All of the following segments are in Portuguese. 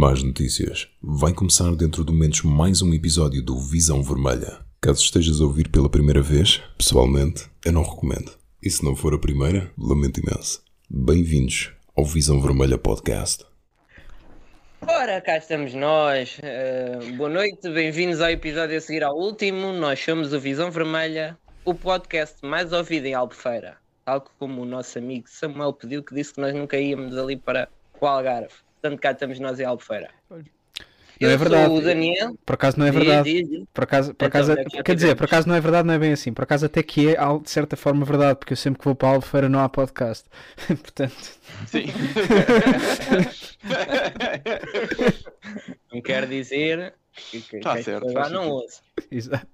Más notícias. Vai começar dentro de momentos mais um episódio do Visão Vermelha. Caso estejas a ouvir pela primeira vez, pessoalmente, eu não recomendo. E se não for a primeira, lamento imenso. Bem-vindos ao Visão Vermelha Podcast. Ora, cá estamos nós. Uh, boa noite, bem-vindos ao episódio a seguir ao último. Nós somos o Visão Vermelha, o podcast mais ouvido em Albufeira. Tal como o nosso amigo Samuel pediu, que disse que nós nunca íamos ali para o Algarve. Portanto, cá estamos nós em Albufeira. Não Eu é verdade. sou o Daniel. Por acaso não é verdade. diz, diz. Por acaso, por Então, acaso que já quer dizer, por acaso não é verdade, não é bem assim. Por acaso até que é, de certa forma, verdade, porque eu sempre que vou para a Albufeira não há podcast. Portanto, Sim. Não quer dizer que, que, Tá que certo, lá faz não ouçam. exato.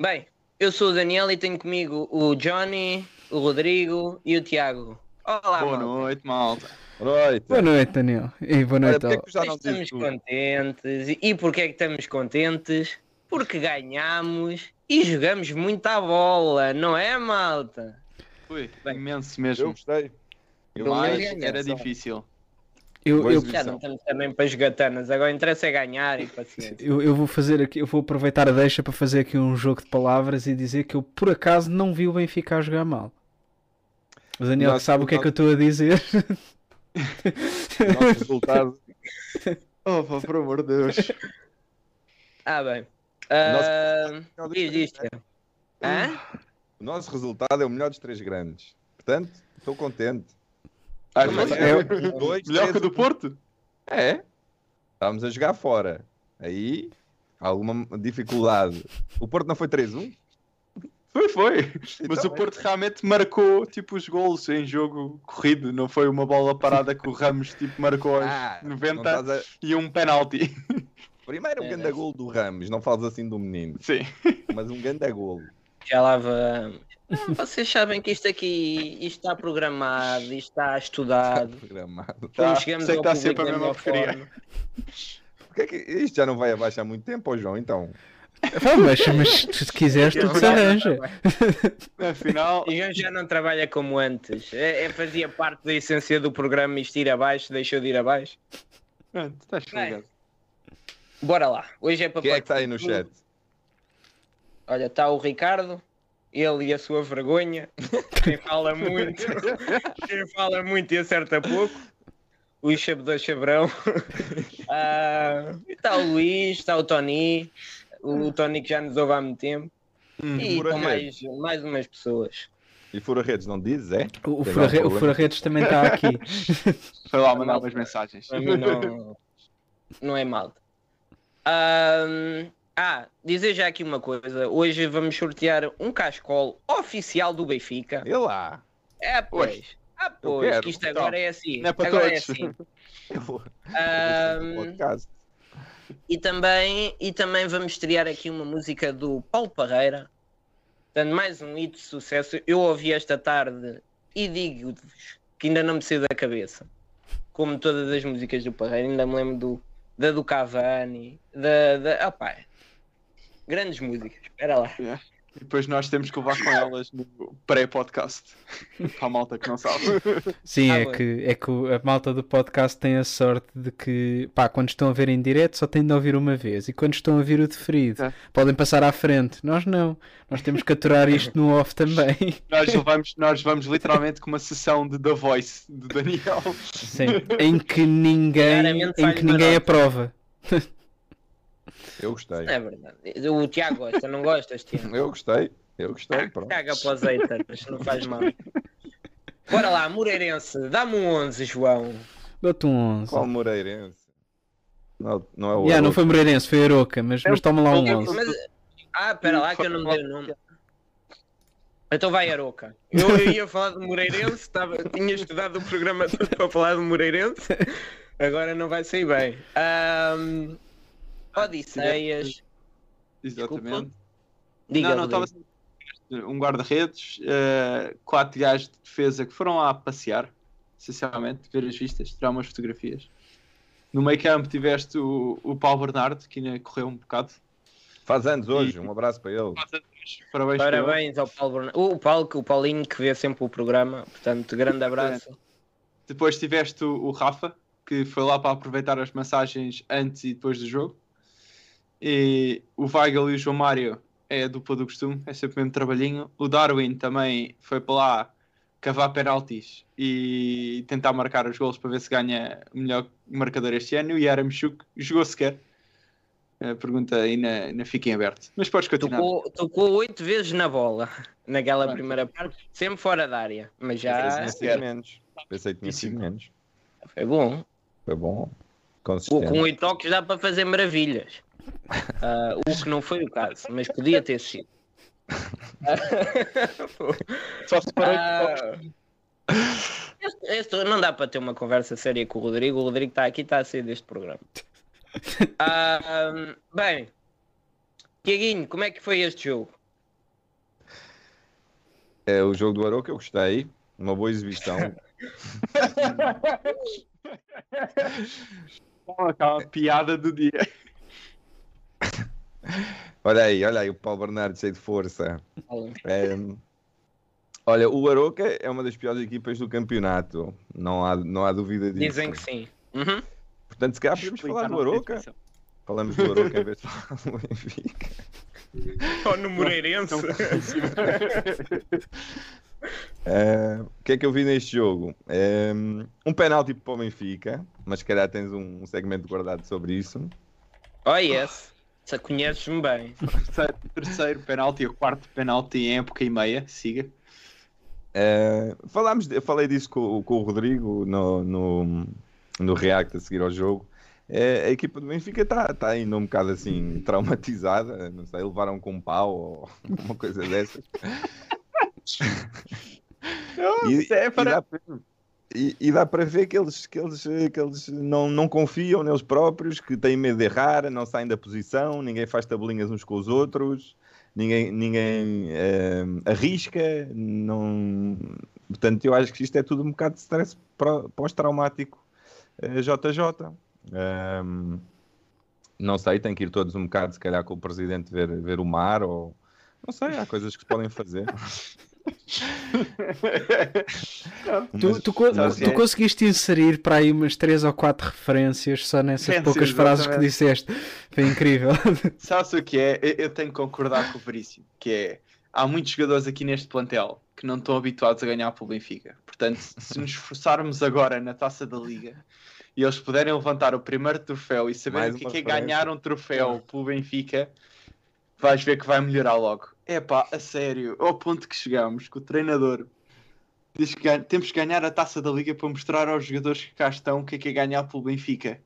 Bem, eu sou o Daniel e tenho comigo o Johnny, o Rodrigo e o Tiago. Olá, Boa malta. noite, malta. Boa noite. Boa noite, Daniel. E boa Olha, noite porque é que não Estamos tudo? contentes. E- porquê é que estamos contentes? Porque ganhamos e jogamos muita bola, não é, malta? Bem, imenso Eu mesmo. gostei. Eu Mas menos era difícil. Eu, eu. Já não estamos também para jogatanas, agora interessa é ganhar e paciência. eu, eu vou fazer aqui, eu vou aproveitar a deixa para fazer aqui um jogo de palavras e dizer que eu por acaso não vi o Benfica a jogar mal. O Daniel Nosso- sabe o que é que eu estou a dizer. O nosso resultado, Oh, pá, por amor de Deus. Ah, bem. Ah, Não, diz, diz. Hã? o nosso resultado é o melhor dos três grandes. Portanto, estou contente. Ah, Mas é- é Dois, melhor três, que o do. Porto? É. Estávamos a jogar fora. Aí, alguma dificuldade. O Porto não foi 3-1? Foi, foi. Mas Então, o Porto realmente marcou tipo os golos em jogo corrido. Não foi uma bola parada que o Ramos tipo marcou aos Ah, não 90 estás a- e um penalti. Primeiro um É, grande deve- gol do Ramos. Não falas assim do menino. Sim. Mas um grande golo. Já lá vamos. Ah, Vocês sabem que isto aqui isto está programado, isto está estudado. Programado. Tá, chegamos sei que ao está sempre público a mesma porcaria. Porquê é que isto já não vai abaixo há muito tempo, João? Então, Pá, mas, mas se quiseres, tudo se arranja. Afinal, E já- já não trabalha como antes. É, é- fazia parte da essência do programa isto ir abaixo, deixou de ir abaixo. pronto, estás ligado. Bora lá. Hoje é para quem é que está aí no chat? Olha, está o Ricardo, ele e a sua vergonha. Quem fala muito, quem fala muito e acerta pouco. O Chabedor Chabrão. Ah, Está o Luís, está o Tony. O Tony que já nos ouve há muito tempo. Hum. E Fura estão mais, redes. mais umas pessoas. E fura redes, não dizes, é? O, Fura- um o problema. Fura-Redes também está aqui. Foi lá mandar umas mensagens. Para mim não, não é mal. ah, dizer já aqui uma coisa. Hoje vamos sortear um cascol oficial do Benfica. E lá. É, pois. Ah, pois, que isto agora é assim. Não é para agora é todos. assim. Eu vou. Podcast. E, também, e também vamos estrear aqui uma música do Paulo Parreira. Portanto, mais um hito de sucesso. Eu ouvi esta tarde e digo-vos que ainda não me saiu da cabeça. Como todas as músicas do Parreira, ainda me lembro do, da do Cavani, da. da opá, grandes músicas. Espera lá. E depois nós temos que levar com elas no pré-podcast. Para a malta que não sabe. Sim, Ah, é bem. que, é que a malta do podcast tem a sorte de que, pá, quando estão a ver em direto só têm de ouvir uma vez. E quando estão a ver o deferido, É. podem passar à frente. Nós não. Nós temos que aturar isto no off também. Nós levamos, nós vamos literalmente com uma sessão de The Voice de Daniel. Sim. Em que ninguém, Claramente em que ninguém aprova. Eu gostei. Não é verdade. O Tiago gosta, não gostas, Tiago? Eu gostei. Eu gostei. Pronto. Caga para os haters, não faz mal. Bora lá, Moreirense, dá-me um 11, João. Dou-te um 11. Qual Moreirense? Não, não é o. Yeah, não foi Moreirense, foi Aroca, mas, mas toma lá um Eu- 11. Mas- ah, espera lá que eu não me dei o nome. Então vai Aroca. Eu ia falar de Moreirense, estava, tinha estudado o programa todo para falar de Moreirense, agora não vai sair bem. Ahm, Odisseias, Exatamente. diga não, não, estava um guarda-redes, eh, quatro gajos de defesa que foram lá passear, essencialmente, ver as vistas, tirar umas fotografias. No meio campo tiveste o, o Paulo Bernardo, que ainda correu um bocado. Faz anos hoje. E- Um abraço para ele. Parabéns. Parabéns ao Paulo Bernardo. O Paulo, o Paulinho que vê sempre o programa, portanto, grande abraço. Depois tiveste o, o Rafa, que foi lá para aproveitar as massagens antes e depois do jogo. E o Weigl e o João Mário é a dupla do costume, é sempre o mesmo trabalhinho. O Darwin também foi para lá cavar penaltis e tentar marcar os gols para ver se ganha o melhor marcador este ano. E o Yaramchuk jogou sequer. A pergunta ainda, ainda fica em aberto. Mas podes continuar. Tocou, oito vezes na bola naquela Pronto. primeira parte, sempre fora da área. Mas Pensei que já tinha sido menos. Pensei que tinha sido menos. foi bom. Foi bom. Consistente. com oito toques dá para fazer maravilhas. Ah, o que não foi o caso, mas podia ter sido. Só se parou Ah, este- este- não dá para ter uma conversa séria com o Rodrigo. O Rodrigo está aqui, está a sair deste programa. Ah, bem, Tiaguinho, como é que foi este jogo? É o jogo do Aroca, eu gostei. Uma boa exibição. aquela piada do dia. Olha aí, olha aí, o Paulo Bernardo cheio de força. É, olha, o Aroca é uma das piores equipas do campeonato. Não há, não há dúvida disso. Dizem que sim. Uhum. Portanto, se calhar podemos falar do Aroca. Falamos do Aroca em vez de falar do Benfica. Ou no Moreirense. Eh, o que é que eu vi neste jogo? Eh, um penalti para o Benfica, mas se calhar tens um segmento guardado sobre isso. Oh yes, conheces-me bem. Terceiro, terceiro penalti, o quarto penalti em época e meia. Siga. Eh, falámos, de- eu falei disso com, com o Rodrigo no, no, no React a seguir ao jogo. Eh, a equipa do Benfica está tá ainda um bocado assim traumatizada, não sei, levaram com um pau ou uma coisa dessas. E, é e para- dá, para- e- e dá para ver que eles, que eles, que eles não, não confiam neles próprios, que têm medo de errar, não saem da posição, ninguém faz tabelinhas uns com os outros, ninguém, ninguém eh, arrisca. Não... Portanto, eu acho que isto é tudo um bocado de stress pós-traumático eh, JJ. Ehm, não sei, tem que ir todos um bocado, se calhar, com o presidente ver, ver o mar ou. Não sei, há coisas que se podem fazer. Tu, tu, tu que é? conseguiste inserir para aí umas 3 ou 4 referências só nessas poucas frases que exatamente. disseste. Foi incrível. Sabes o que é? Eu, tenho que concordar com o Veríssimo, que é há muitos jogadores aqui neste plantel que não estão habituados a ganhar pelo Benfica. Portanto, se nos esforçarmos agora na taça da Liga e eles puderem levantar o primeiro troféu e saberem Mais o que é, é ganhar um troféu pelo Benfica, vais ver que vai melhorar logo. É pá, a sério, ao ponto que chegamos, que o treinador diz que temos que ganhar a taça da Liga para mostrar aos jogadores que cá estão o que é que é ganhar pelo Benfica.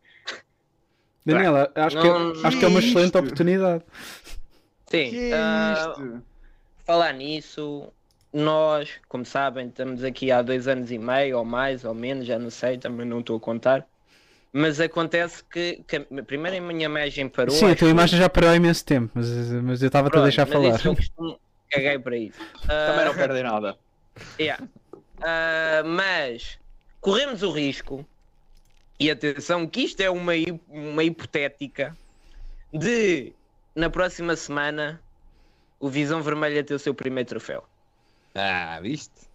Daniela, acho, que, Não- é- acho que é uma Que excelente isto? oportunidade. Sim, Que é isto? falar nisso, nós, como sabem, estamos aqui há dois anos e meio, ou mais, ou menos, já não sei, também não estou a contar. Mas acontece que, que a primeira a minha imagem parou. Sim, a tua que- imagem já parou há imenso tempo, mas, mas eu estava-te a deixar mas falar. isso eu costumo- caguei para isso. Também não Ah, perdem nada. Yeah. Ah, mas corremos o risco, e atenção, que isto é uma, uma hipotética, de na próxima semana o Visão Vermelha ter o seu primeiro troféu. Ah, viste?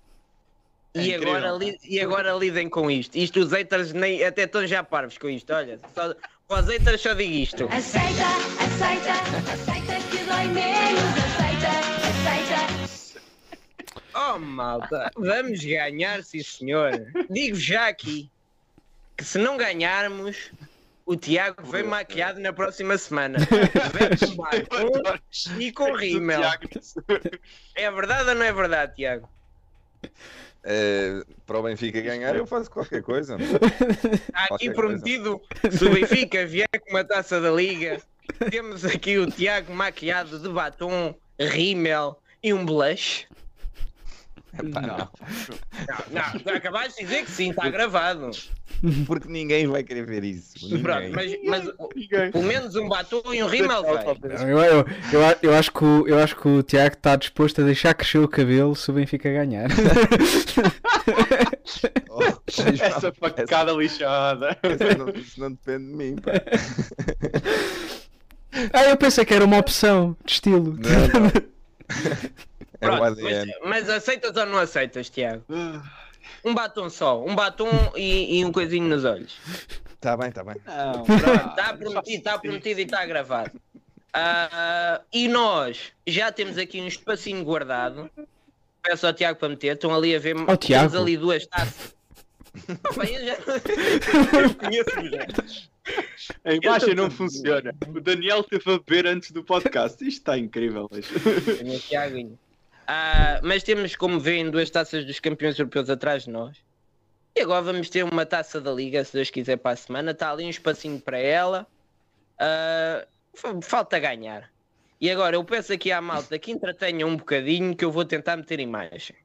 É E incrível. agora, li- e agora lidem com isto. Isto os haters nem, até estão já parvos com isto. Olha, só, para os haters só digo isto. Aceita, aceita, aceita que dói menos. Aceita, aceita. Oh malta, vamos ganhar, sim senhor. Digo já aqui que se não ganharmos, o Tiago vem maquiado na próxima semana. Vem com batom e com rímel. É verdade ou não é verdade, Tiago? Eh, para o Benfica ganhar, eu faço qualquer coisa. Está aqui prometido, se o Benfica vier com uma taça da Liga, temos aqui o Tiago maquiado de batom, rímel e um blush. Epá, Não. não. Não, não, acabaste de dizer que sim, está gravado. Porque ninguém vai querer ver isso. Pronto, mas, mas pelo menos um batom e um rímel vai. Eu, eu, eu, eu acho que o, eu acho que o Tiago está disposto a deixar crescer o cabelo se o Benfica ganhar. Oh, Essa facada lixada. essa não, isso não depende de mim. Pá. ah, eu pensei que era uma opção de estilo. Não, não. É Pronto, mas, mas aceitas ou não aceitas, Tiago? Ah, Um batom só, um batom e, e um coisinho nos olhos. Está bem, está bem. Está prometido, está prometido e está gravado. Ah, e nós já temos aqui um espacinho guardado. Peço ao Tiago para meter. Estão ali a ver. Temos Tiago? ali duas taças. Ah, bem, eu já- eu conheço-me já. A imagem não funciona. O Daniel teve a beber antes do podcast. Isto está incrível. Tenho aqui a aguinha. Ah, mas temos, como veem, duas taças dos campeões europeus atrás de nós. E agora vamos ter uma taça da Liga, se Deus quiser, para a semana. Está ali um espacinho para ela. Ah, fa- falta ganhar. E agora eu peço aqui à malta que entretenha um bocadinho que eu vou tentar meter imagem.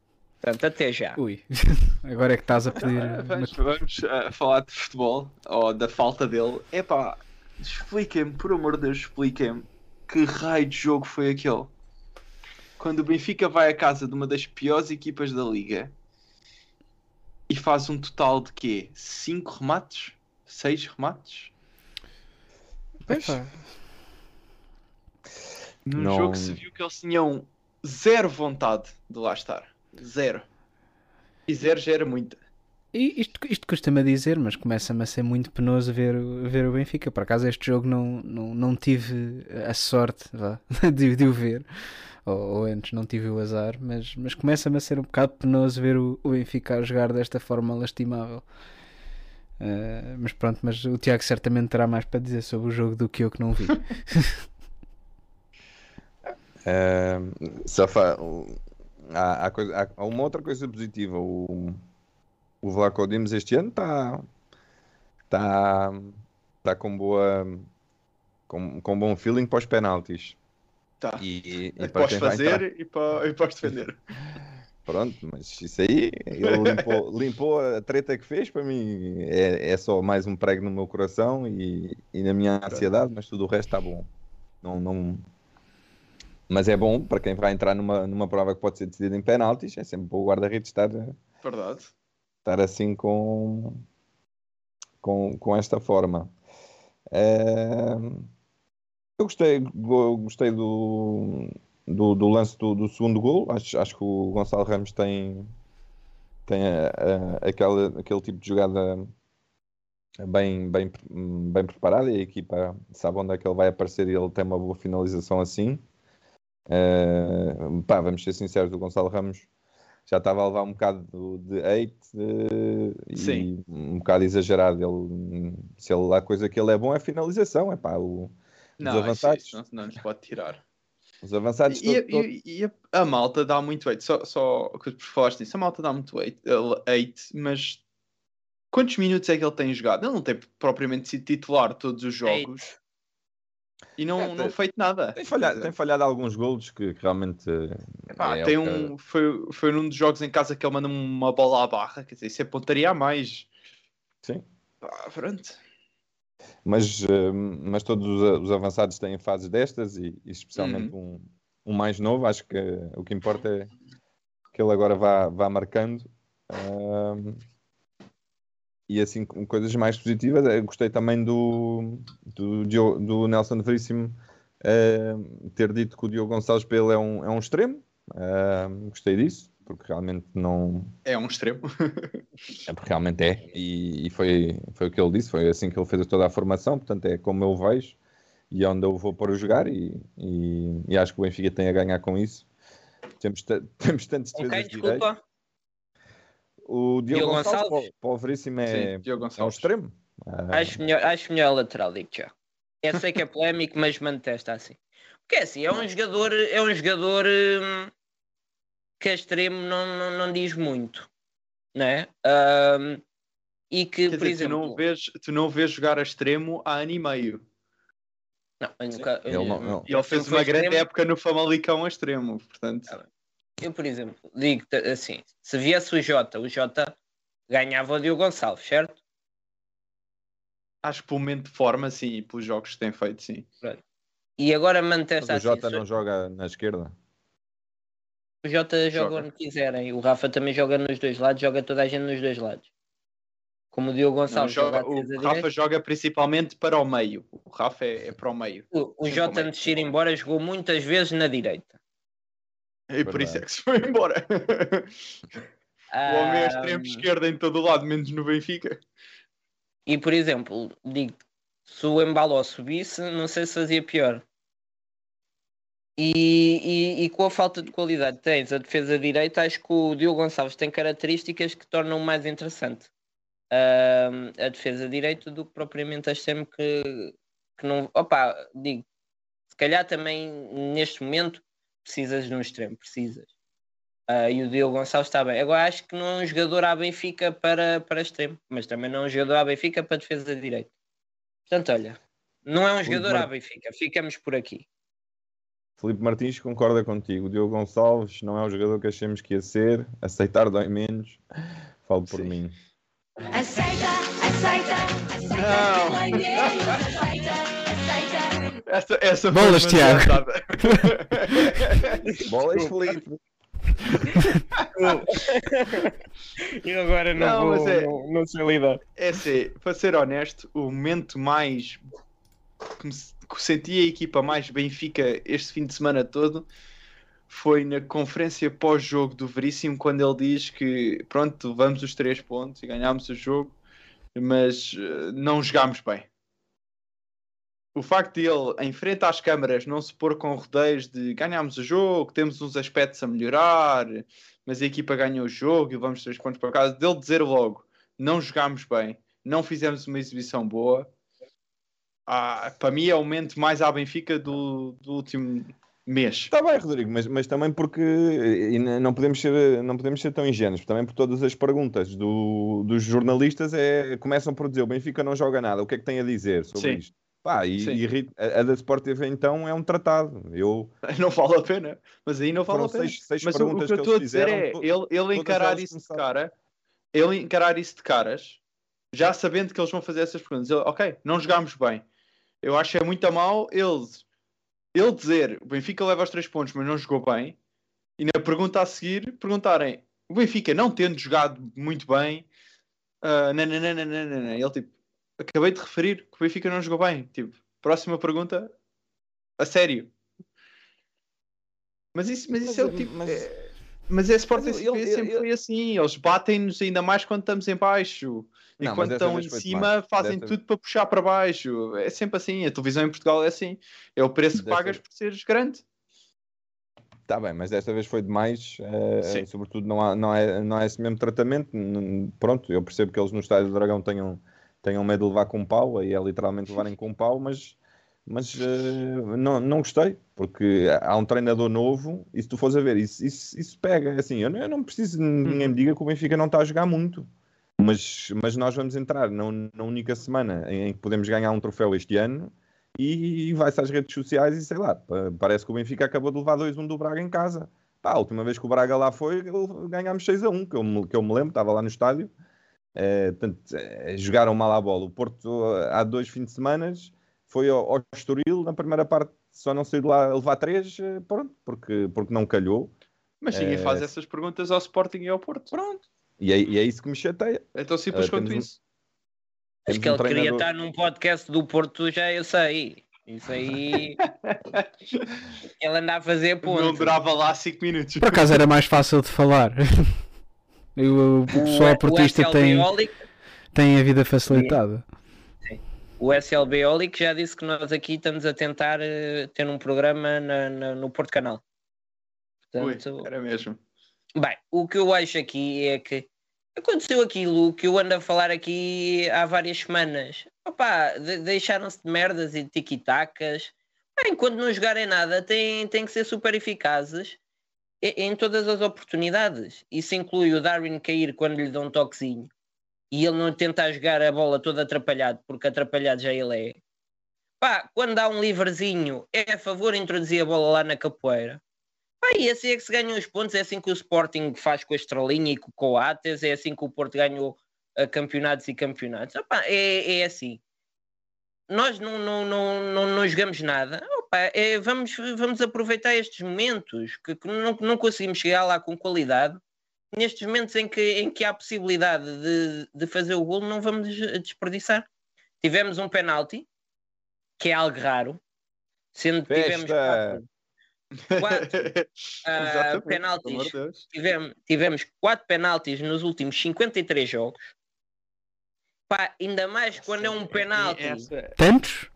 Portanto, até já. Ui, agora é que estás a pedir. Vamos, vamos ah, falar de futebol, ou da falta dele. Epá, expliquem-me, por amor de Deus, expliquem-me que raio de jogo foi aquele. Quando o Benfica vai à casa de uma das piores equipas da liga e faz um total de quê? 5 remates? 6 remates? Epá, Num Não- jogo se viu que eles tinham zero vontade de lá estar. Zero. E zero já era muita. E isto, isto custa-me a dizer, mas começa-me a ser muito penoso ver, o- ver o Benfica. Por acaso este jogo não, não, não tive a sorte vá, de, de o ver. Ou, ou antes não tive o azar, mas, mas começa-me a ser um bocado penoso ver o, o Benfica a jogar desta forma lastimável. Ah, mas pronto, mas o Tiago certamente terá mais para dizer sobre o jogo do que eu que não vi. Eh, só fa- há, há coisa- há- há uma outra coisa positiva. O, o Vlaco Dimos este ano está tá, tá com boa com, com bom feeling para os penaltis. Tá. E, e para Podes quem vai entrar- fazer e, para, e podes defender. Pronto, mas isso aí, ele limpou, limpou a treta que fez, para mim é, é só mais um prego no meu coração e, e na minha ansiedade, mas tudo o resto está bom. Não, não... Mas é bom para quem vai entrar numa, numa prova que pode ser decidida em penaltis, é sempre bom o guarda-redes estar, Verdade. estar assim com, com, com esta forma. Eh, Eu gostei, go- gostei do, do, do lance do, do segundo gol. Acho, acho que o Gonçalo Ramos tem, tem a- a- aquela, aquele tipo de jogada bem, bem, bem preparada e a equipa sabe onde é que ele vai aparecer e ele tem uma boa finalização assim. Eh, pá, vamos ser sinceros, o Gonçalo Ramos já estava a levar um bocado de hate eh, e um bocado exagerado. Ele, se ele, a coisa que ele é bom é a finalização, é pá, o, Não, os isso, avançados, isso não, não nos pode tirar. os avançados E, todos- e- e a, a malta dá muito hate. Só, só que tu falaste nisso, a malta dá muito hate, eh, hate, mas quantos minutos é que ele tem jogado? Ele não tem propriamente sido titular todos os jogos e não, É, não tem- feito nada. Tem falhado, tem falhado alguns golos que, que realmente eh, Pá, é tem que- um, foi, foi num dos jogos em casa que ele manda uma bola à barra, quer dizer, isso é pontaria a mais. Sim. Pá, pronto. Mas, eh, mas todos os, avançados têm fases destas e, e especialmente um, um mais novo. Acho que o que importa é que ele agora vá, vá marcando. Ahm, e assim, coisas mais positivas, eu gostei também do, do, do Nelson Veríssimo ahm, ter dito que o Diogo Gonçalves para ele é um, é um extremo. Ahm, gostei disso, porque realmente não, É um extremo. é porque realmente é, e, e foi, foi o que ele disse, foi assim que ele fez toda a formação, portanto é como eu vejo e é onde eu vou pôr a jogar e, e, e acho que o Benfica tem a ganhar com isso. Temos, temos tantos defesas de direito. Desculpa. O Diogo, Diogo Gonçalves, Gonçalves? para o- para o Veríssimo é, Sim, é um extremo. Ah, Acho melhor, acho melhor lateral, digo já. Eu sei que é polémico, mas manifesta assim. Porque é assim, é um jogador, é um jogador hum, que a extremo não, não, não diz muito, né? Ahm, e que, Quer por dizer, tu, exemplo, não vês, tu não vês jogar a extremo há ano e meio. não, eu nunca- Ele não- não. E ele fez uma grande extremo. época no Famalicão a extremo, portanto. Ah, Eu, por exemplo, digo assim: se viesse o Jota, o Jota ganhava o Diogo Gonçalves, certo? Acho que pelo momento de forma, sim, e pelos jogos que tem feito, sim. E agora mantém-se o assim. Jota se- não joga na esquerda. O Jota joga Joga. onde quiserem. O Rafa também joga nos dois lados, joga toda a gente nos dois lados. Como o Diogo Não, Gonçalves joga- joga a o Rafa direita. joga principalmente para o meio. O Rafa é, é para o meio. O, o Jota antes de ir embora jogou muitas vezes na direita. E por isso Verdade. é que se foi embora. O homem é extremo esquerdo em todo o lado, menos no Benfica. E por exemplo, digo se o Embaló subisse, não sei se fazia pior. E, e, e com a falta de qualidade que tens a defesa direita, acho que o Diogo Gonçalves tem características que tornam mais interessante ahm, a defesa direita do que propriamente a extremo que, que não. Opa, digo, se calhar também neste momento precisas de um extremo, precisas. Ah, e o Diogo Gonçalves está bem. Agora acho que não é um jogador à Benfica para, para extremo, mas também não é um jogador à Benfica para defesa direita. Portanto, olha, não é um jogador à Benfica, ficamos por aqui. Filipe Martins concorda contigo. O Diogo Gonçalves não é o jogador que achamos que ia ser. Aceitar dói menos. Falo por Sim. mim. Aceita, aceita, aceita Não. Aceita, aceita. Essa, essa Bolas, Tiago. Bolas, Filipe. Eu agora não Não, vou- mas é- não, sei lidar. É assim, para ser honesto, o momento mais que, me, que senti a equipa mais Benfica este fim de semana todo foi na conferência pós-jogo do Veríssimo, quando ele diz que pronto, vamos os três pontos e ganhámos o jogo, mas eh, não jogámos bem. O facto de ele, em frente às câmaras, não se pôr com rodeios de ganhámos o jogo, temos uns aspectos a melhorar, mas a equipa ganhou o jogo e levamos três pontos para casa, dele dizer logo não jogámos bem, não fizemos uma exibição boa. Ah, para mim é o momento mais à Benfica do, do último mês. Está bem, Rodrigo, mas, mas também porque não podemos, ser, não podemos ser tão ingênuos, também por todas as perguntas do- dos jornalistas é, começam por dizer o Benfica não joga nada, o que é que tem a dizer sobre Sim. isto? Pá, e, e a, a da Sport TV então é um tratado. Eu, Não vale a pena, mas aí não vale a pena. seis, seis Mas o, o que eu estou a dizer fizeram. é ele, ele encarar isso de cara, ele encarar isso de caras, já sabendo que eles vão fazer essas perguntas. Ele, ok, não jogámos bem. Eu acho que é muito a mal eles, ele dizer o Benfica leva os três pontos, mas não jogou bem, e na pergunta a seguir perguntarem o Benfica não tendo jogado muito bem, ah, não, não, não, não, não, não, ele tipo, acabei de referir que o Benfica não jogou bem. Tipo, próxima pergunta, a sério. Mas isso, mas isso é o tipo. mas- é- Mas é Sporting Mas SP ele- ele- sempre ele- foi assim. Eles batem-nos ainda mais quando estamos em baixo. E Não, quando estão em cima fazem tudo para puxar para baixo. É sempre assim. A televisão em Portugal é assim. É o preço que pagas por seres grande. Está bem, mas desta vez foi demais. Sim. sobretudo, não, há, não, é, não é esse mesmo tratamento. Pronto, eu percebo que eles no Estádio do Dragão tenham, tenham medo de levar com um pau, aí é literalmente levarem com um pau, mas, mas eh, não, não gostei, porque há um treinador novo e se tu fores a ver, isso, isso, isso pega. Assim, eu, não- eu não preciso ninguém me diga que o Benfica não está a jogar muito. Mas, mas nós vamos entrar na, na única semana em, em que podemos ganhar um troféu este ano e vai-se às redes sociais e sei lá, pa- parece que o Benfica acabou de levar 2-1 do Braga em casa. Pá, a última vez que o Braga lá foi, ganhámos 6-1, que eu, me- que eu me lembro, estava lá no estádio. Eh, portanto, eh, jogaram mal a bola. O Porto, eh, há dois fins de semana, foi ao, ao Estoril, na primeira parte só não saiu de lá a levar 3, pronto, porque, porque não calhou. Mas ninguém É. faz essas perguntas ao Sporting e ao Porto. Pronto. E é, e é isso que me chateia. É tão simples Ah, quanto temos um- isso. Acho que um ele queria treinador- estar num podcast do Porto, já eu sei. Isso aí. ele anda a fazer Não ponto. durava lá 5 minutos. Por acaso era mais fácil de falar. Eu- o pessoal portista tem, tem a vida facilitada. o SLB Oli que já disse que nós aqui estamos a tentar eh, ter um programa na- na- no Porto Canal. Ui, Portanto, era mesmo. Bem, o que eu acho aqui é que aconteceu aquilo que eu ando a falar aqui há várias semanas. Opa, de- deixaram-se de merdas e de tiki-tacas. Bem, Enquanto não jogarem nada, têm, têm que ser super eficazes em todas as oportunidades. Isso inclui o Darwin cair quando lhe dão um toquezinho e ele não tentar jogar a bola todo atrapalhado, porque atrapalhado já ele é. Pá, quando dá um livrezinho, é a favor introduzir a bola lá na capoeira. Pá, e assim é que se ganham os pontos, é assim que o Sporting faz com a Estrelinha e com o Coates, é assim que o Porto ganhou a campeonatos e campeonatos. Opá, é, é assim. Nós não, não, não, não, não jogamos nada. Opá, é, vamos, vamos aproveitar estes momentos que, que não, não conseguimos chegar lá com qualidade. Nestes momentos em que, em que há possibilidade de, de fazer o golo, não vamos des- desperdiçar. Tivemos um penalti, que é algo raro, sendo que tivemos Festa! quatro, quatro ah, Exatamente, penaltis. tivemos, tivemos quatro penaltis nos últimos 53 jogos. Pá, ainda mais quando é um penalti. Essa- Tantos?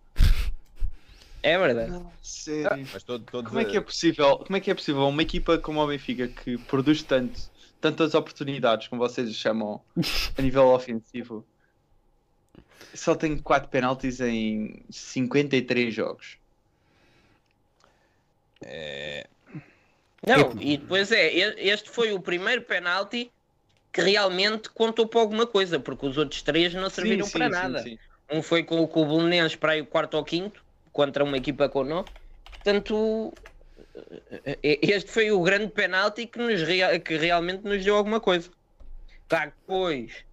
É verdade. Sério. Mas todo, todos Como é que é possível? Como é que é possível uma equipa como o Benfica que produz tanto, tantas oportunidades, como vocês chamam, a nível ofensivo, só tem 4 penaltis em 53 jogos? Não, e depois é, este foi o primeiro penalti que realmente contou para alguma coisa, porque os outros três não serviram Sim, para sim, nada. sim. Um foi com o Cubulnenses para aí o quarto ou quinto, contra uma equipa com nó. Portanto, este foi o grande penalti que, nos que realmente nos deu alguma coisa. Claro que depois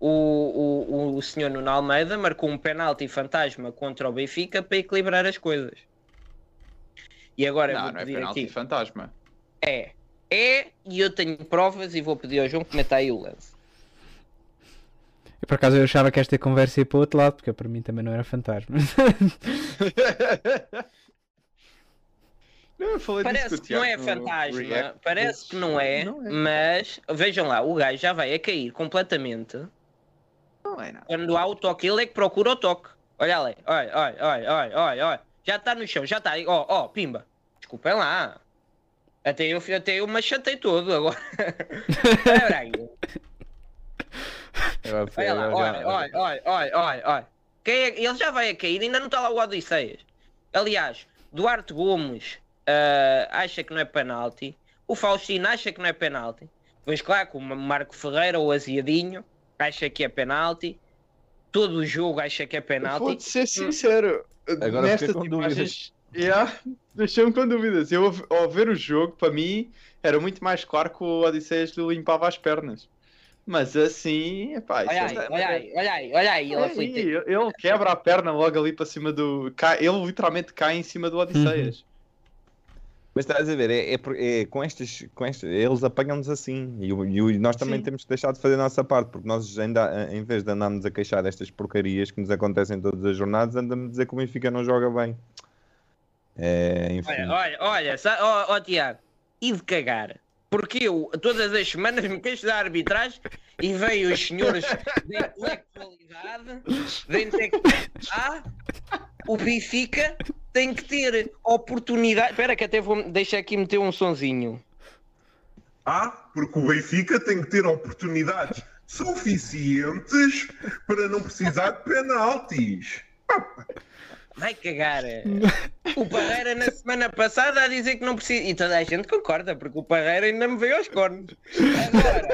o, o, o senhor Nuno Almeida marcou um penalti fantasma contra o Benfica para equilibrar as coisas. E agora eu Não, vou não é pedir penalti aqui. fantasma. É. É, e eu tenho provas e vou pedir ao João que meta aí o lance. Eu, por acaso eu achava que esta conversa ia para o outro lado, porque para mim também não era fantasma. Não, eu falei disso Parece que não é fantasma, React, parece que não é, Não é. mas vejam lá, o gajo já vai a cair completamente. Não é nada. Quando há o toque, ele é que procura o toque. Olha ali, olha, olha, olha, olha, olha, olha. Já está no chão, já está aí, ó, ó, pimba. Desculpem lá. Até eu, até eu me achatei todo agora. Olha aí. Eu- Olha lá, olha, olha, olha, olha, olha, olha. Quem é- Ele já vai a cair, ainda não está lá o Odisseias. Aliás, Duarte Gomes ah, acha que não é penalti. O Faustino acha que não é penalti. Pois claro, que o Marco Ferreira, o Aziadinho, acha que é penalti. Todo o jogo acha que é penalti. Vou-te ser sincero. Agora nestas com imagens, yeah, deixou-me com dúvidas. Eu, ao- ver o jogo, para mim, era muito mais claro que o Odisseias lhe limpava as pernas. Mas assim, epá, Olha aí, é- olha aí, olha aí, olha aí, ele Olha aí, ele quebra a perna logo ali para cima do. ele literalmente cai em cima do Odisseias. Mas estás a ver, é, é é com estes, com estes, eles apanham-nos assim e, e nós também Sim. temos que deixar de fazer a nossa parte, porque nós ainda, em vez de andarmos a queixar destas porcarias que nos acontecem todas as jornadas, andamos a dizer que o Benfica não joga bem. É, enfim. Olha, olha, olha, ó Tiago, e de cagar. Porque eu todas as semanas me queixo da arbitragem e veio os senhores da intelectualidade, da intelectualidade. Ah, o Benfica tem que ter oportunidade. Espera, que até vou deixar aqui meter um sonzinho. Ah, porque o Benfica tem que ter oportunidades suficientes para não precisar de penaltis. Vai cagar. O Parreira na semana passada a dizer que não precisa. E toda a gente concorda, porque o Parreira ainda me veio aos cornos. Agora,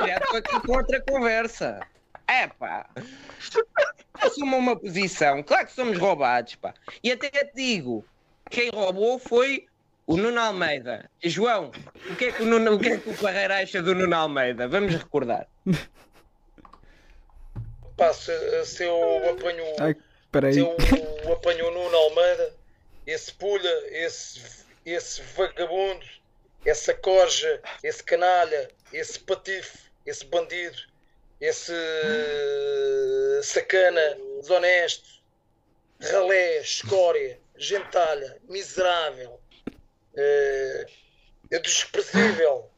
já- já estou aqui com outra conversa. É pá. Assuma uma posição. Claro que somos roubados, pá. E até te digo: quem roubou foi o Nuno Almeida. João, o que é que o, Nuno, o, que é que o Parreira acha do Nuno Almeida? Vamos recordar. Pá, se, se eu apanho, Ai, se eu apanho o Nuno Almeida, esse pulha, esse, esse vagabundo, essa corja, esse canalha, esse patife, esse bandido, esse sacana, desonesto, ralé, escória, gentalha, miserável, eh, desprezível,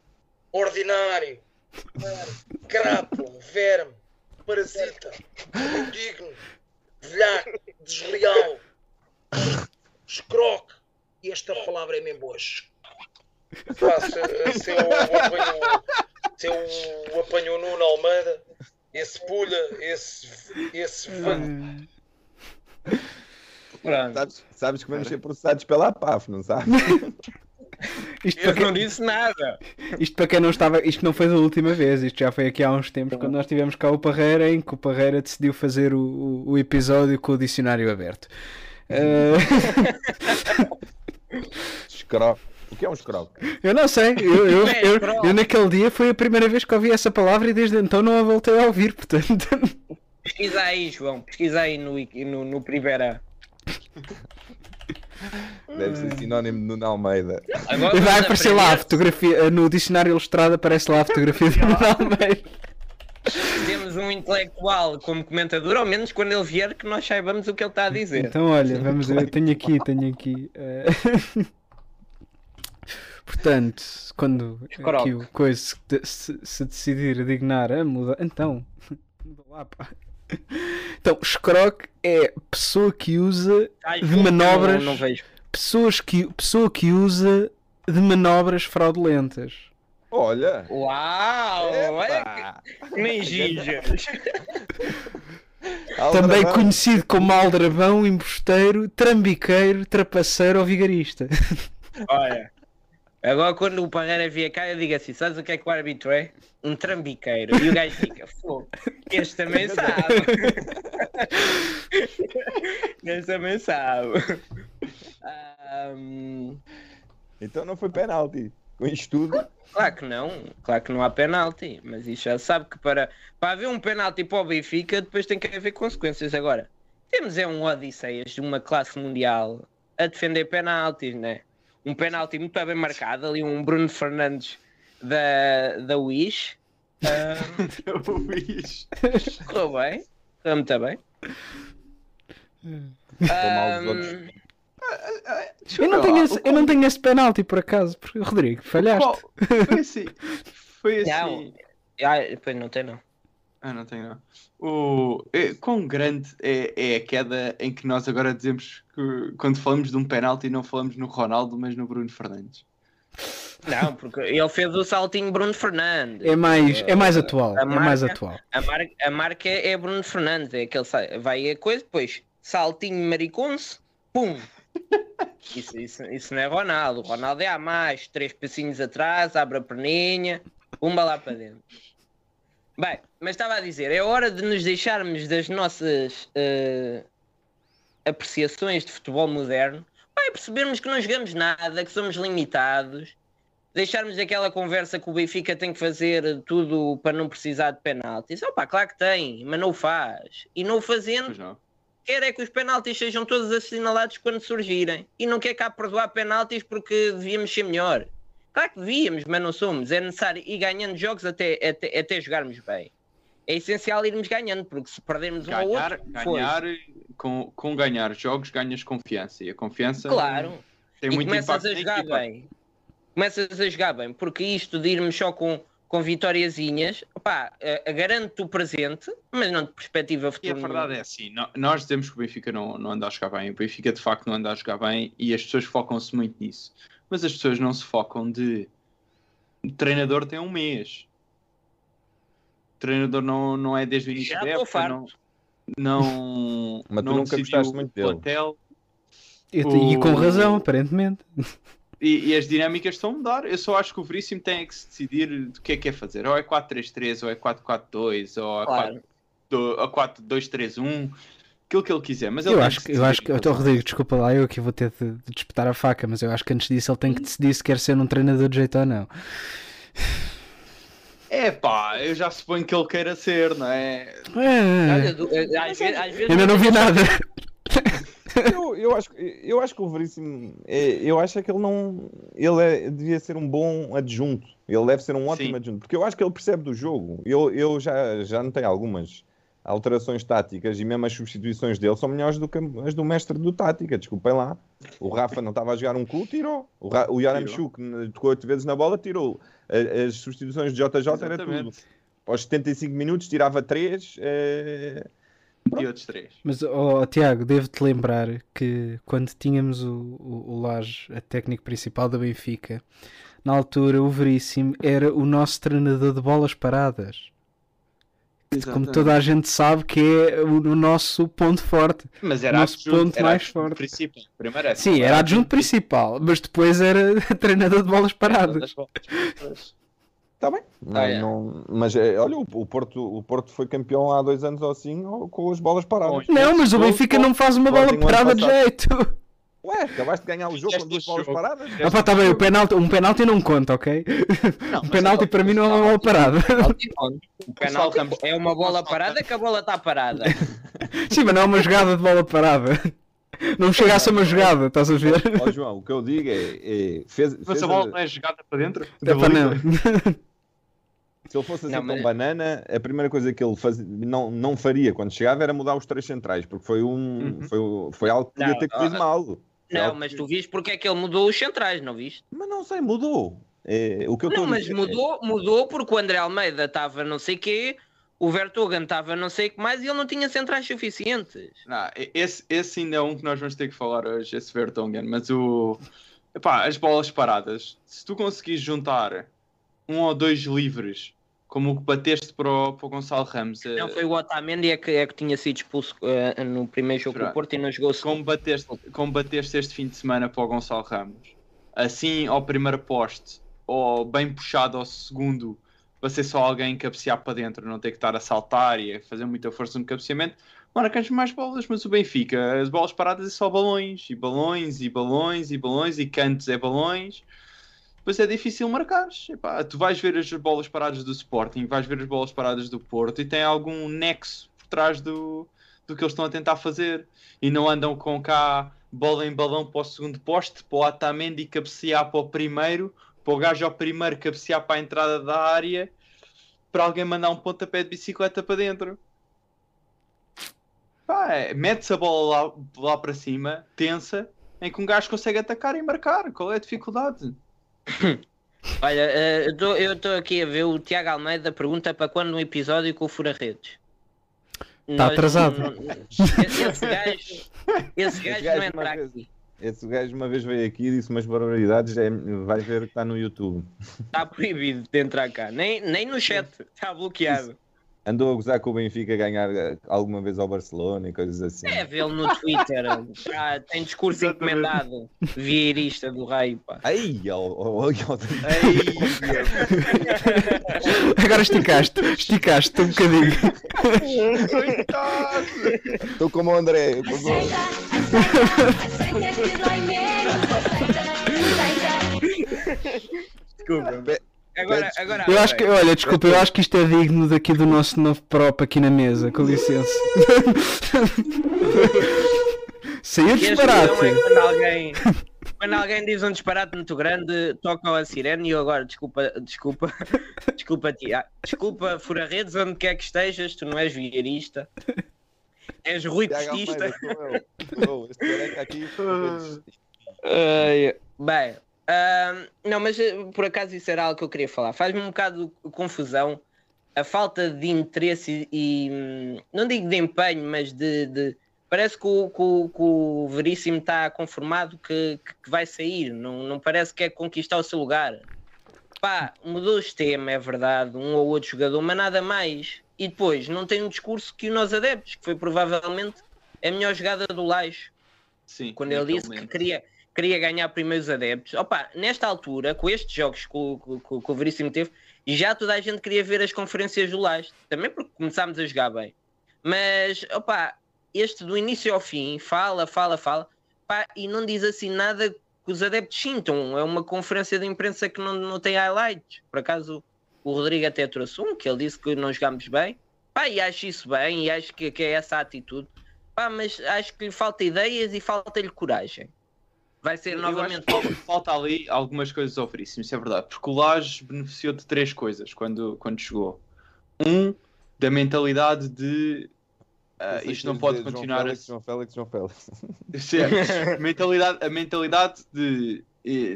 ordinário, crápula, verme, parasita, indigno, velhaco, desleal, escroque. E esta palavra é mesmo boa. Pá, se eu apanho, se eu apanho o Nuno Almeida, esse pulha, esse, esse va- Pronto. Sabes, sabes que vamos ser processados pela APAF, não sabes? Isto para, Eu não disse nada. quem, isto para quem não estava, isto não foi da última vez, isto já foi aqui há uns tempos quando nós tivemos cá o Parreira, em que o Parreira decidiu fazer o, o, episódio com o dicionário aberto. Escroque. O que é um escroque? eu não sei, eu, eu, É, eu, eu naquele dia foi a primeira vez que ouvi essa palavra e desde então não a voltei a ouvir, portanto. Pesquisa aí, João. Pesquisa aí no, no, no Primeira. Deve ser sinónimo de Nuno Almeida. Agora Vai aparecer lá a fotografia, no dicionário ilustrado aparece lá a fotografia do Nuno Almeida. Temos um intelectual como comentador, ao menos quando ele vier que nós saibamos o que ele está a dizer. Então olha, vamos ver, eu tenho aqui, tenho aqui. eh, Portanto, quando aqui o coisa se, se- decidir dignar a mudar, então, muda lá, pá. Então, escroque é pessoa que usa Ai, de manobras, Não, não vejo. pessoas que, pessoa que usa de manobras fraudulentas. Olha! Uau! Que nem ginjas. Também conhecido como aldrabão, embusteiro, trambiqueiro, trapaceiro ou vigarista. Olha. Agora quando o Parreira vier cá, eu digo assim: sabes o que é que o árbitro é? Um trambiqueiro. E o gajo fica, fogo. Este também sabe. este também sabe. Ahm, Então não foi penalti. Com isto tudo, Claro que não, claro que não há penalti, mas isto já sabe que para, para haver um penalti para o Benfica depois tem que haver consequências. Agora, temos é um Odisseias de uma classe mundial a defender penaltis, né? Um penalti muito bem marcado, ali um Bruno Fernandes da, da Wish. Eu fiz. correu bem, correu muito bem. Ficou mal dos outros. Ahm, Deixa Eu não, tenho esse, eu não tenho esse penalti por acaso, porque Rodrigo, falhaste. Foi assim. Foi assim. Não. ah, depois não tem não. Ah, não tenho não. O, é, quão grande é, é a queda em que nós agora dizemos que quando falamos de um penalti não falamos no Ronaldo, mas no Bruno Fernandes? Não, porque ele fez o saltinho Bruno Fernandes. É mais, é mais atual. a É mais marca- atual. A, mar a marca é Bruno Fernandes, é aquele vai a coisa, depois saltinho mariconce, pum. Isso, isso, isso não é Ronaldo. O Ronaldo é a mais, três passinhos atrás, abre a perninha, pumba lá para dentro. Bem, mas estava a dizer, é hora de nos deixarmos das nossas eh, apreciações de futebol moderno para percebermos que não jogamos nada, que somos limitados, deixarmos aquela conversa que o Benfica tem que fazer tudo para não precisar de penaltis. Opa, claro que tem, mas não o faz. E não o fazendo, quer é que os penaltis sejam todos assinalados quando surgirem. E não quer cá perdoar penaltis porque devíamos ser melhor. Claro que devíamos, mas não somos. É necessário ir ganhando jogos até, até, até jogarmos bem. É essencial irmos ganhando, porque se perdermos um ou Ganhar, outro, foi. ganhar com, com ganhar jogos ganhas confiança e a confiança Claro. tem e muito começas a jogar bem. Começas a jogar bem, porque isto de irmos só com, com vitóriazinhas, pá, eh, garante-te o presente, mas não de perspectiva E a futura. verdade é assim, nó- nós dizemos que o Benfica não, não anda a jogar bem, o Benfica de facto não anda a jogar bem e as pessoas focam-se muito nisso. Mas as pessoas não se focam de o treinador tem um mês. O treinador não, não é desde o início Já da época, não, farto. não, Mas tu não nunca decidiu gostaste muito o dele. plantel. E, e com O- razão, aparentemente. E, e as dinâmicas estão a mudar. Eu só acho que o Veríssimo tem que se decidir do que é que é fazer. Ou é 4-3-3, ou é 4-4-2, ou é Claro. 4-2-3-1, aquilo que ele quiser. Mas ele Eu acho se que, eu acho que, então. Rodrigo, desculpa lá, eu aqui vou ter de, de disputar a faca, mas eu acho que antes disso ele tem que decidir se quer ser um treinador de jeito ou não. É pá, eu já suponho que ele queira ser, não é? É, Olha, do- às vezes, às vezes ainda não vi nada. Eu, eu, acho, eu acho que o Veríssimo. é- eu acho é que ele não. Ele é- devia ser um bom adjunto. Ele deve ser um ótimo Sim. adjunto. Porque eu acho que ele percebe do jogo. Eu, eu já, já notei algumas alterações táticas e mesmo as substituições dele são melhores do que as do mestre do tática. Desculpem lá. O Rafa não estava a jogar um cu, tirou. O, Ra- o Yaramchuk n- tocou oito vezes na bola, tirou. As substituições de JJ era tudo. Exatamente. Aos 75 minutos tirava 3. E outros três. Mas, oh, Tiago, devo-te lembrar que quando tínhamos o, o, o Laje, a técnico principal da Benfica, na altura o Veríssimo era o nosso treinador de bolas paradas. Como toda a gente sabe que é o, o nosso ponto forte. Mas era nosso adjunto- ponto era mais forte. principal. Primeiro era- Sim, era adjunto principal, mas depois era treinador de bolas paradas. Está bem. Não, Ah, é. não- mas é, olha, o, o Porto, o Porto foi campeão há dois anos ou assim com as bolas paradas. Não, mas o Benfica não faz uma bola o parada de passado. jeito. Ué, acabaste de ganhar o jogo com duas bolas jogo- paradas? Ah, pá, tá bem, o penalti, um penalti não conta, ok? Não, Um mas penalti agora- para mim não é uma bola parada. O penalti é uma bola parada que a bola está parada. Sim, mas não é uma jogada de bola parada. Não chega a ser uma jogada, estás a ver? Ó João, o que eu digo é, é fez, Mas fez a bola não é jogada para dentro? É para não. se ele fosse assim Não, com mas- banana, a primeira coisa que ele faz, não, não faria quando chegava era mudar os três centrais, porque foi um Uhum. foi, foi algo que podia Não, ter corrido mal. Não, mas tu viste porque é que ele mudou os centrais, não viste? Mas não sei, mudou. É, o que eu Não, mas dizer é- mudou, mudou porque o André Almeida estava não sei quê, o Vertogen estava não sei o que mais e ele não tinha centrais suficientes. Não, esse, esse ainda é um que nós vamos ter que falar hoje, esse Vertonghen, mas o. Epá, as bolas paradas. Se tu conseguires juntar um ou dois livres, como o que bateste para o, para o Gonçalo Ramos, eh, Não foi o Otamendi é que, é que tinha sido expulso eh, no primeiro jogo do Pronto. Porto e não jogou como bateste, como bateste este fim de semana para o Gonçalo Ramos, assim ao primeiro poste, ou bem puxado ao segundo, para ser só alguém cabecear para dentro, não ter que estar a saltar e a fazer muita força no cabeceamento, marcas mais bolas, mas o Benfica, as bolas paradas é só balões, e balões, e balões, e balões, e cantos é balões. Depois é difícil marcar. tu vais ver as bolas paradas do Sporting, vais ver as bolas paradas do Porto e tem algum nexo por trás do, do que eles estão a tentar fazer. E não andam com cá bola em balão para o segundo poste, para o Atamendi cabecear para o primeiro, para o gajo ao primeiro cabecear para a entrada da área, para alguém mandar um pontapé de bicicleta para dentro. É, mete-se a bola lá, lá para cima, tensa, em que um gajo consegue atacar e marcar. Qual é a dificuldade? Olha, eh, eu estou aqui a ver o Tiago Almeida pergunta para quando um episódio com o Fura-Redes. Tá Nós- atrasado. Esse, esse gajo, esse gajo gajo não uma entra vez- aqui. Esse gajo uma vez veio aqui e disse umas barbaridades, é, vai ver que está no YouTube. Está proibido de entrar cá. Nem, nem no chat. Está bloqueado. Andou a gozar com o Benfica ganhar eh, alguma vez ao Barcelona e coisas assim. É vê-lo no Twitter. Ah, tem discurso Exatamente. encomendado. Vieirista do raio, pá. Ai, ó, ó, ó, ó, Agora esticaste, esticaste um bocadinho. Estou como o André. eu tô como- Aceita, aceita, aceita que dói menos. Aceita, aceita. Desculpa. Agora, agora. Eu acho que, olha, desculpa, eu acho que isto é digno daqui do nosso novo prop aqui na mesa, com licença. Saiu disparate. é quando alguém, quando alguém diz um disparate muito grande, tocam a sirene e eu agora, desculpa, desculpa, desculpa, tia, desculpa, fura-redes, onde quer que estejas, tu não és vieirista, és Rui Pestista. Aqui. Ai, bem, não, mas eh, por acaso isso era algo que eu queria falar. Faz-me um bocado de confusão a falta de interesse e, hum, não digo de empenho, mas de. de- parece que o, que o- que o Veríssimo está conformado que, que- vai sair, não, não parece que é conquistar o seu lugar. Pá, mudou o sistema, é verdade, um ou outro jogador, mas nada mais. E depois, não tem um discurso que o nós adeptos, que foi provavelmente a melhor jogada do Lage Sim, quando ele disse que queria, queria ganhar primeiros adeptos. Opa, nesta altura, com estes jogos que o, que, que o Veríssimo teve, já toda a gente queria ver as conferências do Lage, também porque começámos a jogar bem. Mas, opa, este do início ao fim, fala, fala, fala, pá, e não diz assim nada que os adeptos sintam. É uma conferência de imprensa que não, não tem highlights. Por acaso, o Rodrigo até trouxe um, que ele disse que não jogámos bem. Pá, e acho isso bem, e acho que, que é essa a atitude. Pá, mas acho que lhe falta ideias e falta-lhe coragem. Vai ser novamente. acho falta ali algumas coisas ao Veríssimo, isso é verdade. Porque o Laje beneficiou de três coisas quando, quando chegou. Um, da mentalidade de Pensei isto não pode dizer continuar João a Félix, João Félix, João Félix. Certo. mentalidade, a mentalidade de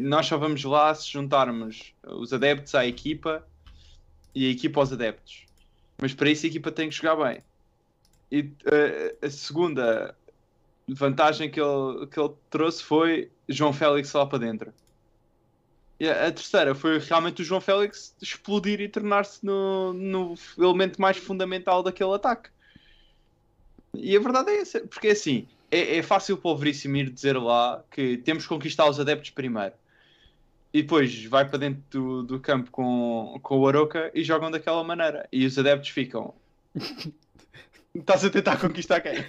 nós só vamos lá se juntarmos os adeptos à equipa e a equipa aos adeptos. Mas para isso a equipa tem que jogar bem. E eh, a segunda vantagem que ele, que ele trouxe foi João Félix lá para dentro. E a, terceira foi realmente o João Félix explodir e tornar-se no, no elemento mais fundamental daquele ataque. E a verdade é essa, porque é assim, é, é fácil para o Veríssimo ir dizer lá que temos que conquistar os adeptos primeiro. E depois vai para dentro do, do campo com, com o Aroca e jogam daquela maneira. E os adeptos ficam. Estás a tentar conquistar quem?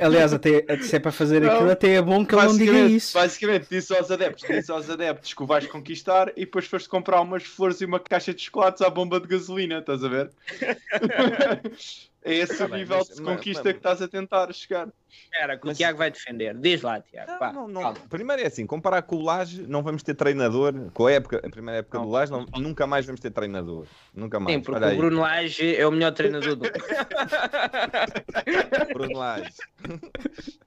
Aliás, até, se é para fazer Não. aquilo, até é bom que ele não diga isso. Basicamente, disse aos adeptos, disse aos adeptos que o vais conquistar e depois foste comprar umas flores e uma caixa de chocolates à bomba de gasolina, estás a ver? É esse Tá o bem, nível mas- de mas- conquista mas- que estás a tentar chegar. Espera, que o Tiago vai defender. Diz lá, Tiago. pá, Não, não, não. Primeiro é assim, comparar com o Laje, não vamos ter treinador. Com a época, a primeira época do Laje, não- nunca mais vamos ter treinador. Nunca mais. Sim, porque Olha aí, o Bruno Lage é o melhor treinador do Bruno Lage.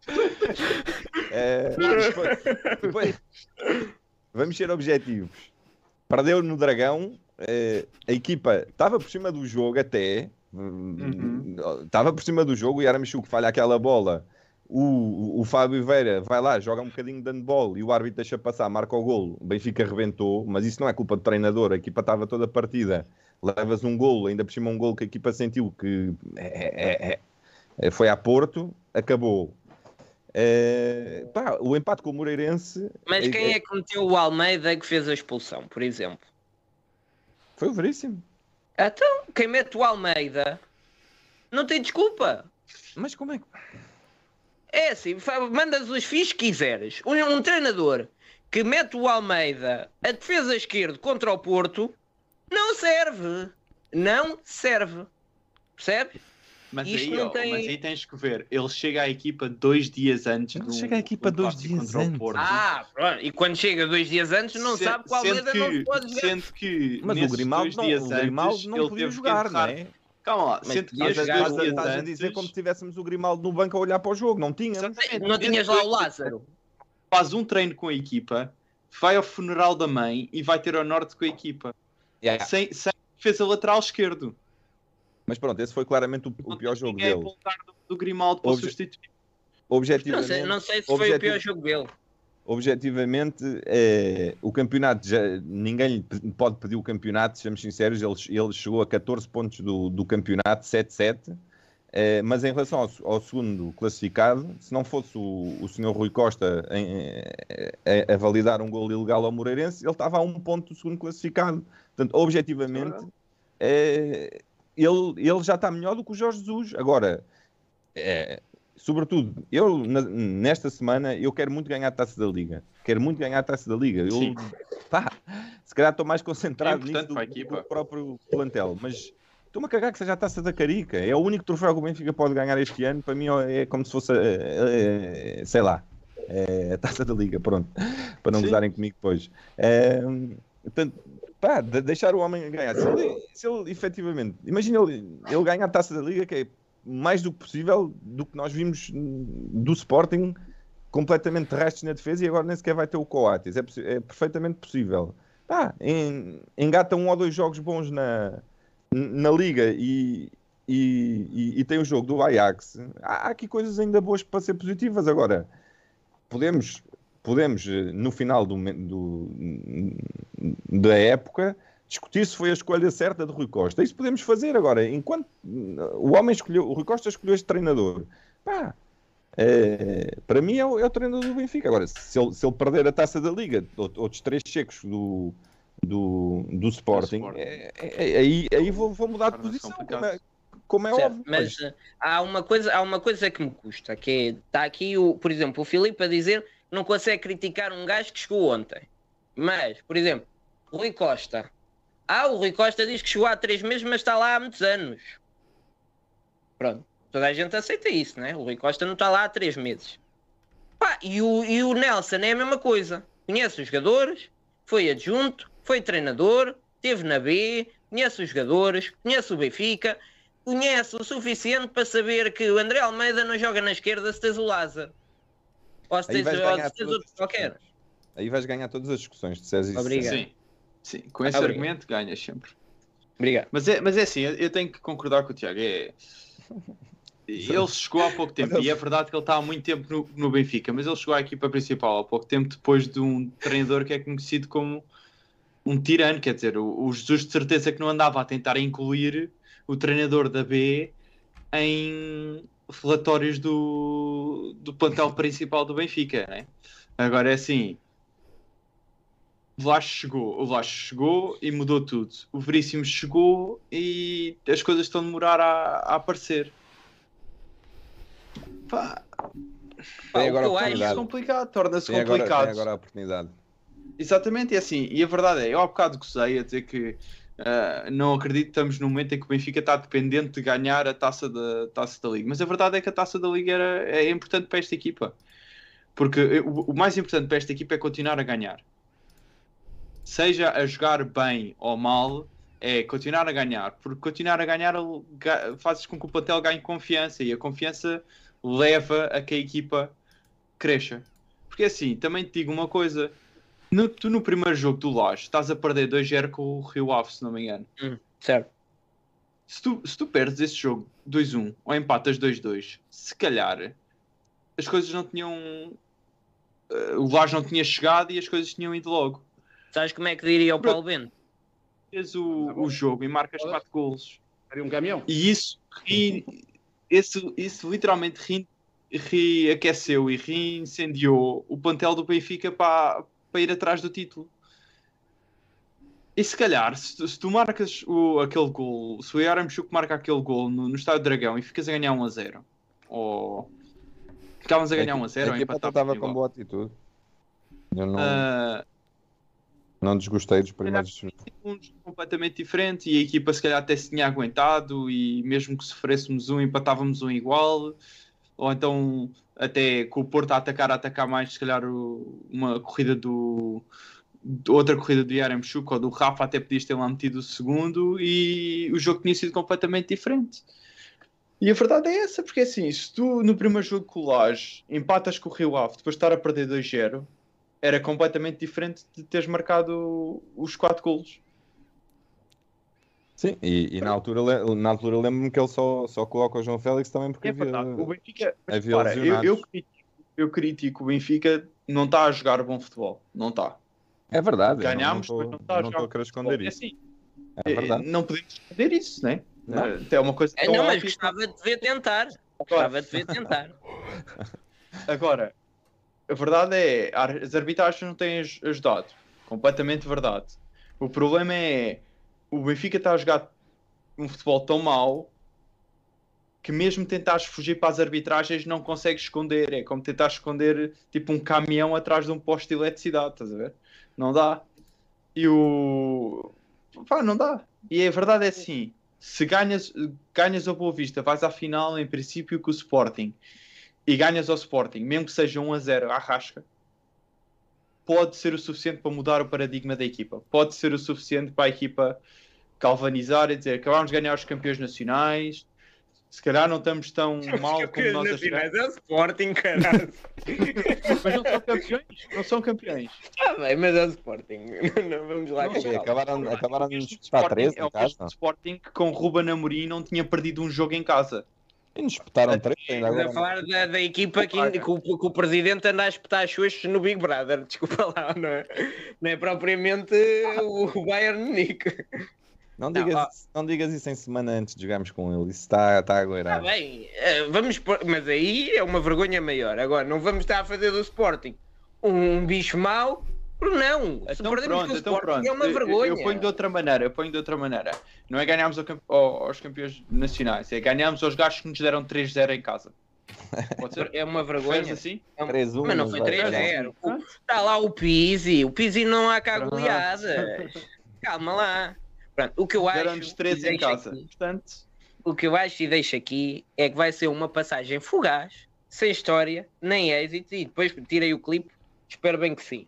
É, depois, depois, vamos ser objetivos. Perdeu no Dragão. é, a equipa estava por cima do jogo até. Estava por cima do jogo e Aramchuk falha aquela bola. O, o, o Fábio Vieira vai lá, joga um bocadinho de handball e o árbitro deixa passar, marca o golo. O Benfica arrebentou, mas isso não é culpa do treinador. A equipa estava toda partida. Levas um golo, ainda por cima um golo que a equipa sentiu que é- é- é- foi a Porto, acabou. É, pá, o empate com o Moreirense Mas quem é que meteu o Almeida que fez a expulsão, por exemplo? foi o Veríssimo. Então, quem mete o Almeida não tem desculpa. Mas como é que. É assim, mandas os fios que quiseres. Um, um treinador que mete o Almeida a defesa esquerda contra o Porto não serve. Não serve. Percebes? Mas aí, ó, tem- mas aí tens que ver. Ele chega à equipa dois dias antes. Ele do- chega à equipa do dois dias contra o antes. Porto. Ah, pronto. E quando chega dois dias antes não Se- sabe que o sendo Almeida não que- pode jogar. Sendo que Mas o Grimaldo dois não, dias o Grimaldo antes, não ele podia que jogar, não é? Calma lá, Mas sendo que dois Estás a- dias estás a antes, dizer como se tivéssemos o Grimaldo no banco a olhar para o jogo. Não. Exatamente. Não tinhas lá o Lázaro. faz um treino com a equipa, vai ao funeral da mãe e vai ter ao norte com a equipa. Yeah. Sem, sem defesa lateral esquerdo. Mas pronto, esse foi claramente o, o Não pior jogo dele. do, do Grimaldo para Obje- substituir. Não Objetivamente, sei, não sei se foi o pior jogo dele. objetivamente é, o campeonato já ninguém lhe pode pedir o campeonato, sejamos sinceros, ele, ele chegou a 14 pontos do, do campeonato, 7-7. eh, mas em relação ao, ao segundo classificado, se não fosse o, o senhor Rui Costa em- a, a validar um gol ilegal ao Moreirense, ele estava a um ponto do segundo classificado. Portanto, objetivamente, eh, ele, ele já está melhor do que o Jorge Jesus. Agora, eh, sobretudo, eu na- nesta semana eu quero muito ganhar a taça da Liga. Quero muito ganhar a taça da Liga. Eu, Sim. pá, se calhar estou mais concentrado É nisso do, do próprio plantel. Mas estou-me a cagar que seja a taça da Carica. É o único troféu que o Benfica pode ganhar este ano. Para mim é como se fosse, eh, eh, sei lá, eh, a taça da Liga. Pronto, para não Sim. gozarem comigo depois. Eh, portanto, pá, de- deixar o homem ganhar. Se ele, se ele efetivamente, imagina ele, ele ganha a taça da Liga, que é mais do que possível do que nós vimos do Sporting completamente terrestres na defesa e agora nem sequer vai ter o Coates. É, é perfeitamente possível. Pá, en- engata um ou dois jogos bons na, na Liga e, e, e- e tem o jogo do Ajax. Há aqui coisas ainda boas para ser positivas. Agora, podemos, podemos eh, no final do, do- da época discutir se foi a escolha certa de Rui Costa. Isso podemos fazer agora. Enquanto o homem escolheu, o Rui Costa escolheu este treinador, pá, eh, para mim é o, é o treinador do Benfica. Agora, se ele, se ele perder a taça da Liga, ou- outros três checos do, do, do Sporting, Sporting. é- é- é- aí, aí vou, vou mudar de posição. Complicado. é, como é Certo, óbvio. mas mas- eh, há uma coisa, há uma coisa que me custa, que é, está aqui o, por exemplo, o Filipe a dizer não consegue criticar um gajo que chegou ontem. Mas, por exemplo, Rui Costa. Ah, o Rui Costa diz que chegou há três meses, mas está lá há muitos anos. Pronto, toda a gente aceita isso, né? O Rui Costa não está lá há três meses. Pá, e o, e o Nelson é a mesma coisa. Conhece os jogadores, foi adjunto, foi treinador, esteve na B, conhece os jogadores, conhece o Benfica, conhece o suficiente para saber que o André Almeida não joga na esquerda se tens o Lázaro. Tens todas outro qualquer. Aí vais ganhar todas as discussões, disseres isso. Obrigado. Sim, sim. Com esse Obrigado. argumento ganhas sempre. Obrigado. Mas é, mas é assim, eu, eu tenho que concordar com o Tiago. É... Ele chegou há pouco tempo e é verdade que ele está há muito tempo no, no Benfica, mas ele chegou à equipa principal há pouco tempo depois de um treinador que é conhecido como um tirano. Quer dizer, o, o Jesus de certeza que não andava a tentar incluir o treinador da B em relatórios do, do plantel principal do Benfica. Né? Agora é assim. O Vlacho chegou, o Vlacho chegou e mudou tudo. O Veríssimo chegou e as coisas estão a demorar a, a aparecer. Pá, Pá, o agora que eu acho- é complicado, torna-se agora, complicado. tem agora a oportunidade. Exatamente, e assim, e a verdade é, eu há bocado gostei a dizer que Uh, não acredito que estamos num momento em que o Benfica está dependente de ganhar a taça da, taça da Liga. Mas a verdade é que a taça da Liga era, é importante para esta equipa. Porque o, o mais importante para esta equipa é continuar a ganhar. Seja a jogar bem ou mal, é continuar a ganhar. Porque continuar a ganhar ga- fazes com que o plantel ganhe confiança e a confiança leva a que a equipa cresça. Porque assim, também te digo uma coisa: no- tu no primeiro jogo do Laje estás a perder 2-0 com o Rio Ave, se não me engano. Certo. Se tu, se tu perdes esse jogo 2-1 ou empatas 2-2, se calhar as coisas não tinham. eh, o Laje não tinha chegado e as coisas tinham ido logo. Sabes como é que diria o Paulo Bento? Fez o, o jogo e marcas 4 golos. Era um caminhão. E isso, ri- isso, isso literalmente ri- reaqueceu e reincendiou o plantel do Benfica para, para ir atrás do título. E se calhar, se tu, se tu marcas o, aquele gol, se o Yaramchuk marca aquele gol no, no Estádio Dragão e ficas a ganhar 1 a 0, ou ficávamos a ganhar 1 a 0, A equipa estava com boa atitude. Eu não, Ah, não desgostei dos primeiros. jogo completamente diferente e a equipa se calhar até se tinha aguentado e mesmo que sofrêssemos um empatávamos um igual ou então até com o Porto a atacar a atacar mais se calhar uma corrida do de outra corrida do Yaremchuk ou do Rafa até podias ter lá metido o segundo e o jogo tinha sido completamente diferente e a verdade é essa, porque assim, se tu no primeiro jogo o Laje empatas com o Rio Ave depois de estar a perder 2-0 era completamente diferente de teres marcado os 4 golos. Sim, e, e na altura, na altura lembro-me que ele só, só coloca o João Félix também porque É havia, verdade. O Benfica, havia Repara, eu, eu, critico, eu critico o Benfica não está a jogar bom futebol. Não está. É verdade. Ganhámos, não mas estou não está a não jogar estou a querer esconder É isso. assim, É verdade. Não podemos esconder isso, né? Não. Eh, É uma coisa É, tão não, mas gostava de ver tentar. Gostava de ver tentar. Agora, a verdade é, as arbitragens não têm aj- ajudado. Completamente verdade. O problema é, o Benfica está a jogar um futebol tão mau que mesmo tentares fugir para as arbitragens não consegues esconder. É como tentar esconder tipo um caminhão atrás de um poste de eletricidade, estás a ver? Não dá. E o... Pá, não dá. E a verdade é assim, se ganhas, ganhas a Boa Vista, vais à final em princípio com o Sporting e ganhas ao Sporting, mesmo que seja 1 a 0 à rasca, pode ser o suficiente para mudar o paradigma da equipa. Pode ser o suficiente para a equipa galvanizar e dizer acabámos de ganhar os campeões nacionais, se calhar não estamos tão mal como nós achamos. É o Sporting, caralho. Mas não são campeões, não são campeões. Está bem, mas é o Sporting. Não, vamos lá Não calma. Acabaram, acabaram de disputar Sporting 13 é em o casa. Sporting que com Ruben Amorim não tinha perdido um jogo em casa. E nos disputaram 13 ainda Estamos a agora. falar da, da equipa que, que o, que o presidente anda a espetar chuchos no Big Brother. Desculpa lá, não é, não é propriamente o Bayern Munique. Não Não, digas, ó. isso- não digas isso em semana antes de jogarmos com ele. Isso está, está a Está bem, eh, vamos pôr- mas aí é uma vergonha maior. Agora, não vamos estar a fazer do Sporting um bicho mau, porque não. Se Então perdemos pronto, com o então Sporting pronto. é uma Eu- eu- vergonha. Eu, ponho de outra maneira, eu ponho de outra maneira. Não é ganharmos ao aos campeões nacionais, é ganharmos aos gajos que nos deram 3-0 em casa. Pode ser? É uma vergonha. assim? É um- 3-1, Mas não foi vai- 3-0. Está lá o Pizzi. O Pizzi não há cá goleadas. Calma lá. Pronto, o que eu acho. Deram-nos 3 e em casa. aqui- Portanto, o que eu acho e deixo aqui é que vai ser uma passagem fugaz, sem história, nem êxito, e depois tirei o clipe, espero bem que sim.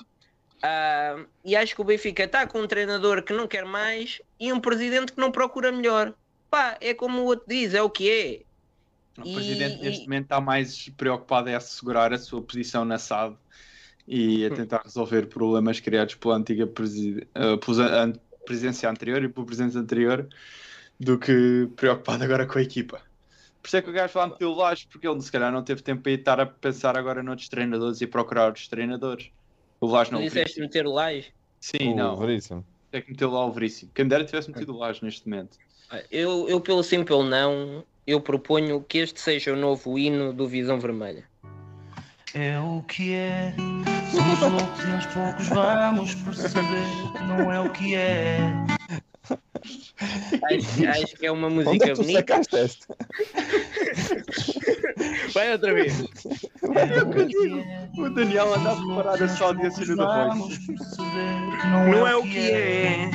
Ah, e acho que o Benfica está com um treinador que não quer mais e um presidente que não procura melhor. Pá, é como o outro diz, é o que é. o E- presidente neste e- momento está mais preocupado em assegurar a sua posição na SAD e a tentar resolver problemas criados pela antiga pela an- presidência anterior e pelo presidente anterior do que preocupado agora com a equipa. Por isso é que o gajo fala meteu o Laje, porque ele se calhar não teve tempo para ir estar a pensar agora noutros treinadores e procurar outros treinadores. O Laje Tu não. o disseste meter o Laje. Sim, O não. Veríssimo. Tem que meter lá o Veríssimo. Quem dera tivesse metido o Laje neste momento. Eu, eu, pelo sim, pelo não, eu proponho que este seja o novo hino do Visão Vermelha. É o que é. Somos loucos e aos poucos vamos perceber que não é o que é. Acho, acho que é uma Onde é música que tu bonita. sacaste esta? Vai outra vez. É o que é. O Daniel anda a Somos preparar a loucos e sua aos poucos audiência da voz. Não é o que é.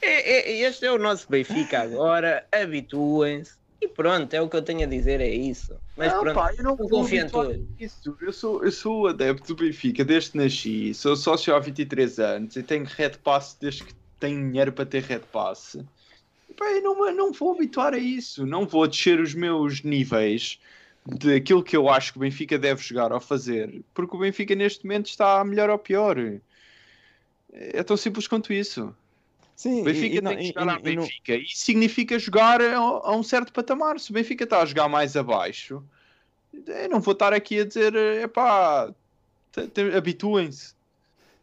é- é- este é o nosso Benfica agora, habituem-se. E pronto, é o que eu tenho a dizer, é isso. Mas não, pronto, pá, eu não confio em tudo. nisso. Eu sou, eu sou adepto do Benfica desde que nasci, sou sócio há 23 anos e tenho Red Pass desde que tenho dinheiro para ter Red Pass. E, pá, eu não, não vou habituar a isso, não vou descer os meus níveis daquilo que eu acho que o Benfica deve jogar ou fazer, porque o Benfica neste momento está melhor ou pior. É tão simples quanto isso. Sim, O Benfica e- e não- tem que e- jogar ao e- e não- Benfica. Isso significa jogar a, a um certo patamar. Se o Benfica está a jogar mais abaixo, eu não vou estar aqui a dizer, epá, habituem-se.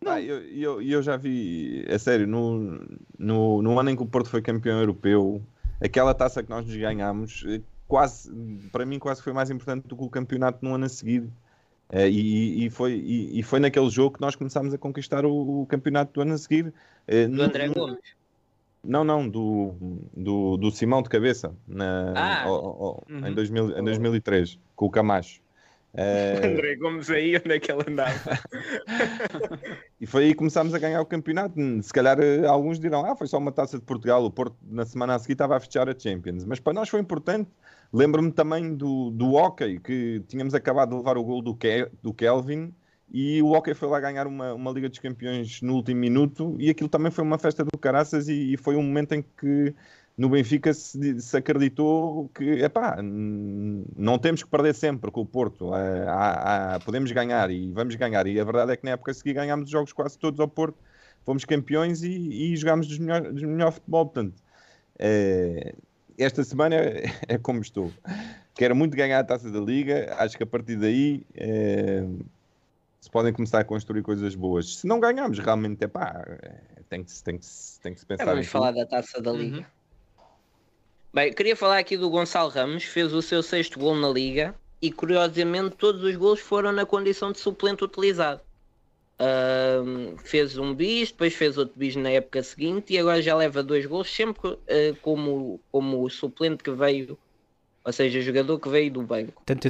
Ah, eu, eu, eu já vi, é sério, no, no, no ano em que o Porto foi campeão europeu, aquela taça que nós nos ganhámos, eh, quase, para mim, quase foi mais importante do que o campeonato no ano a seguir. Eh, e, e foi, e, e foi naquele jogo que nós começámos a conquistar o, o campeonato do ano a seguir. Eh, Do André no- Gomes. Não, não, do, do, do Simão de cabeça, na, Ah. ao- ao- Uhum. em, 2000, em 2003, com o Camacho. Eh, André Gomes aí, onde é que ele andava? E foi aí que começámos a ganhar o campeonato. Se calhar eh, alguns dirão, ah, foi só uma taça de Portugal. O Porto na semana a seguir estava a fechar a Champions. Mas para nós foi importante. Lembro-me também do, do Hockey, que tínhamos acabado de levar o gol do, Ke do Kelvin e o Hockey foi lá ganhar uma, uma Liga dos Campeões no último minuto e aquilo também foi uma festa do caraças e, e foi um momento em que no Benfica se, se acreditou que, epá, não temos que perder sempre com o Porto. Eh, há- há- podemos ganhar e vamos ganhar. E a verdade é que na época a seguir ganhámos os jogos quase todos ao Porto. Fomos campeões e, e jogámos dos melhor, dos melhor futebol. Portanto, eh, esta semana é, é como estou. Quero muito ganhar a taça da Liga. Acho que a partir daí eh, se podem começar a construir coisas boas. Se não ganharmos, realmente é pá, tem que, se- tem que, se- tem que se pensar Já vamos falar tudo. da taça da Liga. Bem, queria falar aqui do Gonçalo Ramos, fez o seu sexto gol na Liga e curiosamente todos os gols foram na condição de suplente utilizado. Ahm, fez um bis, depois fez outro bis na época seguinte e agora já leva dois gols, sempre eh, como, como o suplente que veio, ou seja, jogador que veio do banco. Portanto, eu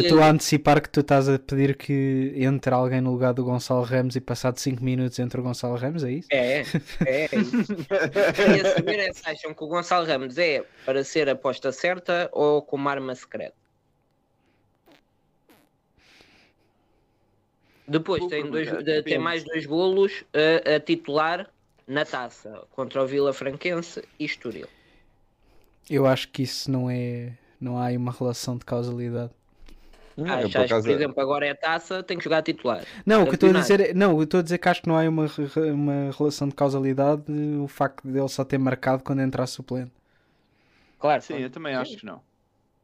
estou a, antecipar que tu estás a pedir que entre alguém no lugar do Gonçalo Ramos e passado 5 minutos entre o Gonçalo Ramos, é isso? É, é isso. Queria saber é se acham que o Gonçalo Ramos é para ser a aposta certa ou como arma secreta. Depois tem, dois, de- tem mais dois golos a, a titular na taça contra o Vila Franquense e Estoril. Eu acho que isso não é. Não há aí uma relação de causalidade. Não, eu, Achas por que, por acaso, exemplo, agora é a taça, tem que jogar titular. Não, o que eu estou a dizer é, não, eu estou a dizer que acho que não há aí uma, uma relação de causalidade o facto de ele só ter marcado quando entrar suplente. Claro, Sim, eu também acho que não.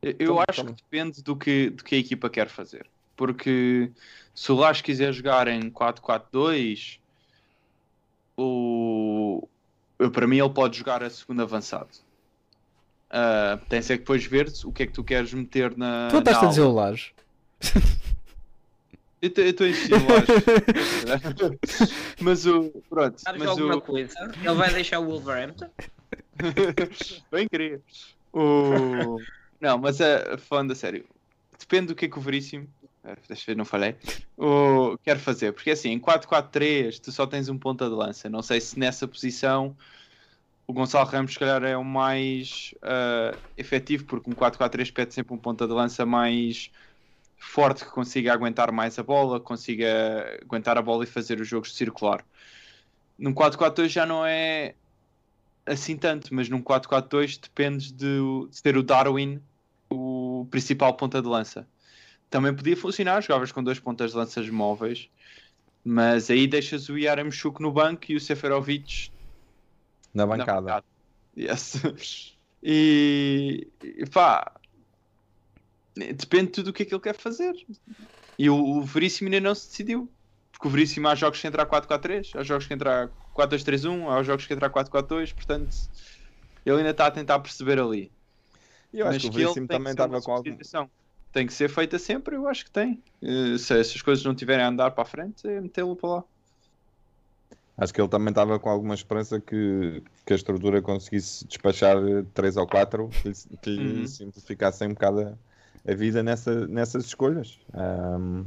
Eu, eu Então, acho então. que depende do que, do que a equipa quer fazer. Porque se o Lage quiser jogar em 4-4-2, o... eu, para mim ele pode jogar a segundo avançado. Ah, tem que depois ver o que é que tu queres meter na. tu estás na a dizer o Laje. Eu estou a insistir no Lage. mas o. Pronto. Sabes mas alguma o... coisa? Ele vai deixar o Wolverhampton? Bem queria. O... Não, mas a falando a sério, depende do que é que o Veríssimo, deixa eu ver, não falei, o... quer fazer. Porque assim, em 4-4-3 tu só tens um ponta de lança. Não sei se nessa posição o Gonçalo Ramos, se calhar, é o mais ah, efetivo, porque um 4-4-3 pede sempre um ponta de lança mais forte que consiga aguentar mais a bola, consiga aguentar a bola e fazer os jogos circular. Num 4-4-2 já não é assim tanto, mas num 4-4-2 dependes de, ter o Darwin o principal ponta de lança. Também podia funcionar, jogavas com dois pontas de lanças móveis, mas aí deixas o Yaramchuk no banco e o Seferovic na na bancada. bancada. Yes. E, pá, depende de tudo o que é que ele quer fazer. E o, o Veríssimo ainda não se decidiu. Porque o Veríssimo há jogos que entra a 4-4-3, há jogos que entra a 4-2-3-1, há jogos que entra a 4-4-2, portanto ele ainda está a tentar perceber ali. E eu acho Mas que o Veríssimo que também estava com algum. Tem que ser feita sempre, eu acho que tem. Se, se as coisas não tiverem a andar para a frente, é metê-lo para lá. Acho que ele também estava com alguma esperança que, que a estrutura conseguisse despachar três ou quatro que lhe, que Uhum. simplificassem um bocado a, a vida nessa, nessas escolhas. Ahm,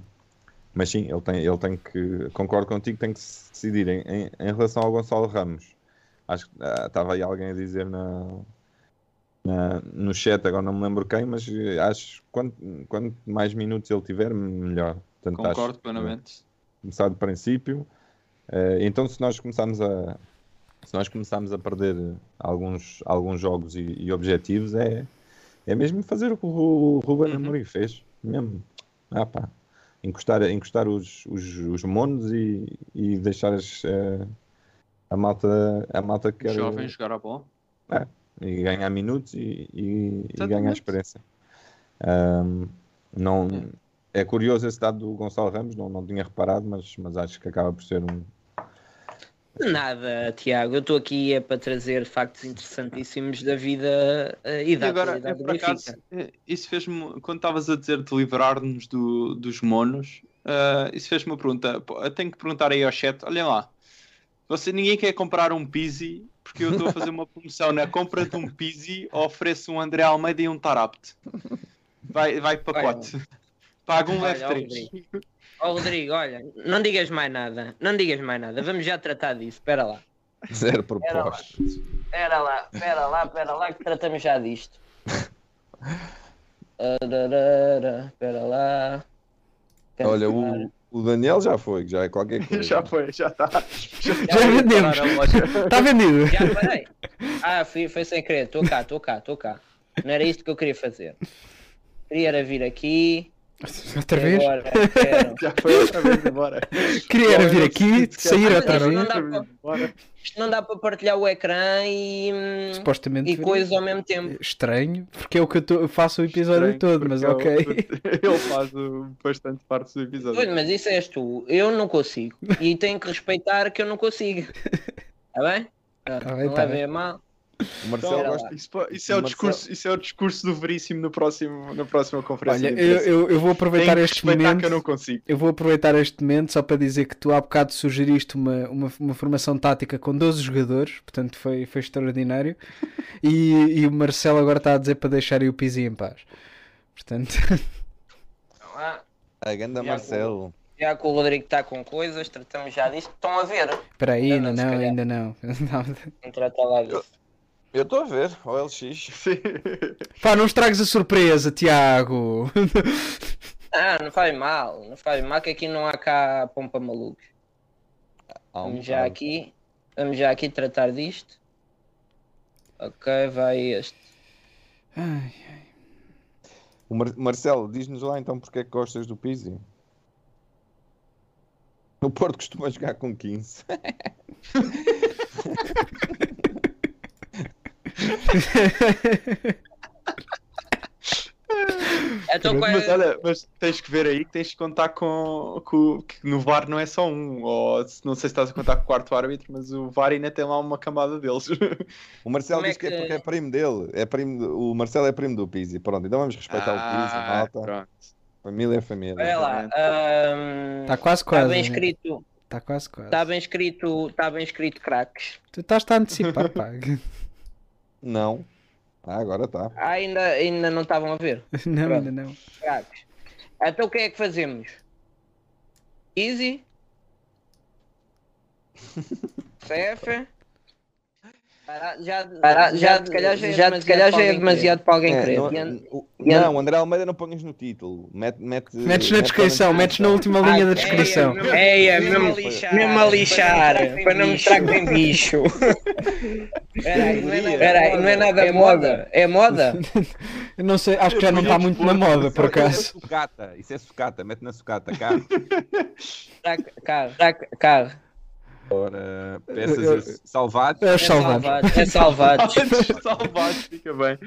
mas sim, ele tem, ele tem que, concordo contigo, tem que se decidir em, em, em relação ao Gonçalo Ramos. Acho que ah, estava aí alguém a dizer na, na- no chat, agora não me lembro quem, mas eh, acho que quanto, quanto mais minutos ele tiver, melhor. Portanto, acho Concordo que plenamente. começar do princípio. Eh, então, se nós começarmos a se nós começarmos a perder alguns, alguns jogos e, e objetivos, é, é mesmo fazer o que o Ruben Uhum. Amorim fez. Mesmo. Ah, pá. Encostar, encostar os, os, os monos e, e deixar as, eh, a malta, a malta que Os jovens jogar a bola. E ganhar minutos e, e, e ganhar experiência. Ahm, não, é curioso esse dado do Gonçalo Ramos, não, não tinha reparado, mas, mas acho que acaba por ser um. De Nada, Tiago. Eu estou aqui é para trazer factos interessantíssimos da vida eh, e E da agora, atualidade eu, do por acaso, eh, isso fez-me. Quando estavas a dizer de livrar-nos do- dos monos, eh, isso fez-me uma pergunta. Eu tenho que perguntar aí ao chat: olhem lá, você, ninguém quer comprar um Pizzi porque eu estou a fazer uma promoção na compra de um Pizzi, ofereço um André Almeida e um Tarapt. Vai, vai pacote. Paga um Olha, F3. Ó Rodrigo, olha, não digas mais nada. Não digas mais nada. Vamos já tratar disso. Espera lá. Zero lá. propostas. Espera lá, espera lá, espera lá que tratamos já disto. Ararara, Espera lá. Olha, Cancelar. o, o Daniel já foi, já é qualquer coisa. Já foi, já está. Já vendemos. Está vendido. Já parei. Ah, fui, foi sem querer. Estou cá, estou cá, estou cá. Não era isto que eu queria fazer. Queria era vir aqui. Outra vez? Agora. Já foi outra vez embora. Queria era vir aqui, sair Ah, outra vez. não dá para- Isto não dá para partilhar o ecrã e, hum, Supostamente e coisas ao mesmo tempo. Estranho, porque é o que eu, tô- eu faço o episódio Estranho, todo, mas porque ok. ele- Ele faz uh, bastante parte do episódio. Olha, mas isso és tu. Eu não consigo. E tenho que respeitar que eu não consigo. Está bem? Tá bem, não tá levem bem. mal. O Marcelo Espera gosta. Isso, isso é o Marcelo- discurso, isso é o discurso do Veríssimo no próximo, na próxima conferência. Olha, eu, eu, eu vou aproveitar este momento. que eu não consigo. Eu vou aproveitar este momento só para dizer que tu há bocado sugeriste uma, uma, uma formação tática com 12 jogadores, portanto foi, foi extraordinário. E, e o Marcelo agora está a dizer para deixarem o Pizzi em paz. Portanto, A ganda Já Marcelo. já que o Rodrigo está com coisas, tratamos já disto. Estão a ver? espera aí, Não, ainda não, não, ainda não. Não. Tratar lá disso. Eu estou a ver, OLX. Pá, não estragues a surpresa, Tiago. Ah, não faz mal. Não faz mal que aqui não há cá pompa um Vamos já aqui. Vamos já aqui tratar disto. Ok, vai este. Ai, O Mar- Marcelo, diz-nos lá então porque é que gostas do Pizzi. O Porto costuma jogar com 15. Então, qual é- Mas olha, mas tens que ver aí que tens que contar com, com que no VAR não é só um, ou não sei se estás a contar com o quarto árbitro, mas o VAR ainda tem lá uma camada deles. O Marcelo Como é diz que... é que- porque é primo dele. É primo do- O Marcelo é primo do Pizzi. Pronto, então vamos respeitar o Pizzi, Ah, malta. pronto. Família é família. Olha lá. Está quase Está quase. bem né? escrito. Está quase quase. Está bem escrito. Está bem escrito craques. Tu estás a antecipar, pá. Não. Ah, agora está. Ah, ainda, ainda não estavam a ver. Não, Pronto. ainda não. Craques. Então o que é que fazemos? Easy. CF. Já, já, já- se calhar já, é já- se calhar já é demasiado para alguém É, querer. não, o- não, André Almeida não ponhas no título. Mete, mete, Metes na descrição, metes na última linha da descrição. É, é, mesmo, Mesmo a lixar, mesmo a lixar, para não me tratem bicho. Peraí, não é nada, peraí, não é nada é moda. É moda? Eu não sei, acho que já não está muito na moda, por é acaso. Isso é sucata. Mete na sucata, cá. Carro, tá, carro. Ora, peças salvadas. É os salvados. É salvados. Salvados, fica bem.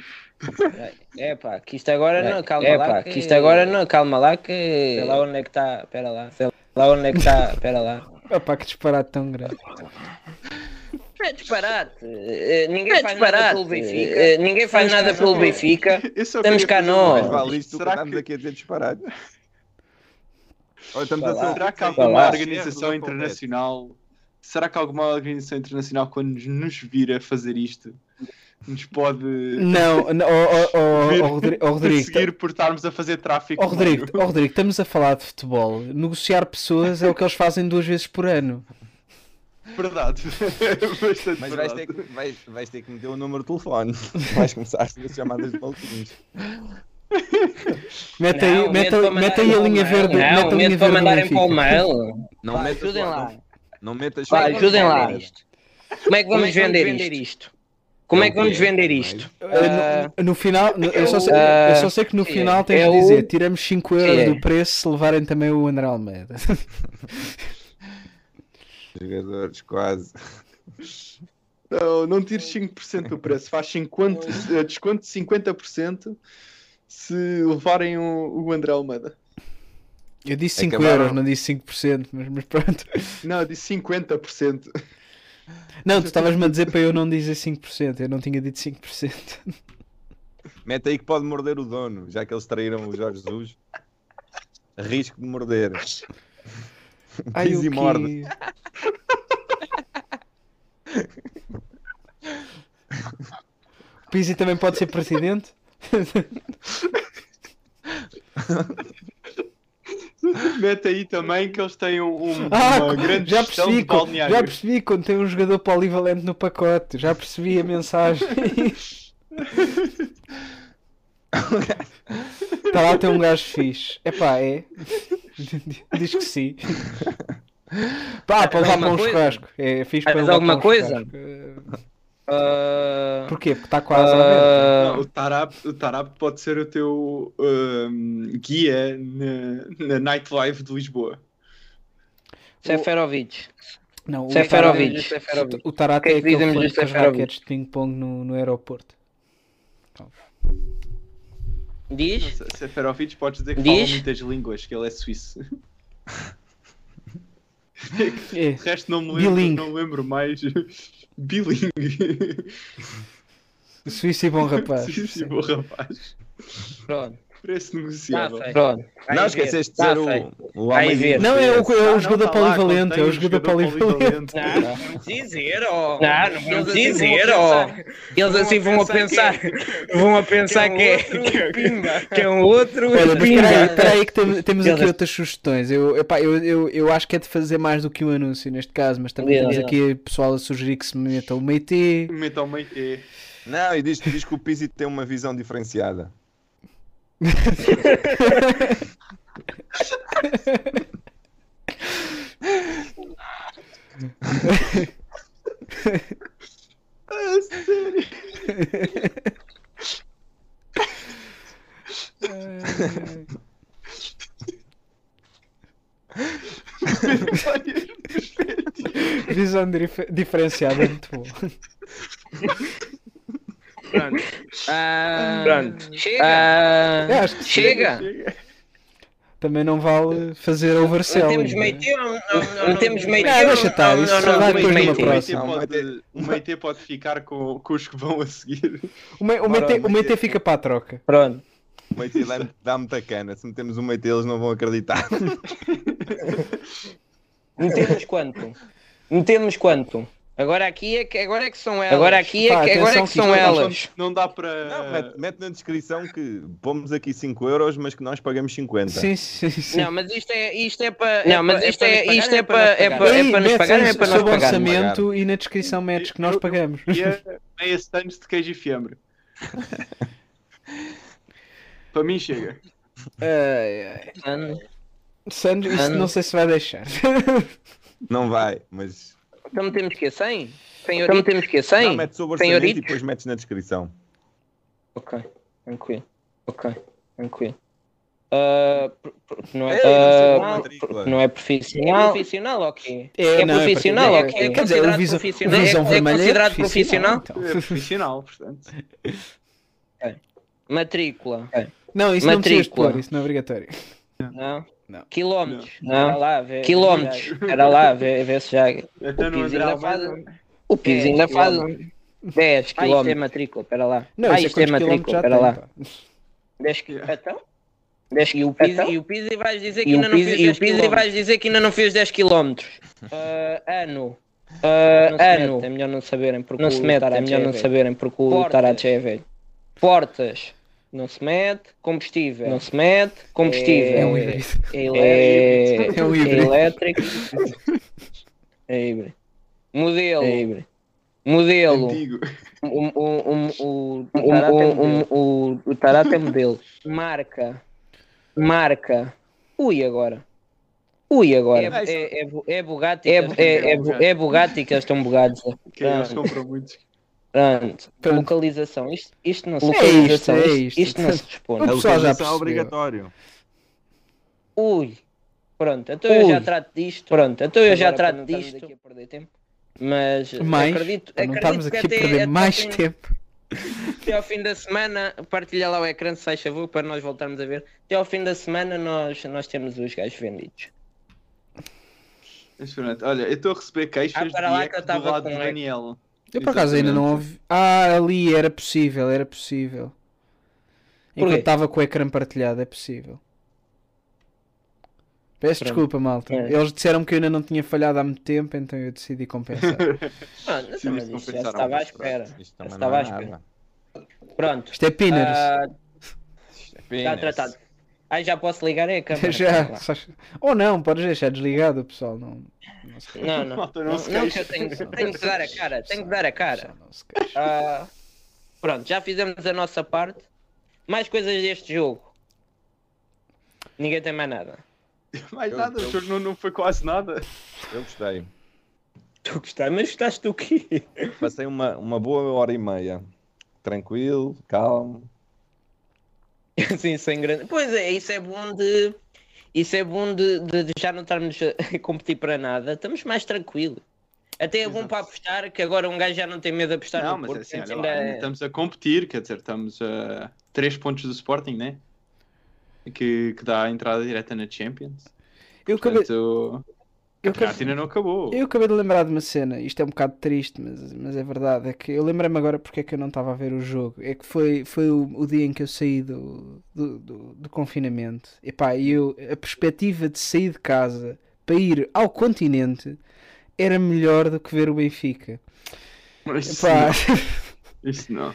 É pá, que isto agora não, calma é lá. pá, que... que isto agora não, calma lá que. Sei lá onde é que está, espera lá. Sei lá onde é que está, espera lá. Opa, que disparate tão grande. É disparate. Eh, Ninguém É faz nada disparate. pelo Benfica. Eh, ninguém faz nada pelo Benfica. Queria cá nós. Vale isto Será estamos que, aqui a dizer disparado. Olha, estamos a será que Vá alguma organização internacional. Será que alguma organização internacional, quando nos vir a fazer isto, nos pode Não, não, ó, Rodri- ó, Rodrigo, perseguir por estarmos a fazer tráfico? ó, Rodrigo, ó, Rodrigo, estamos a falar de futebol. Negociar pessoas é o que eles fazem duas vezes por ano. Verdade. Bastante Mas vais verdade. ter, que, vais, vais ter que meter o número de telefone. Vais começar a receber chamadas de maluquinhos. Mete Não, aí, mete, mete aí a linha verde. Não, mete a linha verde do mandarem para o mail. Não lá. Não, metas Vai, ajudem lá. Como é que vamos vender isto? Como é que vamos vender isto? Uh, no, no final, no- eu, só sei, Ah, eu só sei que no final tens é de o- dizer: tiramos 5 euros Sim. do preço se levarem também o André Almeida. Jogadores, quase. Não, não tires 5% do preço, faz 50, eh, desconto de 50% se levarem o, o André Almeida. Eu disse 5 Acabaram. euros, não disse 5%, mas, mas pronto. Não, eu disse 50%. Não, tu estavas-me a dizer para eu não dizer 5%, eu não tinha dito 5%. Mete aí que pode morder o dono, já que eles traíram o Jorge Jesus. Risco de morder. Ai, o e morde. O Pizzi também pode ser presidente? Mete aí também que eles têm um, um- Ah, uma grande já percebi, balneário. já percebi quando tem um jogador polivalente no pacote, já percebi a mensagem. Está lá tem um gajo fixe. Epá, é. Diz que sim. Pá, para levar alguma para um coisa? churrasco. É fixe para Faz levar alguma para um coisa? churrasco. Eh, Ah, Porquê? Porque está quase ah, Não, o Tarab, o Tarab pode ser o teu hum, guia na, na nightlife de Lisboa. Seferovic. Não, o Seferovic. Tarate- O que é é que aquele que as Seferovic? raquetes de ping-pong no, no aeroporto. Diz? Seferovic podes dizer que Diz? fala muitas línguas, que ele é suíço. É. O resto não me lembro, não me lembro mais. Bilingue. Suíço e bom rapaz. Sim, sim, bom rapaz. Pronto. Preço Tá negociável. Pronto. Vai Não esqueceste de Tá dizer feito. o, o Vai homem ver. Não, é o, é o jogador tá polivalente. É o o jogador polivalente. Não, não vamos dizer, ó. Não, não vamos dizer, ó. Eles assim vão a pensar, vão a pensar que é, que é um outro Olha, mas pinga. espera aí, que tem- temos aqui outras sugestões. Eu, epá, eu, eu, eu acho que é de fazer mais do que um anúncio neste caso, mas também temos aqui pessoal a sugerir que se meta o Meite. Meta ao meio é. Não, e diz, diz que o Pizzi tem uma visão diferenciada. Ah, sério? Visão dif- diferenciada, é muito bom. Pronto. Ah, Pronto. Chega. Eu acho que sim. chega. Também não vale fazer Não overselling. temos né? meio tempo. Não, não, não temos meio Não, tempo. deixa estar, isso só vai depois numa O próxima. Não, o Meite pode ficar com, com os que vão a seguir. O, mei, o, meite, o Meite fica para a troca. Pronto. O Meite dá- dá muita cana. Se metemos o Meite, eles não vão acreditar. Metemos quanto? Metemos quanto? Agora aqui é que, agora é que são elas. Agora aqui é Pá, que, agora é que que são isto- elas. Não dá para. Não, mete, mete na descrição que pomos aqui 5 euros, mas que nós pagamos 50. Sim, sim, sim. Não, mas isto é, isto é para. Não, mas isto é, isto é para. É para, é para nos pagar, é para nós pagar. orçamento e na descrição metes que nós pagamos. E é meia stands de queijo e fiambre. para mim chega. Ai, Sandro, isso Mano. não sei se vai deixar. Não vai, mas. Então metemos que 100? Então metemos que Não, 100? metes sobre Tem orçamento e depois metes na descrição. Ok, tranquilo. Ok, tranquilo. Ah, pr- não é Ei, profissional, não matrícula. pr- não é profissional. É profissional ok? É, É, não, é profissional ok? é- quer dizer, o considerado Visão- profissional? o Visão é, é é considerado profissional? então. É profissional, portanto. Matrícula. Não, isso não precisas de Matrícula. pôr, isso não é obrigatório. Não. Não. Quilómetros. Não. Era lá, Quilómetros. Era lá, vê, vê se já. No Pizzi André ainda faz. O Pizzi 10 ainda faz. quilómetros. 10 Ah, isto é quilómetros. matrícula, espera lá. Não, Ah, isto é quilómetros matrícula, tem, lá. pá. 10 Yeah. Então? 10 e o Pizzi, Então? e o Pizzi vais dizer que E o ainda não fez e o 10 Pizzi quilómetros. vais dizer que ainda não fez 10 quilómetros. ano. Ah, Não se ano. mete, é melhor não saberem porque Não o se mete, é melhor não velho. saberem porque o. Tarate é velho. Portas. Não se mete. Combustível. Não se mete. Combustível. É um híbrido. É, é, É um híbrido. elétrico. É híbrido. Modelo. Modelo. Antigo. O, o, o, o, o, o, o, o Tarata é modelo. Marca. Marca. Ui, agora. Ui, agora. É, é, é, é Bugatti. É, é, é, é Bugatti que eles estão bugados. Que eles compram muitos. Pronto. Pronto. Localização. Isto, isto não se É localização. isto, é isto, isto. isto não se responde. A já localização é obrigatório. Ui. Pronto, então eu já Ui. trato disto. Pronto, então eu já Agora, trato não estarmos disto. aqui a perder tempo. Mas Mais, acredito, não acredito estarmos que aqui a até, perder até mais fim- tempo. Até ao fim da semana, partilha lá o ecrã se faz favor para nós voltarmos a ver. Até ao fim da semana nós, nós temos os gajos vendidos. Olha, eu estou a receber queixas Ah, de para lá que eu do lado com do eco. Daniel. Eu por acaso ainda não ouvi. Ah, ali era possível, era possível. Enquanto estava com o ecrã partilhado, é possível. Peço Pronto. desculpa, malta. É. Eles disseram que eu ainda não tinha falhado há muito tempo, então eu decidi compensar. Ah, não, mas isto já estava à espera. Isto Já estava à é espera. Pronto, Isto é Pinners. Isto é está tratado. Ah, já posso ligar é a câmera. Já. Ou não, podes deixar desligado, pessoal. Não, não se queixa. Não, não. Malta, não Não, se não, que queixa. eu tenho, tenho que dar a cara, tenho que dar a cara. Não se queixa. Ah, pronto, já fizemos a nossa parte. Mais coisas deste jogo. Ninguém tem mais nada. Mais Eu- nada, eu- o jogo não, não foi quase nada. Eu gostei. Tu gostaste, mas gostaste do quê? Passei uma, uma boa hora e meia. Tranquilo, calmo. Assim, sem grande. Pois é, isso é bom de. Isso é bom de, de- de já não estarmos a competir para nada. Estamos mais tranquilos. Até é bom Exato. para apostar, que agora um gajo já não tem medo de apostar Não, no mas Porto. assim, olha lá, ainda- ainda estamos a competir, quer dizer, estamos a 3 pontos do Sporting, né? Que, que dá a entrada direta na Champions. Eu acabei, Portanto, eu, acabei, ainda não acabou. eu acabei de lembrar de uma cena. Isto é um bocado triste, mas, mas é verdade. É que eu lembrei-me agora porque é que eu não estava a ver o jogo. É que foi, foi o, o dia em que eu saí do, do, do, do confinamento. E pá, eu, a perspectiva de sair de casa para ir ao continente era melhor do que ver o Benfica. Mas isso Epá, não, isso não. O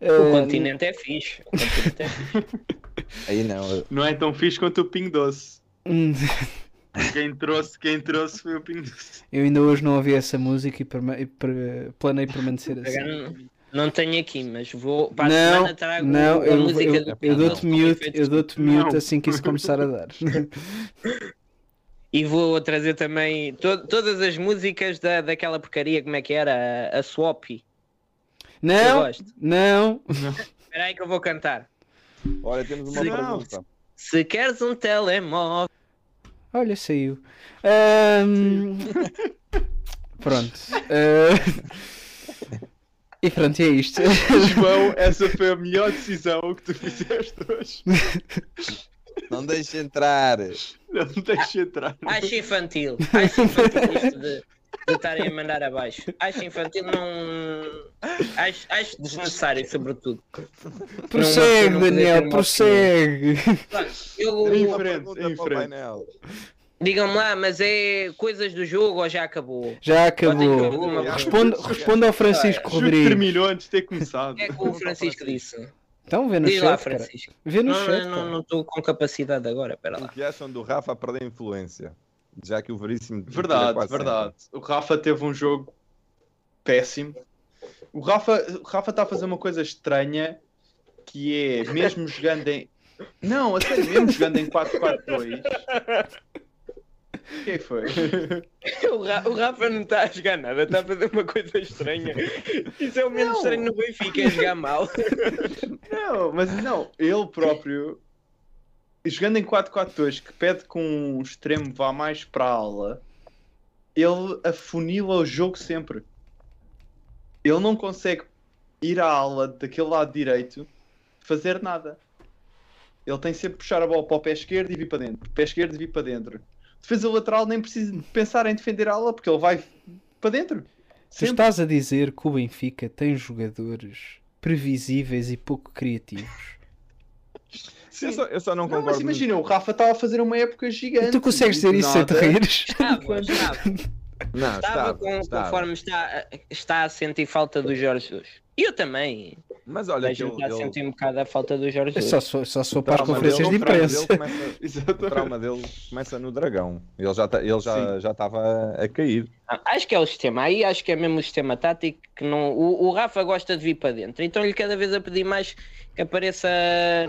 eh, continente é fixe. O continente é fixe. Aí não. eu- Não é tão fixe quanto o Ping Doce. Quem trouxe, quem trouxe foi o Ping Doce. Eu ainda hoje não ouvi essa música e, perma- e per- planei permanecer assim. Não, não tenho aqui, mas vou. Para a Não, semana trago não, a eu, música eu, do eu dou-te mute, eu dou-te mute assim que isso começar a dar. E vou trazer também to- todas as músicas da, daquela porcaria, como é que era? A, a Swap. Não, não. Espera aí que eu vou cantar. Olha, temos uma Sim. pergunta. Se queres um telemóvel. Olha, saiu. Ahm, Pronto. Ah, E pronto, é isto. João, essa foi a melhor decisão que tu fizeste hoje. Não deixe entrar. Não me deixes entrar. Acho infantil. Acho infantil isto de de estarem a mandar abaixo. Acho infantil, não. Acho, acho desnecessário, sobretudo. Prossegue, não Daniel, prossegue. Eu, Em frente, em para o frente. painel. Digam-me lá, mas é coisas do jogo ou já acabou? Já acabou. Responde, responde ao Francisco O Rodrigues. terminou antes de ter começado. É que o Francisco disse. Então vê no Diz lá, chat, cara. Francisco. Vê no Não, chat, não, cara. estou com capacidade agora, espera O lá. que acham do Rafa a perder influência? Já que o Veríssimo. Verdade, verdade. O Rafa teve um jogo péssimo. O Rafa o Rafa está a fazer uma coisa estranha que é, mesmo jogando em. Não, a sério, mesmo jogando em 4-4-2. O que foi? O, Ra- o Rafa não está a jogar nada, está a fazer uma coisa estranha. Isso é o menos Não. estranho no Benfica, é jogar mal. Não, mas não, ele próprio, jogando em 4-4-2, que pede que um extremo vá mais para a ala, ele afunila o jogo sempre. Ele não consegue ir à ala daquele lado direito fazer nada. Ele tem sempre puxar a bola para o pé esquerdo e vir para dentro. Pé esquerdo e vir para dentro. Defesa lateral nem precisa pensar em defender a ala porque ele vai para dentro. Tu Sempre. estás a dizer que o Benfica tem jogadores previsíveis e pouco criativos. Eu só, eu só não Não, concordo. mas imagina, o Rafa estava a fazer uma época gigante. tu consegues e dizer isso sem te rires? Estava, estava. Não, Estava estava, com- estava. conforme está, está a sentir falta do Jorge Jesus. Eu também. Mas olha Vejo ele, já ele- sentir um bocado a falta do Jorge É Jesus. Só, se for- só o para as conferências de dele- o trauma imprensa. dele começa- o trauma dele começa no dragão. Ele já tá- ele já já estava a cair. Ah, Acho que é o sistema. Aí acho que é mesmo o sistema tático que não. O, o Rafa gosta de vir para dentro. Então ele cada vez a pedir mais que apareça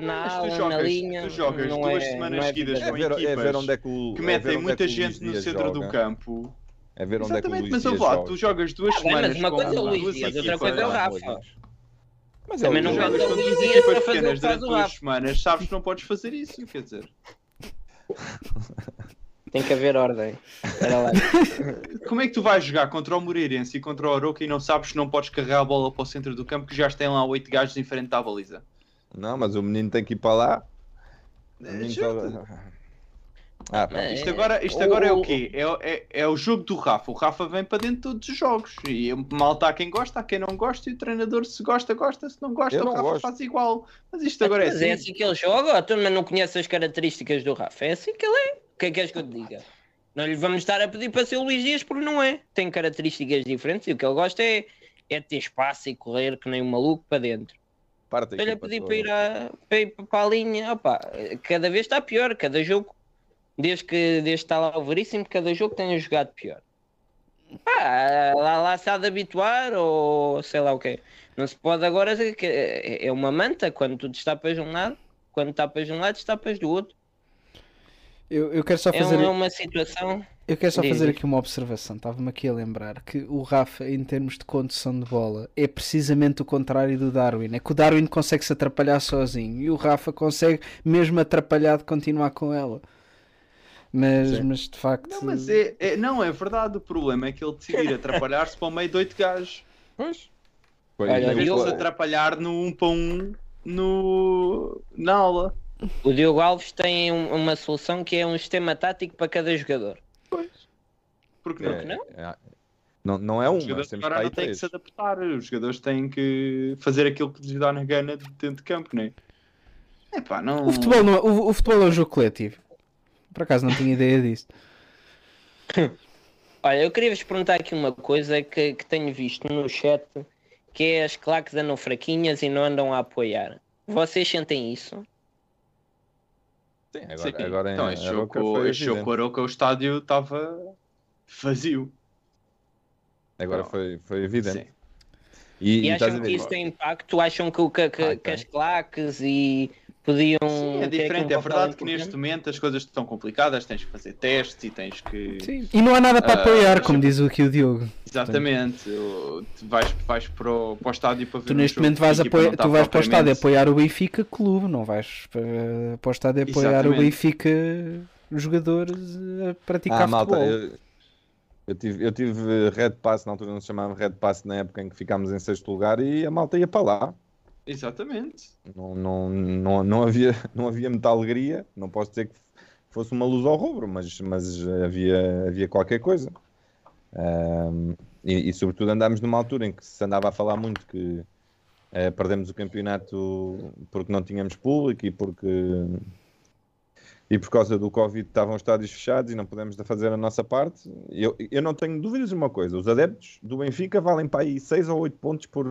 na Mas ala, na jogas- linha. tu jogas não duas é, semanas não é seguidas É com dele. ver, é ver equipas onde é que o que é ver metem onde muita é gente no centro do joga. campo. É ver onde é que o Exatamente, Luís mas eu joga. tu jogas duas Ah, bem, mas semanas uma com coisa é o Luís Dias, outra coisa é o Não, Rafa. Mas Também ele não jogas com Luís duas equipas para fazer pequenas durante duas Rafa. semanas, sabes que não podes fazer isso, quer dizer. Tem que haver ordem. Era lá. Como é que tu vais jogar contra o Moreirense e contra o Oroca e não sabes que não podes carregar a bola para o centro do campo que já têm lá oito gajos em frente à baliza? Não, mas o menino tem que ir para lá. O menino Juro-te. tá- Ah, pá. Isto agora, isto agora é o quê? É, o- é, é o jogo do Rafa. O Rafa vem para dentro de todos os jogos. E malta há quem gosta, há quem não gosta. E o treinador, se gosta, gosta. Se não gosta, Eu o não Rafa gosto. faz igual. Mas isto agora é Mas é assim. assim que ele joga, tu mas não conhece as características do Rafa. É assim que ele é. O que é que queres que eu te diga? Não lhe vamos estar a pedir para ser o Luís Dias porque não é. Tem características diferentes e o que ele gosta é, é ter espaço e correr que nem um maluco para dentro. Estou-lhe a pedir para para ir, a, para ir para a linha. Opa, cada vez está pior, cada jogo. Desde que desde está lá o Veríssimo, cada jogo tem jogado pior. Pá, lá, lá se há de habituar ou sei lá o quê. Não se pode agora dizer que é é uma manta quando tu destapas de um lado, quando tapas de um lado, destapas do outro. Eu, eu quero só É, fazer, é uma situação. eu quero só Diz, fazer aqui uma observação. Estava-me aqui a lembrar que o Rafa, em termos de condução de bola, é precisamente o contrário do Darwin. É que o Darwin consegue se atrapalhar sozinho e o Rafa consegue, mesmo atrapalhado, continuar com ela. Mas, mas de facto. Não, mas é, é- não, é verdade. O problema é que ele decidir atrapalhar-se para o meio de oito gajos. Pois. Pois, Olha, eu- eu- se atrapalhar no um para um no, na aula. O Diogo Alves tem um- uma solução que é um sistema tático para cada jogador. Porque não? é, não? é- não, não é Os um, jogadores agora não aí têm que se adaptar. Os jogadores têm que fazer aquilo que lhes dá na gana dentro de campo, não é? Epá, não. O futebol, não é- o, o futebol é um jogo coletivo. Por acaso não tinha ideia disso. Olha, eu queria vos perguntar aqui uma coisa que, que tenho visto no chat, que é as claques andam fraquinhas e não andam a apoiar. Vocês sentem isso? Sim, agora, Sim. agora então, este jogo, este jogo o Aroca, o estádio estava vazio. Agora Não. foi, foi evidente. Sim. E, E e acham que isso tem impacto? Acham que, o- que, que- Ah, que as claques e podiam. Sim, é diferente. É verdade que neste momento as coisas estão complicadas, tens que fazer testes e tens que. Sim. E não há nada para Ah, apoiar, como diz aqui o Diogo. Exatamente. Vais, vais para, o, para o estádio para ver Tu neste momento vais está tu vais para o estádio apoiar o Benfica clube, não vais para, para o estádio apoiar Exatamente. o Benfica jogadores a praticar Ah, malta, futebol. eu, eu tive, eu tive Red Pass, na altura não se chamava Red Pass, na época em que ficámos em sexto lugar e a malta ia para lá. Exatamente. Não, não, não, não, havia, não havia muita alegria, não posso dizer que fosse uma luz ao rubro, mas, mas havia, havia qualquer coisa. Ahm, e, e, sobretudo andámos numa altura em que se andava a falar muito que eh, perdemos o campeonato porque não tínhamos público e porque e por causa do Covid estavam os estádios fechados e não pudemos fazer a nossa parte. Eu, eu não tenho dúvidas de uma coisa: os adeptos do Benfica valem para aí 6 ou 8 pontos por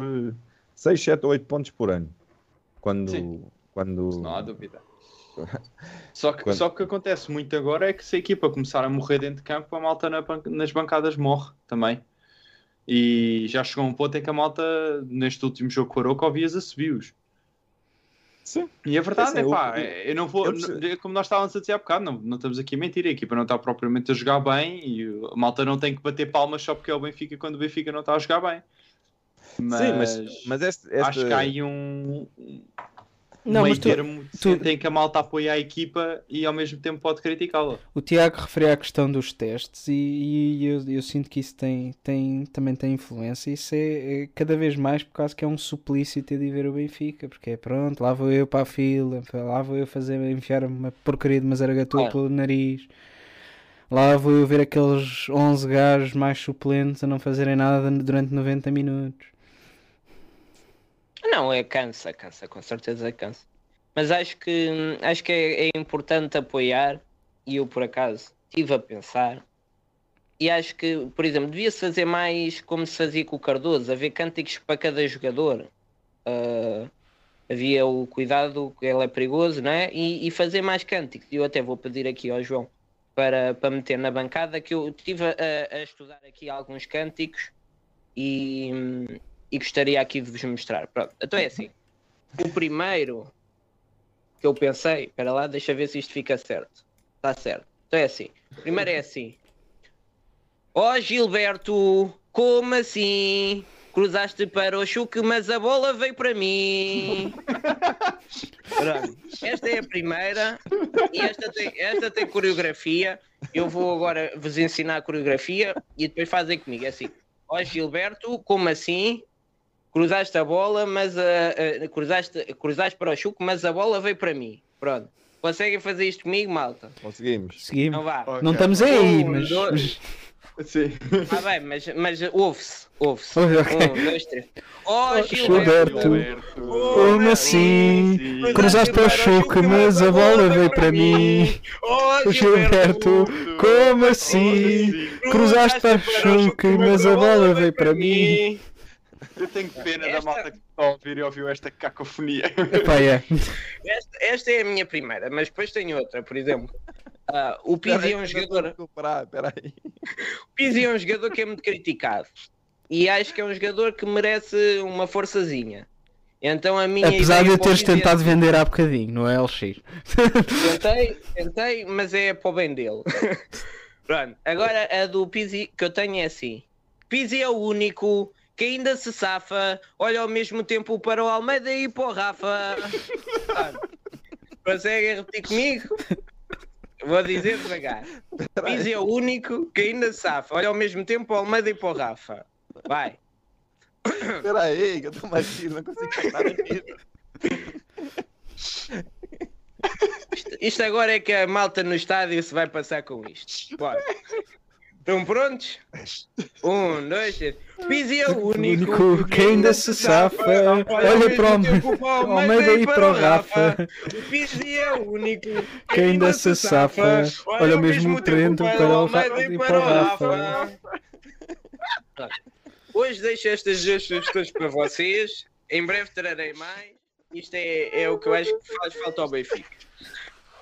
6, 7 ou 8 pontos por ano. Quando, Sim. quando Isso não há dúvida. Só que, Quando- só que o que acontece muito agora é que se a equipa começar a morrer dentro de campo, a malta na ban- nas bancadas morre também. E já chegou a um ponto em que a malta, neste último jogo com o Aroca, ouvias assobios. Sim. E a verdade É assim, é pá, eu- eu não vou, eu é como nós estávamos a dizer há bocado, não, não estamos aqui a mentir, a equipa não está propriamente a jogar bem e a malta não tem que bater palmas só porque é o Benfica quando o Benfica não está a jogar bem. Mas, Sim, mas, mas este, este- acho que há aí um, Não, meio mas tu- termo tu- em que a malta apoia a equipa e ao mesmo tempo pode criticá-la. O Tiago referia à questão dos testes e, e eu, eu sinto que isso tem, tem, também tem influência. Isso é, é cada vez mais por causa que é um suplício ter de ver o Benfica, porque é pronto, lá vou eu para a fila, lá vou eu fazer, enfiar uma porcaria de uma zaragatua Claro. pelo nariz. Lá vou eu ver aqueles 11 gajos mais suplentes a não fazerem nada durante 90 minutos. Não, é cansa, cansa, com certeza cansa. Mas acho que acho que é, é importante apoiar e eu por acaso estive a pensar e acho que, por exemplo, devia-se fazer mais como se fazia com o Cardoso, haver cânticos para cada jogador. ah, havia o cuidado que ele é perigoso, não é? E, e fazer mais cânticos. Eu até vou pedir aqui ao João para, para meter na bancada que eu estive a, a estudar aqui alguns cânticos e, e gostaria aqui de vos mostrar. Pronto, então é assim. O primeiro que eu pensei, espera lá, deixa ver se isto fica certo. Está certo. Então é assim. O primeiro é assim. Ó Gilberto, como assim? Cruzaste para o Chuque, mas a bola veio para mim. Pronto. Esta é a primeira e esta tem, esta tem coreografia. Eu vou agora vos ensinar a coreografia e depois fazem comigo. É assim. Ó Gilberto, como assim? Cruzaste a bola, mas a, a- cruzaste, cruzaste para o Chuque, mas a bola veio para mim. Pronto. Conseguem fazer isto comigo, malta? Conseguimos. Seguimos. Não vá. Não estamos aí, Um, mas. dois. Sim. Ah, bem, mas, mas ouve-se, ouve-se. Ok, ok. Um, dois, três. Ó Gilberto, Gilberto, Como assim? Cruzaste para o Chuque, mas a bola veio para mim. Ó O Gilberto, como assim? Cruzaste para o Chuque, mas a bola veio para mim. Eu tenho pena da Esta- malta que está a ouvir e ouviu esta cacofonia. Epá, é. Esta, esta é a minha primeira, mas depois tenho outra, por exemplo. Ah, o Pizzi é um jogador. Peraí. O Pizzi é um jogador que é muito criticado. E acho que é um jogador que merece uma forçazinha. Então a minha Apesar de eu teres Pizzi é- tentado vender há bocadinho, não é, LX? Tentei, tentei, mas é para o bem dele. Pronto, agora a do Pizzi que eu tenho é assim: Pizzi é o único que ainda se safa, olha ao mesmo tempo para o Almeida e para o Rafa. Conseguem repetir comigo? Vou dizer devagar. Pizzi é o único que ainda se safa, olha ao mesmo tempo para o Almeida e para o Rafa. Vai. Espera aí, que eu estou mais não consigo cantar aqui. Isto, isto agora é que a malta no estádio se vai passar com isto. Bora. Estão prontos? Um, dois, três. Pizzi é o único, único que ainda se safa, olha para o Almeida e para o Rafa. O Pizzi é o único Que ainda se safa, olha ao mesmo tempo para o Almeida e para o Rafa. Hoje deixo estas duas sugestões para vocês. Em breve trarei mais. Isto é, é o que eu acho que faz falta ao Benfica.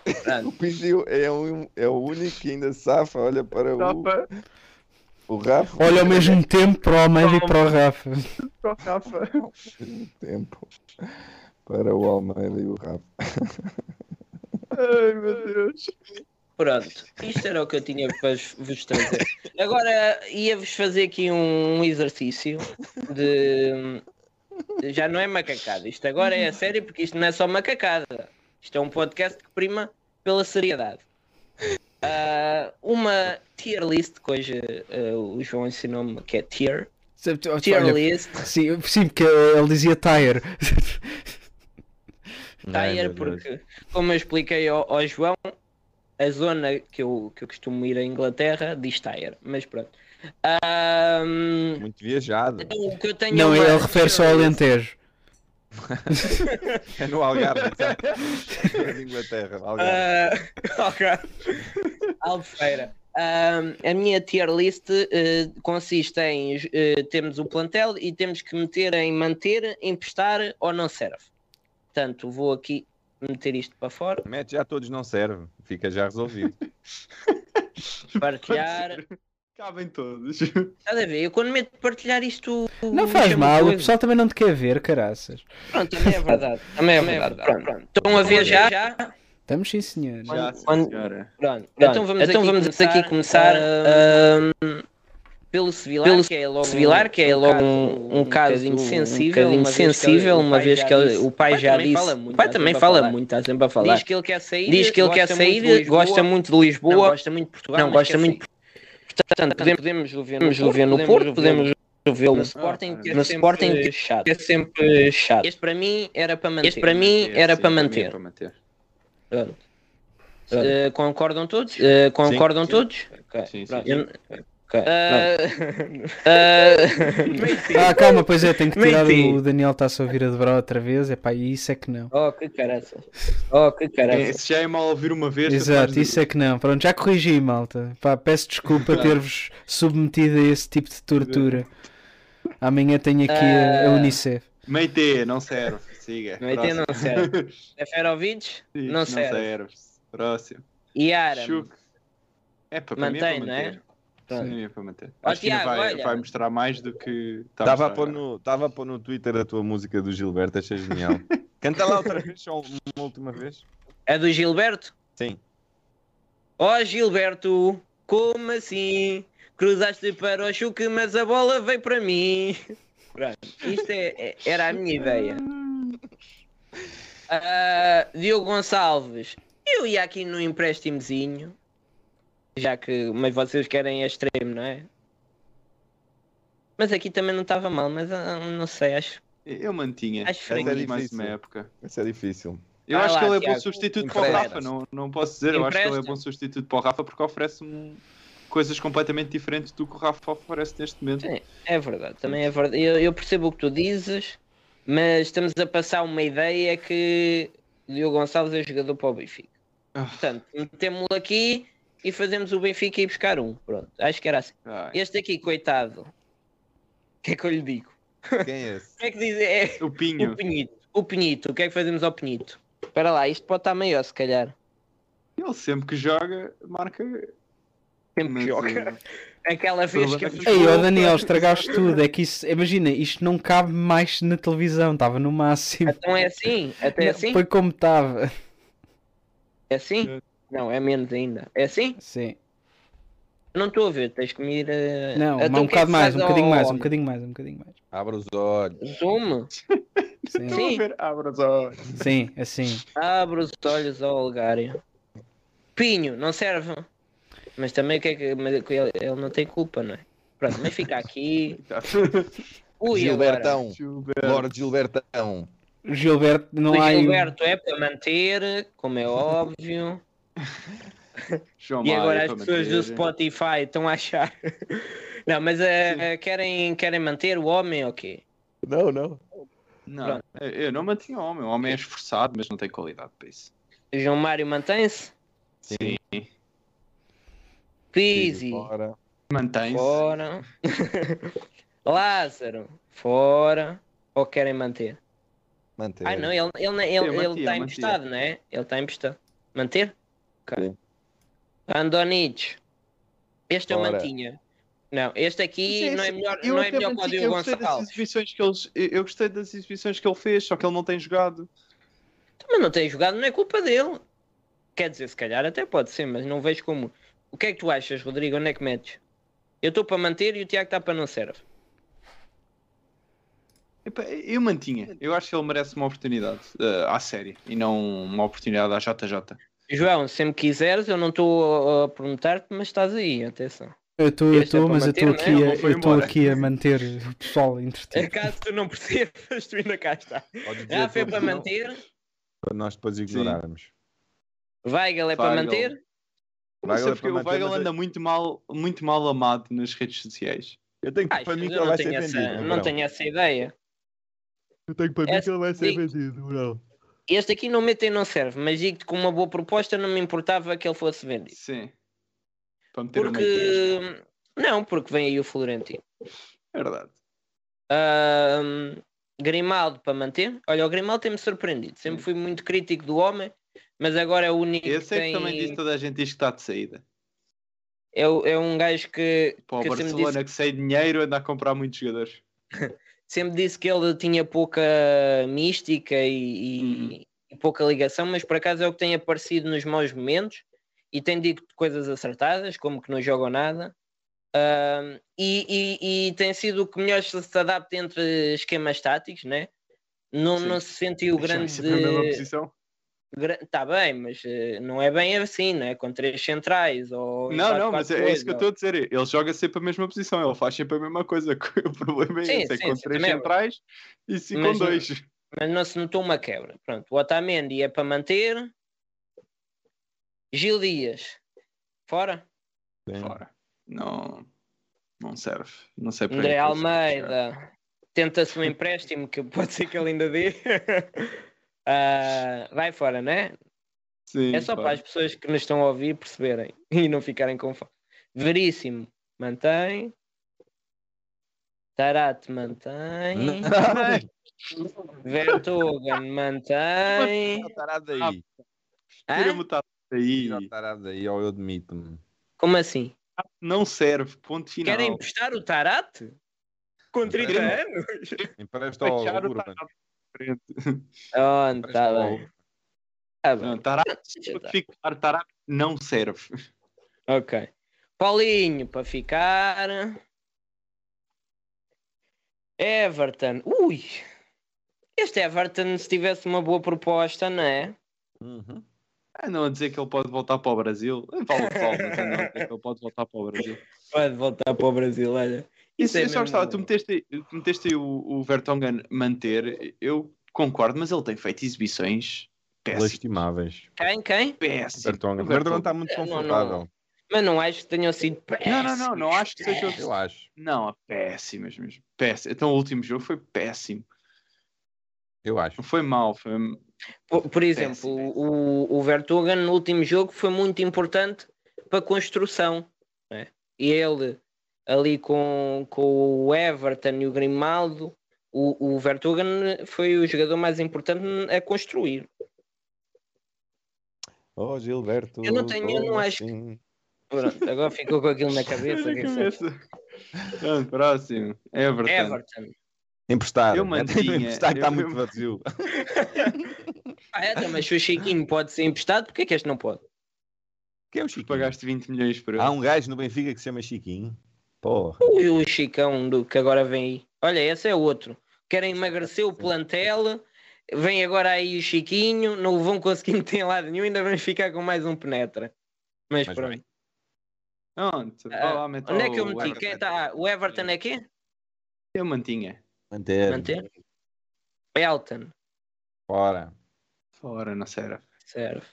O Pizio é, um, é o único que ainda safa, olha para o, o Rafa. Olha ao mesmo tempo para o Almeida e para o Rafa. Tempo para o Almeida e o Rafa. Ai meu Deus. Pronto, isto era o que eu tinha para vos trazer. Agora ia-vos fazer aqui um exercício de. Já não é macacada, isto agora é a sério porque isto não é só macacada. Isto é um podcast que prima pela seriedade. Ah, uma tier list, que hoje ah, o João ensinou-me que é tier. Tier Olha, list. Sim, sim, porque ele dizia tire. Tire, porque, como eu expliquei ao, ao João, a zona que eu, que eu costumo ir à Inglaterra diz Tire, mas pronto. Ahm, Muito viajado. então, o que eu tenho Não, uma ele refere-se ao tier list. Alentejo. É no Algarve? É de Inglaterra, Algarve. Ok. Albufeira. A minha tier list eh, consiste em eh, temos o plantel e temos que meter em manter, emprestar ou não serve. Portanto, vou aqui meter isto para fora, Mete já todos não serve, fica já resolvido. partilhar. Cabem todos. Nada a ver, eu quando meto partilhar isto. Não faz mal, o pessoal também não te quer ver, caraças. Pronto, também é verdade. Também é verdade. Pronto, pronto. Estão a ver já? Estamos sim, senhor. Já, sim, Quando- senhora. Pronto. Então vamos, aqui, começar, aqui começar ahm, pelo Sevilar, pelo que é logo, Sevilar, que é logo um, um caso bocadinho um sensível, bocadinho uma vez que ele- sensível, uma vez que ele- o pai já disse. fala muito, O pai também fala muito, está sempre a falar. Diz que ele quer sair, Diz que ele quer gosta sair, muito de Lisboa, gosta muito de não Lisboa, gosta muito de Portugal, não gosta muito. Portanto, podemos, podemos o ver podemos o ver no Porto, podemos vê-lo no Sporting, que é no sempre Sporting, chato. que é sempre chato. Este para mim era para manter. Este para mim era Sim, para é manter. para manter. Eh, concordam todos? Eh, concordam sim. todos? Sim, sim, pronto. sim. Eu- ok, Ah, meio sim. Ah, calma, pois é, tem que tirar Menti. o Daniel está-se a ouvir a dobrar outra vez. É pá, isso é que não. Oh, que caraças. Oh, que É, caraças. se já é mal ouvir uma vez, Exato, isso é que não. Pronto, já corrigi, malta. Pá, peço desculpa ter-vos submetido a esse tipo de tortura. Amanhã tenho aqui a, a Ah. Unicef. Meite, não serve. Siga. Meite não serve. Seferovic, Sim, não serve. Próximo. Yara, Chuk. É para para é mantém, para não é? Pronto. Sim, para manter. Ó, Acho que Tiago, vai, olha. vai mostrar mais do que está Estava a, pôr no, estava a pôr no Twitter a tua música do Gilberto, achei genial. Canta lá outra vez, só uma última vez. É do Gilberto? Sim. Ó Gilberto, como assim? Cruzaste para o Chuque, mas a bola veio para mim. Pronto, isto é- é- era a minha ideia. Ah, Diogo Gonçalves, eu ia aqui no empréstimozinho, já que, mas vocês querem extremo, não é? Mas aqui também não estava mal, mas ah, não sei, acho. Eu mantinha. Acho Tenho fringue. mais difícil. uma época. Isso é difícil. Eu Vai acho lá, que ele é bom substituto para o. Rafa, não, não posso dizer. Eu acho que ele é bom substituto para o Rafa porque oferece-me coisas completamente diferentes do que o Rafa oferece neste momento. Sim, é verdade, também é verdade. Eu, eu percebo o que tu dizes, mas estamos a passar uma ideia que Diogo Gonçalves é jogador para o Benfica. Ah. Portanto, metemos-lo aqui e fazemos o Benfica ir buscar um. Pronto, acho que era assim. Ai, Este aqui, coitado, o que é que eu lhe digo? Quem é esse? O que é que diz? É o Pinho. o Pinhito. O Pinhito, o que é que fazemos ao Pinhito? Espera lá, isto pode estar maior, se calhar. Ele sempre que joga, marca. Sempre Mas, que joga. eh, Aquela vez que é Ei, ó Daniel, estragaste tudo. É que isso, imagina, isto não cabe mais na televisão, estava no máximo. Então é assim? Até assim? Foi como estava. É assim? Não, é menos ainda. É assim? Sim. Não estou a ver, tens que me ir. Não, mas um é bocado mais, um bocadinho ao mais, um bocadinho mais, um bocadinho mais. Abre os olhos. Zoom? Sim, a Sim. Abre os olhos. sim, assim. Abre os olhos ao Algário. Pinho, não serve. Mas também o que é que. Mas ele, ele não tem culpa, não é? Pronto, mas fica aqui. Ui, agora. Gilbertão. Lorde Gilbertão. Gilberto, não O há. aí- Gilberto é para manter, como é óbvio. João E agora as pessoas do. Spotify estão a achar. Não, mas eh, querem, querem manter o homem ou quê? Não, não. Não, eu- eu não mantinha o homem. O homem é esforçado, mas não tem qualidade para isso. João Mário mantém-se? Sim. Pizzi, Fora. Mantém-se. fora. Lázaro, fora. Ou querem manter? Manter. Ah, não, ele está ele, ele, ele mantia, tá mantia. emprestado, não é? Ele está emprestado. Manter? Ok. Sim. Este eu Fora. mantinha. Não, este aqui Sim, não é melhor, Eu não é melhor que o Diogo Gonçalves. exibições que eles, eu gostei das exibições que ele fez, só que ele não tem jogado. Mas não tem jogado, não é culpa dele. Quer dizer, se calhar até pode ser, mas não vejo como. O que é que tu achas, Rodrigo? Onde é que metes? Eu estou para manter e o Tiago está para não serve. Eu mantinha. Eu acho que ele merece uma oportunidade eh, à série e não uma oportunidade à JJ. João, sempre quiseres, eu não estou a, perguntar-te, mas estás aí, atenção. Eu estou, eu é estou, para mas eu manter, estou não é? aqui, a- foi eu estou aqui a manter o pessoal entretido. Caso tu não percebas, tu ainda cá está. É tudo, para não? manter, Para nós depois ignorarmos. Weigel é para manter. Não sei é porque o Weigel mas anda muito mal, muito mal amado nas redes sociais. Eu tenho Ai, para mim que eu ele vai ser vendido. não tenho essa ideia. Eu tenho para mim que ele vai ser vendido. Não. Este aqui não metem não serve, mas digo-te com uma boa proposta não me importava que ele fosse vendido. Sim. Para meter. Porque. Não, porque vem aí o Florentino. É verdade. Grimaldo para manter. Olha, o Grimaldo tem-me surpreendido. Sempre Sim. fui muito crítico do homem, mas agora é o único Esse que é tem. que também disse toda a gente diz que está de saída. É, é um gajo que, Para o Barcelona disse, que sem dinheiro anda a comprar muitos jogadores. sempre disse que ele tinha pouca mística e, Uhum. e pouca ligação, mas por acaso é o que tem aparecido nos maus momentos e tem dito coisas acertadas, como que não jogam nada. Ahm, e, e- e tem sido o que melhor se, adapta entre esquemas táticos, né? Não, Sim. não se sentiu grande. sempre na mesma posição. Está bem, mas eh, não é bem assim, não é? Com três centrais ou. Não, não, mas é, 4-4-2, é isso que eu ou- estou a dizer. Ele joga sempre a mesma posição, ele faz sempre a mesma coisa. O problema é Sim, esse: é sim, com sim, três é centrais e sim Mas com não- dois. Mas não se notou uma quebra. Pronto, o Otamendi é para manter. Gil Dias, fora. Sim. Fora. Não, não serve. Não sei André serve. Almeida, tenta-se um empréstimo que pode ser que ele ainda dê. Ah, vai fora, né? Sim, É só para as pessoas que nos estão a ouvir perceberem e não ficarem com fome. Veríssimo, mantém. Tarate mantém. Vertogen mantém. Tarado aí. Tira-me o tarado daí. Tira o tarado aí, ou eu admito-me. Como assim? Não serve. Ponto final. Querem emprestar o Tarate? Com 30 Queremos. anos? Empresta ao Urban. Frente. Oh, Empresta tá bem. Tá bem. Não, tá. fico claro, tarado não serve. Ok. Paulinho para ficar. Everton. Ui! Este Everton, se tivesse uma boa proposta, não é? Uhum. Ah, não a dizer que ele pode voltar para o Brasil. Vale o mas eu não dizer que ele pode voltar para o Brasil. Pode voltar para o Brasil, olha. Isso, é eu só gostava, tu meteste, tu meteste aí o, o Vertonghen manter, eu concordo, mas ele tem feito exibições péssimas. Lastimáveis. Quem? Quem? Péssimas. Bertonga. O Bertonga está muito Não, não. confortável. Mas não acho que tenham sido Não, não, não, não acho que seja. Eu acho. Não, péssimas mesmo. Péssimas. Então o último jogo foi péssimo. Eu acho. Não foi mal, foi. Por, por exemplo, Péssimo. o, o Vertogen no último jogo foi muito importante para a construção. né? E ele ali com, com o Everton e o Grimaldo, o, o foi o jogador mais importante a construir. Oh, Gilberto. Eu não tenho- eu não acho que- assim? Pronto, agora ficou com aquilo na cabeça. que foi? Pronto, próximo. Everton. Everton. Emprestar. Eu mantinha- Emprestar que está eu- muito vazio. Ah, é, então, mas se o Chiquinho pode ser emprestado, porque é que este não pode? Quem é o Tu Chiquinho? pagaste 20 milhões por ele. Há um gajo no Benfica que se chama Chiquinho. Porra. O, o Chicão do, que agora vem aí. Olha, esse é outro. Querem emagrecer o plantel, vem agora aí o Chiquinho, não vão conseguir meter em lado nenhum, ainda vamos ficar com mais um penetra. Mas, Mas pronto. bem. Onde? Vá Ah, onde é que eu o meti? Everton. Quem tá? O Everton é quê? Eu mantinha. Manter. Manter? Elton. Fora. Fora, não serve. Serve.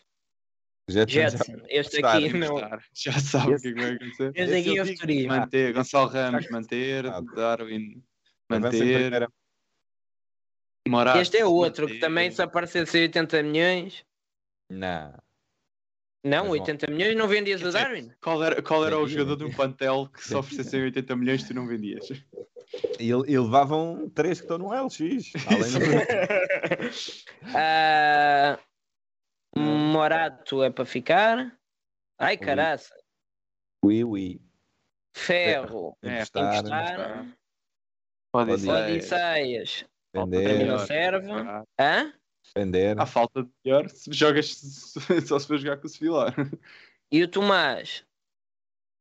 Jetson. Este aqui não. Já sabe o que é que vai acontecer. Este aqui é o digo- futuro. Manter, Gonçalo Ramos, manter, Ah. Darwin, manter. Este é outro que manter. também se aparecesse 80 milhões. Não. Não, Mas 80 milhões não vendias o Darwin? Qual era, qual era o jogador de um vendia. plantel que se oferecessem 80 milhões tu não vendias? E, e levavam três que estão no LX. Além do... Ah, Morato é para ficar. Ai, caraça. Ui, ui. Ferro. Emprestar, Emprestar. Pode Pode ser. Odisseias. Para mim Vender. não serve. Hã? Vender. À falta de melhor, se jogas só se for jogar com o Sevilar. E o Tomás? Tem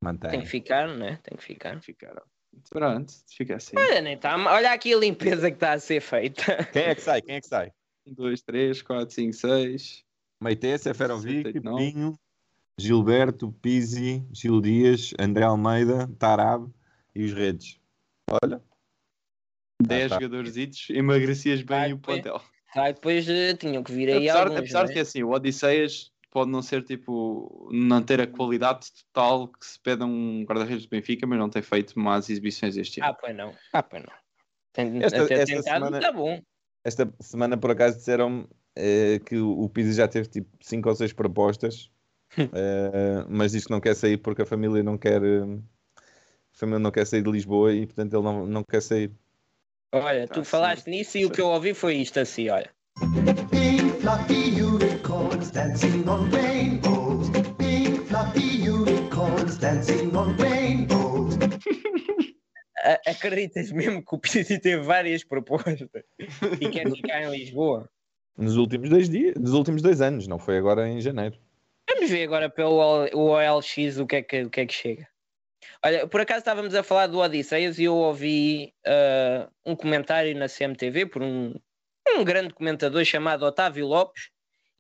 Mantém. que ficar, né? Tem que ficar. Ficaram. Pronto, fica assim. Olha, nem tá, olha aqui a limpeza que está a ser feita. Quem é que sai? Quem é que sai? 1, 2, 3, 4, 5, 6. Meite, Seferovic, 69. Pinho, Gilberto, Pizzi, Gil Dias, André Almeida, Tarab e os Redes. Olha. 10 tá. jogadores emagrecias bem Vai, o plantel. Aí depois eh, tinham que vir aí Apesar, alguns, apesar né? de que assim, o Odisseias pode não ser tipo, não ter a qualidade total que se pede a um guarda-redes do Benfica, mas não tem feito más exibições este Ah, ano. pois não. Ah, pois não. Tem, Esta- até esta tentado semana- está bom. Esta semana, por acaso, disseram eh, que o Pizzi já teve tipo 5 ou 6 propostas, eh, mas diz que não quer sair porque a família não quer. eh, a família não quer sair de Lisboa e, portanto, ele não, não quer sair. Olha, Tá tu certo. falaste nisso e o que eu ouvi foi isto assim, olha. Pink fluffy unicorns dancing on rainbows. Pink fluffy unicorns dancing on rainbows. A- Acreditas mesmo que o Pizzi teve várias propostas e quer ficar em Lisboa? Nos últimos dois dias, nos últimos dois anos, não foi agora em janeiro. Vamos ver agora pelo O- OLX o que é que, o que, é que chega. Olha, por acaso estávamos a falar do Odisseias e eu ouvi ah, um comentário na CMTV por um, um grande comentador chamado Otávio Lopes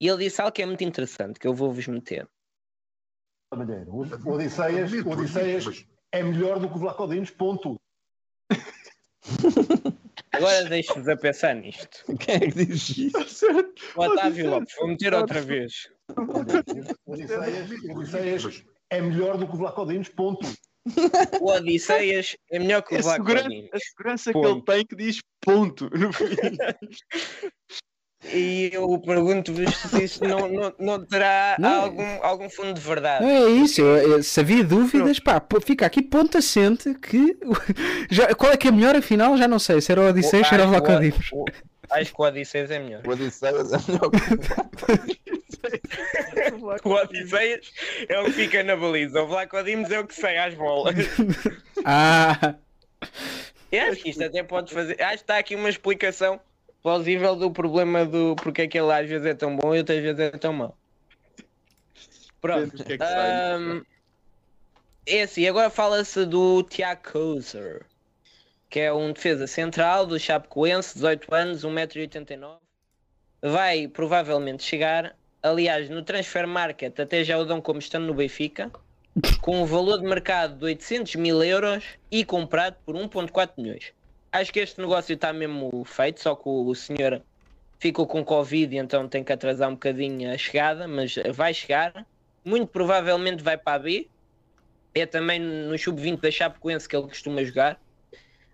e ele disse algo que é muito interessante, que eu vou-vos meter. maneira. O Odisseias, o Odisseias é melhor do que o Vlaco Dimos, ponto. Agora deixo-vos a pensar nisto. Quem é que diz isso? O Otávio Lopes, vou meter outra vez. O Odisseias, é melhor do que o Vlaco Dimos, ponto. O Odisseias é melhor que o A Vlaco segurança, Dimos. a segurança que ele tem que diz ponto. No fim. E eu pergunto-vos se isso não, não, não terá Não. algum, algum fundo de verdade. Não é isso, eu- eu- se havia dúvidas, pá, fica aqui ponto assente que já, qual é que é melhor afinal, já não sei, se era o Odisseus, se era o o- Acho que o Odisseias é melhor. O Odisseias é melhor O Odisseias é o que fica na baliza. O Vlacodimos é o que sai às bolas. Ah, Eu acho que isto até pode fazer. Acho que está aqui uma explicação plausível do problema do porque é que ele às vezes é tão bom e outras vezes é tão mau. Pronto. Que é que Ahm, é assim, agora fala-se do Tiago Kouser, que é um defesa central do Chapecoense, 18 anos, 1,89m. Vai provavelmente chegar, aliás, no Transfer Market até já o dão como estando no Benfica, com um valor de mercado de 800 mil euros e comprado por 1,4 milhões. Acho que este negócio está mesmo feito, só que o senhor ficou com Covid então tem que atrasar um bocadinho a chegada, mas vai chegar. Muito provavelmente vai para a B. É também no sub-20 da Chapecoense que ele costuma jogar.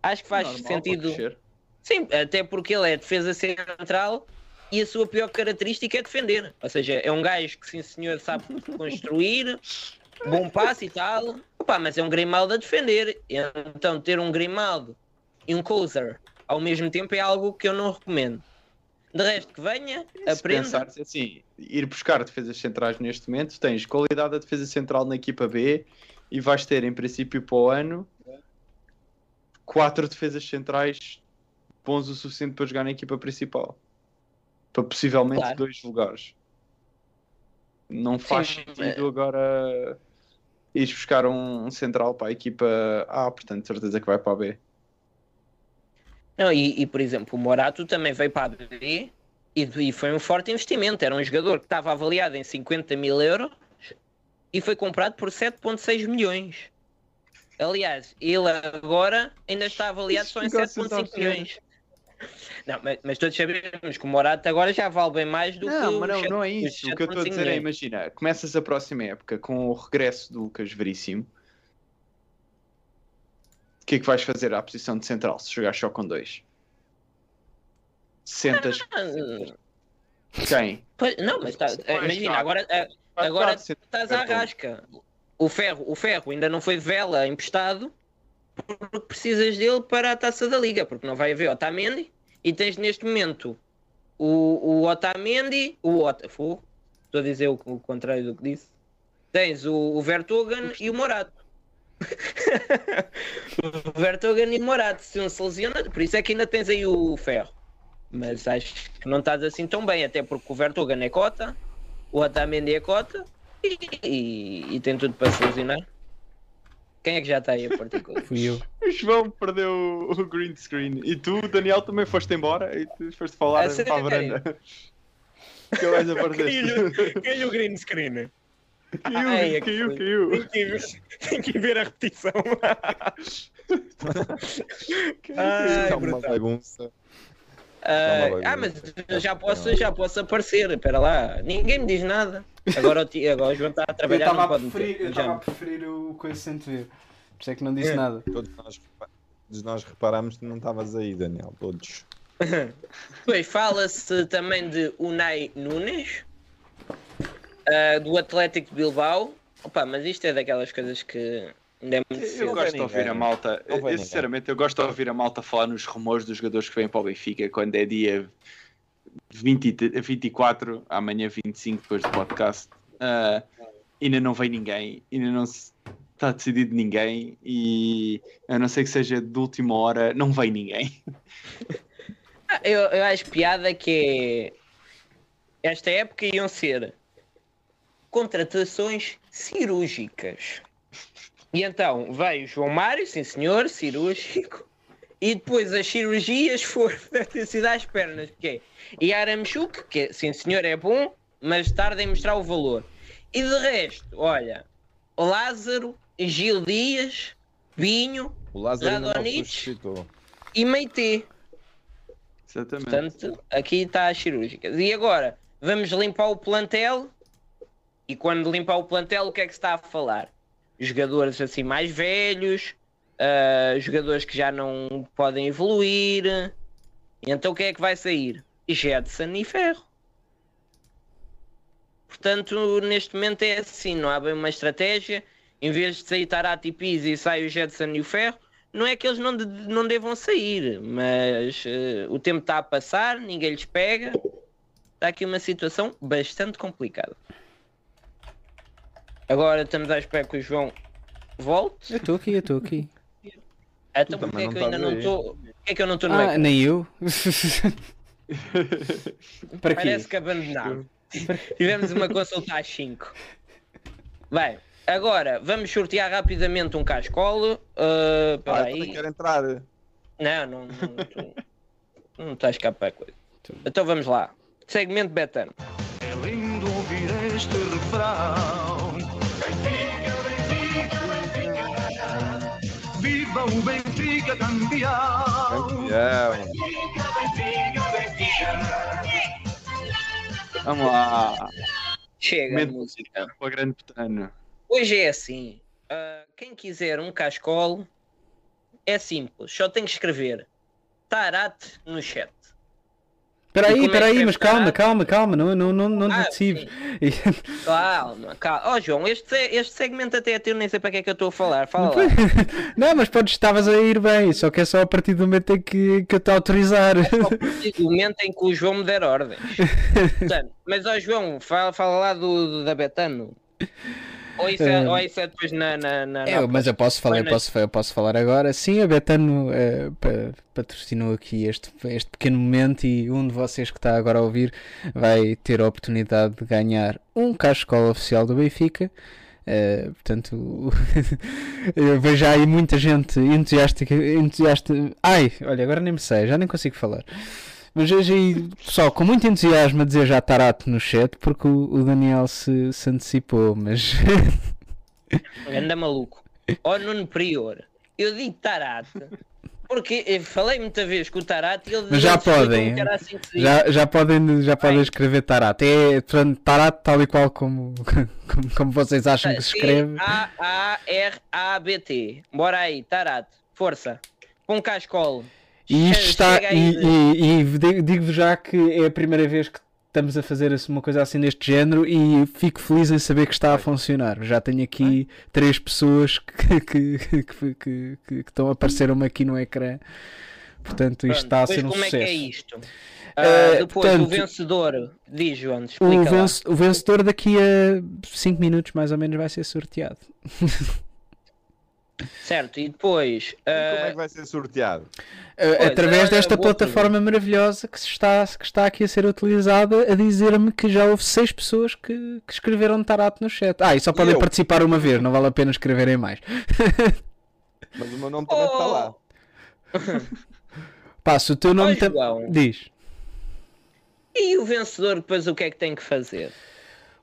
Acho que faz Normal, sentido. Sim, até porque ele é defesa central e a sua pior característica é defender. Ou seja, é um gajo que, sim senhor, sabe construir, bom passe e tal. Opa, mas é um Grimaldo a defender. Então, ter um Grimaldo e um Cozer ao mesmo tempo é algo que eu não recomendo. De resto, que venha, Se aprenda. pensares assim, ir buscar defesas centrais neste momento, tens qualidade da defesa central na equipa B e vais ter, em princípio, para o ano, quatro defesas centrais bons o suficiente para jogar na equipa principal. Para possivelmente Claro. dois lugares. Não faz Sim, sentido agora ires buscar um, central para a equipa A, portanto, certeza que vai para a B. Não, e, e, por exemplo, o Morato também veio para a B e, e foi um forte investimento. Era um jogador que estava avaliado em 50 mil euros e foi comprado por 7,6 milhões. Aliás, ele agora ainda está avaliado só em Esse negócio está 7,5 feio. milhões. Não, mas, mas todos sabemos que o Morato agora já vale bem mais do que Não, os mas não, não é isso. O que eu estou a 7,5 dizer é, imagina, começas a próxima época com o regresso do Lucas Veríssimo. O que é que vais fazer à posição de central se jogar só com dois? Sentas quem? Pois, não, mas tá, imagina, agora, eh, agora estás à rasca. O ferro, o ferro ainda não foi de vela emprestado porque precisas dele para a taça da liga, porque não vai haver Otamendi e tens neste momento o, o Otamendi, o Ota, Fogo, estou a dizer o, o contrário do que disse. Tens o, o Vertogen e o Morato. o Vertogen e o Morato, se um se lesiona, por isso é que ainda tens aí o ferro. Mas acho que não estás assim tão bem, até porque o Vertogen é cota, o Otamendi é cota e, e- e tem tudo para se lesionar. Quem é que já está aí a partir com fui eu. O João perdeu o green screen. E tu, Daniel, também foste embora e tu foste falar sério? para a varanda. Que vais aparecer. Caiu o green screen. Caiu, Ai, é que caiu, foi. caiu. Tem que ir- Tem que ver a repetição. Ai, Está uma bagunça. Ah, Não, ah, mas já posso, já posso aparecer. Espera lá, ninguém me diz nada. Agora o, ti- agora o João está a Eu trabalhar. não pode preferir, eu Já estava a preferir o coisa sem te ver. Por isso é que não disse É. nada. Todos nós, todos nós reparámos que não estavas aí, Daniel. Todos. Depois fala-se também de Unai Nunes, ah, do Atlético de Bilbao. Opa, mas isto é daquelas coisas que ainda é muito Eu cedo. gosto de ouvir a malta. Eu, sinceramente, eu gosto de ouvir a malta falar nos rumores dos jogadores que vêm para o Benfica quando é dia 20, e t- 24, amanhã 25, depois do podcast. Ah, ainda não vem ninguém, ainda não se está decidido ninguém e a não ser que seja de última hora, não vem ninguém. Ah, Eu, eu acho piada que é. Esta época iam ser contratações cirúrgicas. E então veio João Mário, sim senhor, cirúrgico. E depois as cirurgias foram ter sido às pernas, porque é e Aramchuk, que sim senhor é bom, mas tarda em mostrar o valor. E de resto, olha, Lázaro, Gil Dias, Binho O Lázaro ainda não Radonjic. suscitou. e Meite. Exatamente. Portanto, aqui está as cirúrgicas. E agora, vamos limpar o plantel. E quando limpar o plantel, o que é que se está a falar? Jogadores assim mais velhos, ah, jogadores que já não podem evoluir. Então o que é que vai sair? Jetson e Ferro. Portanto, neste momento é assim, não há bem uma estratégia. Em vez de sair Tarati Pizzi e sai o Jetson e o Ferro, não é que eles não, de- não devam sair, mas eh, o tempo está a passar, ninguém lhes pega. Está aqui uma situação bastante complicada. Agora estamos à espera que o João volte. Eu estou aqui, eu estou aqui. Então Tu porquê é que eu ainda não estou. Porquê é que eu não estou no Ah, ecrã? nem eu. Para quê? Parece que abandonado. Tivemos uma consulta às 5. Bem, agora vamos sortear rapidamente um cascolo. Uh, Ah, espera eu também aí. quero entrar. Não, não, não, tô- não está a escapar a coisa. Então vamos lá. Segmento Betano. É lindo ouvir este refrão. Viva o Benfica campeão! Campeão. Vamos lá. Chega Momento música. para o grande petano. Hoje é assim. uh, quem quiser um cascolo é simples. Só tem que escrever Tarate no chat. Espera aí, é espera que aí, deve mas calma, calma, calma, não, não, não, não Ah, decibes. Calma, calma. Ó João, este, este segmento até é teu, nem sei para que é que eu estou a falar. Fala lá. Não, mas podes, estavas a ir bem, só que é só a partir do momento em que, que eu te autorizar. a partir do momento em que o João me der ordens. Portanto, mas ó João, fala, fala lá do, do- da Betano. Ou isso é, Eh, ou isso é depois na. na, na É, na- mas eu posso falar, eu posso, eu posso falar agora. Sim, a Betano eh, pa- patrocinou aqui este, este pequeno momento e um de vocês que está agora a ouvir vai ter a oportunidade de ganhar um cascola oficial do Benfica. Eh, portanto, eu vejo aí muita gente entusiasta, entusiasta. Ai, olha, agora nem me sei, já nem consigo falar. Mas aí pessoal com muito entusiasmo a dizer já Tarato no chat porque o, o Daniel se, se antecipou, mas Anda maluco. Ó Nuno Prior, eu digo Tarate. Porque eu falei muita vez com o Tarate e ele Mas já podem, assim já, já podem, já podem escrever Tarat. É portanto, Tarat tal e qual como, como, como vocês acham que se escreve. T-A-A-R-A-B-T. Bora aí, Tarate. Força. Com cascolo. E isto está. E, e- e digo- digo-vos já que é a primeira vez que estamos a fazer assim uma coisa assim deste género e fico feliz em saber que está a funcionar. Já tenho aqui três pessoas que, que, que, que, que- estão a aparecer-me aqui no ecrã. Portanto, isto está a ser um como sucesso. é que é isto? Eh, depois, portanto, o vencedor, diz João, O, explica lá. venc- o vencedor daqui a 5 minutos mais ou menos vai ser sorteado. Certo, e depois... Como ah, é que vai ser sorteado? Uh, Pois, através olha, desta plataforma maravilhosa que se está, que está aqui a ser utilizada a dizer-me que já houve seis pessoas que, que escreveram Tarato no chat. Ah, e só podem eu? participar uma vez, não vale a pena escreverem mais. Mas o meu nome também está lá. Pá, se o teu nome João. diz. E o vencedor depois o que é que tem que fazer?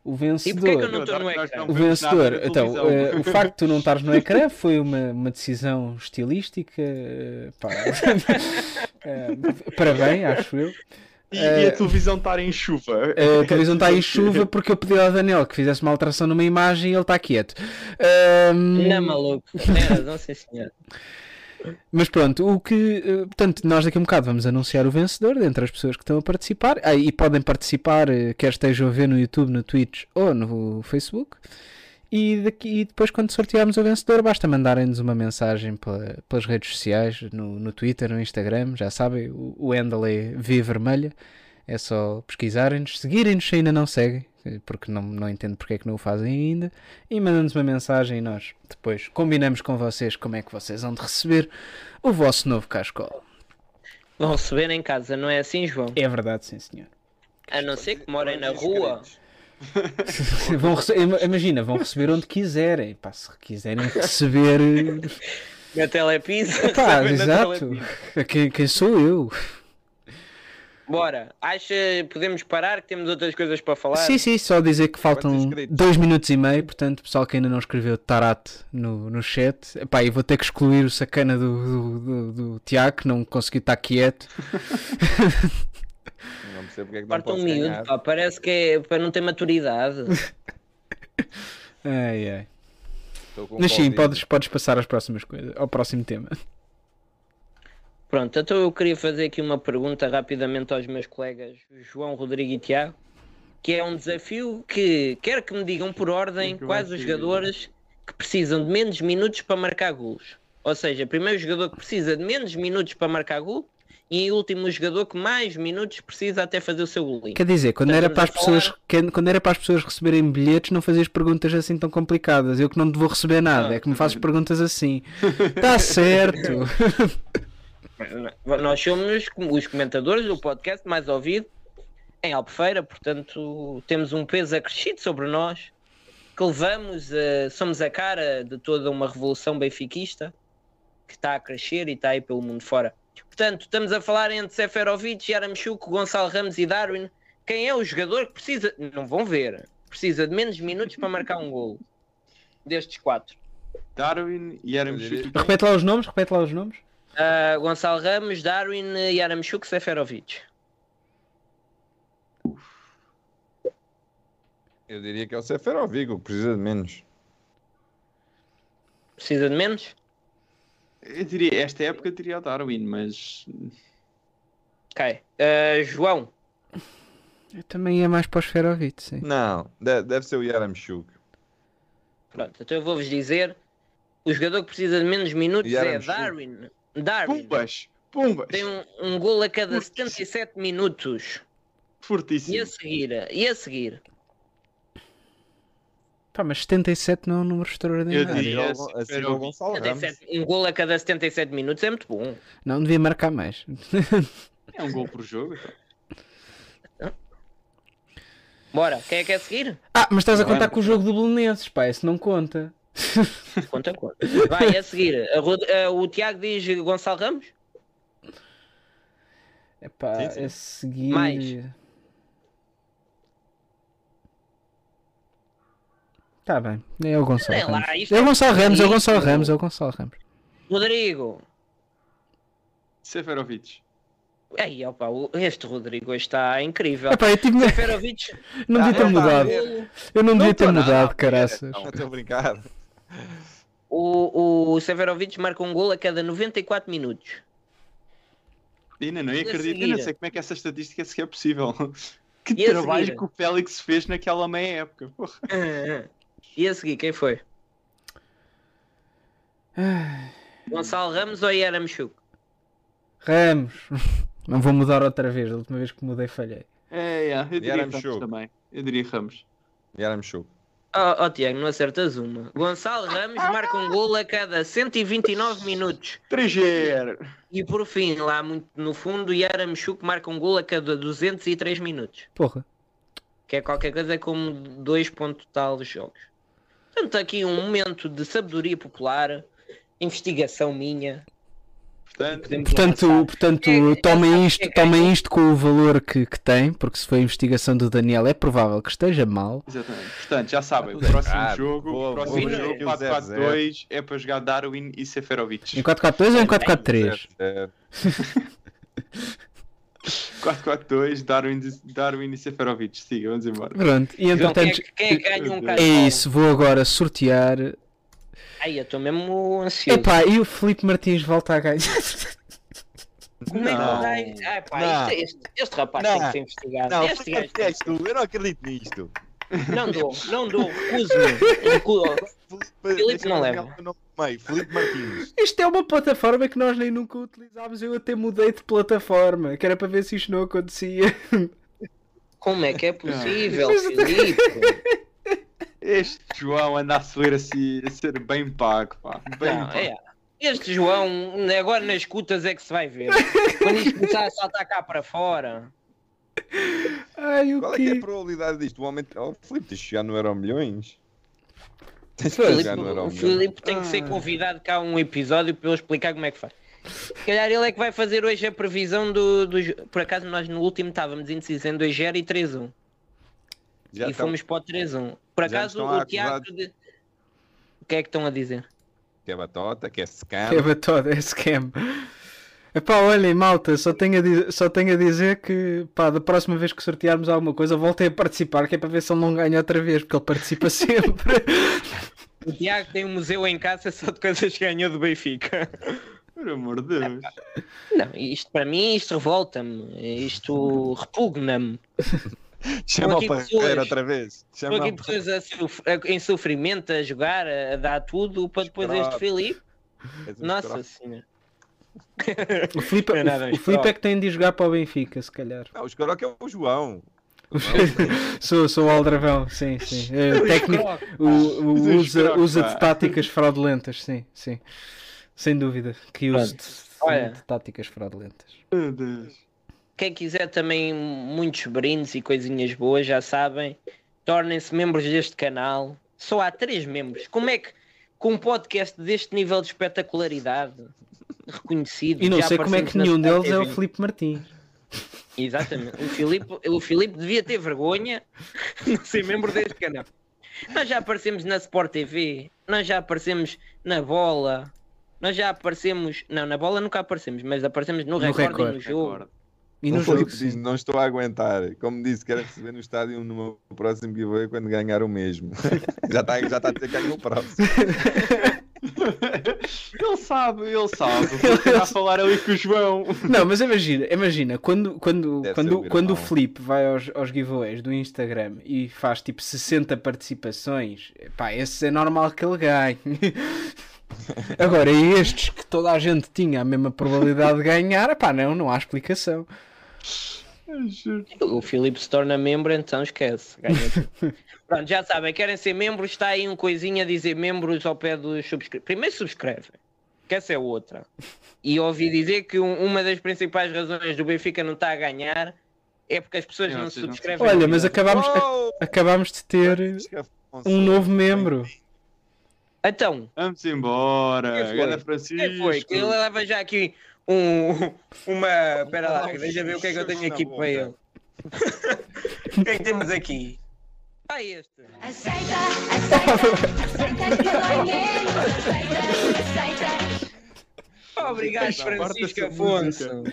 O E porquê é que eu vencedor. não estou no ecrã? O vencedor, então, eh, o facto de tu não estares no ecrã foi uma, uma decisão estilística. eh, pá. Eh, parabéns, acho eu. E, e a televisão estar em chuva. A televisão está em chuva porque eu pedi ao Daniel que fizesse uma alteração numa imagem e ele está quieto. Ahm, Não, maluco. Tem razão, sim senhor. Mas pronto, o que. eh, Portanto, nós daqui a um bocado vamos anunciar o vencedor dentre as pessoas que estão a participar. Ah, e podem participar, eh, quer estejam a ver no YouTube, no Twitch ou no Facebook. E, daqui, e depois, quando sortearmos o vencedor, basta mandarem-nos uma mensagem pela- pelas redes sociais, no, no Twitter, no Instagram. Já sabem, o, o handle é V Vermelha. É só pesquisarem-nos, seguirem-nos se ainda não seguem, porque não, não entendo porque é que não o fazem ainda. E mandam-nos uma mensagem e nós depois combinamos com vocês como é que vocês vão de receber o vosso novo cascola. Vão receber em casa, não é assim, João? É verdade, sim senhor. A não ser que morem na rua. vão imagina, vão receber onde quiserem. Pá, se quiserem receber. Na telepizza. Pá, exato. telepizza. Quem, quem sou eu? Bora, acha podemos parar que temos outras coisas para falar? Sim, sim, só dizer que faltam dois minutos e meio, portanto, pessoal que ainda não escreveu Tarate no, no chat, epá, eu vou ter que excluir o sacana do, do, do, do Tiago, que não conseguiu estar quieto. Não percebo porque é que não Parta um miúdo, pá, parece que é para não ter maturidade. Ai, ai. Mas sim, podes, podes passar às próximas coisas, ao próximo tema. Pronto, então eu queria fazer aqui uma pergunta rapidamente aos meus colegas João, Rodrigo e Tiago, que é um desafio que quero que me digam por ordem que quais os jogadores que precisam de menos minutos para marcar golos. Ou seja, primeiro jogador que precisa de menos minutos para marcar gol e último jogador que mais minutos precisa até fazer o seu golinho. Quer dizer, quando era, para as pessoas, que- quando era para as pessoas receberem bilhetes, não fazias perguntas assim tão complicadas. Eu que não te vou receber nada, é que me fazes perguntas assim. Está certo. Nós somos os comentadores do podcast mais ouvido em Albufeira, portanto temos um peso acrescido sobre nós que levamos, a- somos a cara de toda uma revolução benfiquista que está a crescer e está aí pelo mundo fora. Portanto, estamos a falar entre Seferovic, Yaramchuk, Gonçalo Ramos e Darwin. Quem é o jogador que precisa, não vão ver, precisa de menos minutos para marcar um golo destes quatro? Darwin e Yaramchuk. repete lá os nomes, repete lá os nomes. Ah, Gonçalo Ramos, Darwin, Yaramchuk, Seferovic. Eu diria que é o Seferovic, o que precisa de menos. Precisa de menos? Eu diria, esta época eu diria o Darwin, mas. Ok. Ah, João, Eu também ia mais para o Sferovic, sim. Não, de- deve ser o Yaramchuk. pronto, então eu vou-vos dizer: o jogador que precisa de menos minutos é Yaramchuk. Darwin. Darwin Pumbas! Pumbas! tem um, um gol a cada 77 minutos. Fortíssimo. E a seguir, e a seguir, Pá, mas 77 não é um número extraordinário. Eu diria Assim, o Seferovic. Gonçalo Ramos. 77 um gol a cada 77 minutos é muito bom. Não devia marcar mais. É um gol por jogo. então. Bora, quem é que é seguir? ah, mas estás a Não é contar muito com o jogo do Belenenses, pá, isso não conta. Conta, conta. Vai, a seguir. A Rod- ah, o Tiago diz Gonçalo Ramos? É pá, Sim, sim. a seguir. Mais. Tá bem, é o Gonçalo Sei lá, Ramos. isto É o é Gonçalo Ramos, é o Gonçalo. Ramos, é o Gonçalo Ramos. Rodrigo. Seferovic. Ei, opa, o- este Rodrigo hoje está incrível. Epá, eu tive- Seferovic. Não devia ter a mudado. Eu não devia ter a mudado, caraças. Estou a brincar. O, o Severovic marca um gol a cada 94 minutos. Ainda não a acredito, eu não sei como é que essa estatística sequer é possível. Que E a trabalho que o Félix fez naquela meia época. Porra. E a seguir, quem foi? Gonçalo Ramos ou Yaramchuk? Ramos. Não vou mudar outra vez, da última vez que mudei falhei. É, é, eu diria Ramos também. Eu diria Ramos. Yaramchuk. Oh, oh Tiago, não acertas uma. Gonçalo Ramos marca um gol a cada 129 minutos. 3 E por fim, lá muito no fundo, Yaramchuk marca um gol a cada 203 minutos. Porra. Que é qualquer coisa como dois ponto tal de jogos. Portanto, aqui um momento de sabedoria popular, investigação minha. Portanto, Podemos Portanto, avançar. portanto É, tomem é, isto, é, tomem isto com o valor que, que tem, porque se foi a investigação do Daniel é provável que esteja mal. Exatamente. Portanto, já sabem, o Tudo próximo errado. jogo, Boa, o próximo boa. jogo Aqui o 4-4-2 é para jogar Darwin e Seferovic. Em 4-4-2 ou em 4-4-3? É, 4-4-2, Darwin, Darwin e Seferovic. Siga, vamos embora. Pronto, e João, quem, é entretanto. que- quem é que ganha um É isso, vou agora sortear. Ai, eu estou mesmo ansioso. Epá, e o Felipe Martins volta a ganhar. Como é que Não. vai? Ai, pá, Não. isto- este, este rapaz Não. tem que ser investigado. Não, este gajo tu? Eu não acredito nisto. não dou, não dou, recuso-me. Deixa-me não leva. Filipe Martins. Isto é uma plataforma que nós nem nunca utilizámos. Eu até mudei de plataforma, que era para ver se isto não acontecia. Como é que é possível, Filipe? Este João anda a sorrir assim, a ser bem pago, pá. Bem Não, pago. é. Este João, agora nas escutas é que se vai ver. Quando isto começar a saltar cá para fora. Ai, o Qual é que é a probabilidade disto? O homem... Oh, Filipe, tens de chegar no Euro Milhões. Tens de Filipe, chegar no Euro o Milhões. Filipe tem que ser convidado cá a um episódio para eu explicar como é que faz. Se calhar ele é que vai fazer hoje a previsão do, do Por acaso nós no último estávamos indecisos em 2-0 e 3-1. Já e estão- fomos para o 3-1. Por acaso o Tiago. de- O que é que estão a dizer? Que é batota, que é scam. Que é batota, é scam. Epá, olhem, malta, só tenho, a di- só tenho a dizer que pá, da próxima vez que sortearmos alguma coisa, voltem a participar, que é para ver se ele não ganha outra vez, porque ele participa sempre. O Tiago tem um museu em casa só de coisas que ganhou do Benfica. Por amor de Deus. Não, isto para mim, isto revolta-me. Isto repugna-me. Chama o Parreira outra vez. Chama aqui pessoas a a- em sofrimento, a jogar, a, a dar tudo para depois este. Filipe. Um Nossa senhora. O Filipe, é nada o, o Filipe é que tem de jogar para o Benfica, se calhar. Não, o escroto é o João. sou, sou o Aldrabão, sim, sim. É, o técnico, o, o- usa, usa de táticas fraudulentas, sim, sim. Sem dúvida, que usa de, de táticas fraudulentas. Meu Deus. Quem quiser também muitos brindes e coisinhas boas, já sabem, tornem-se membros deste canal. Só há três membros. Como é que, com um podcast deste nível de espetacularidade, reconhecido, E não sei como é que nenhum deles é o TV. Filipe Martins. Exatamente. O Filipe, o Filipe devia ter vergonha de ser membro deste canal. Nós já aparecemos na Sport TV, nós já aparecemos na bola, nós já aparecemos. Não, na bola nunca aparecemos, mas aparecemos no, No recorde e Record. no jogo. Record. E no jogo, diz, não estou a aguentar. Como disse, quero receber no estádio no meu próximo giveaway quando ganhar o mesmo. já está já tá a dizer que ganha o próximo. Ele sabe, ele sabe. Vou tentar falar ali com o João. Não, mas imagina, imagina, quando, quando, Deve quando, o quando o. Filipe vai aos, aos giveaways do Instagram e faz tipo 60 participações, pá, esse é normal que ele ganhe. Agora, estes que toda a gente tinha a mesma probabilidade de ganhar, pá, não, não há explicação. O Filipe se torna membro, então esquece. Pronto, já sabem, querem ser membros, está aí um coisinha a dizer membros ao pé dos subscrevem. Primeiro subscrevem, que essa é outra. E ouvi dizer que um- uma das principais razões do Benfica não está a ganhar é porque as pessoas Não, não subscrevem. Olha, mas acabámos, Oh! acabámos de ter um novo membro. Então, Vamos embora. Quem foi? Quem foi? Que ele leva já aqui um, uma. Espera lá, deixa ver o que é que eu tenho aqui para ele. O que é que temos aqui? Ah, este. Aceita, aceita, aceita que. Aceita, aceita. Obrigado, Francisco Afonso.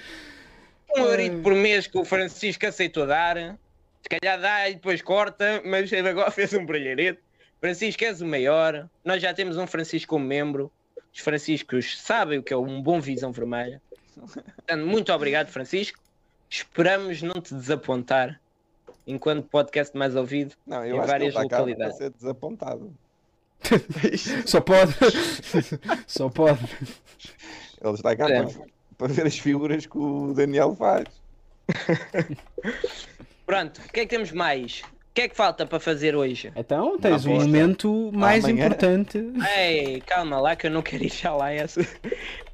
Um eurito por mês que o Francisco aceitou dar. Se calhar dá e depois corta, mas ele agora fez um brilharete. Francisco, és o maior. Nós já temos um Francisco como membro. Os Franciscos sabem o que é um bom visão vermelha. Portanto, muito obrigado, Francisco. Esperamos não te desapontar enquanto podcast mais ouvido Não, em eu acho que ele várias para localidades. ser desapontado. Só pode. Só pode. Ele está cá É. para, para ver as figuras que o Daniel faz. Pronto, o que é que temos mais? O que é que falta para fazer hoje? Então, tens um momento mais Amanhã. importante. Ei, calma lá que eu não quero ir já lá essa.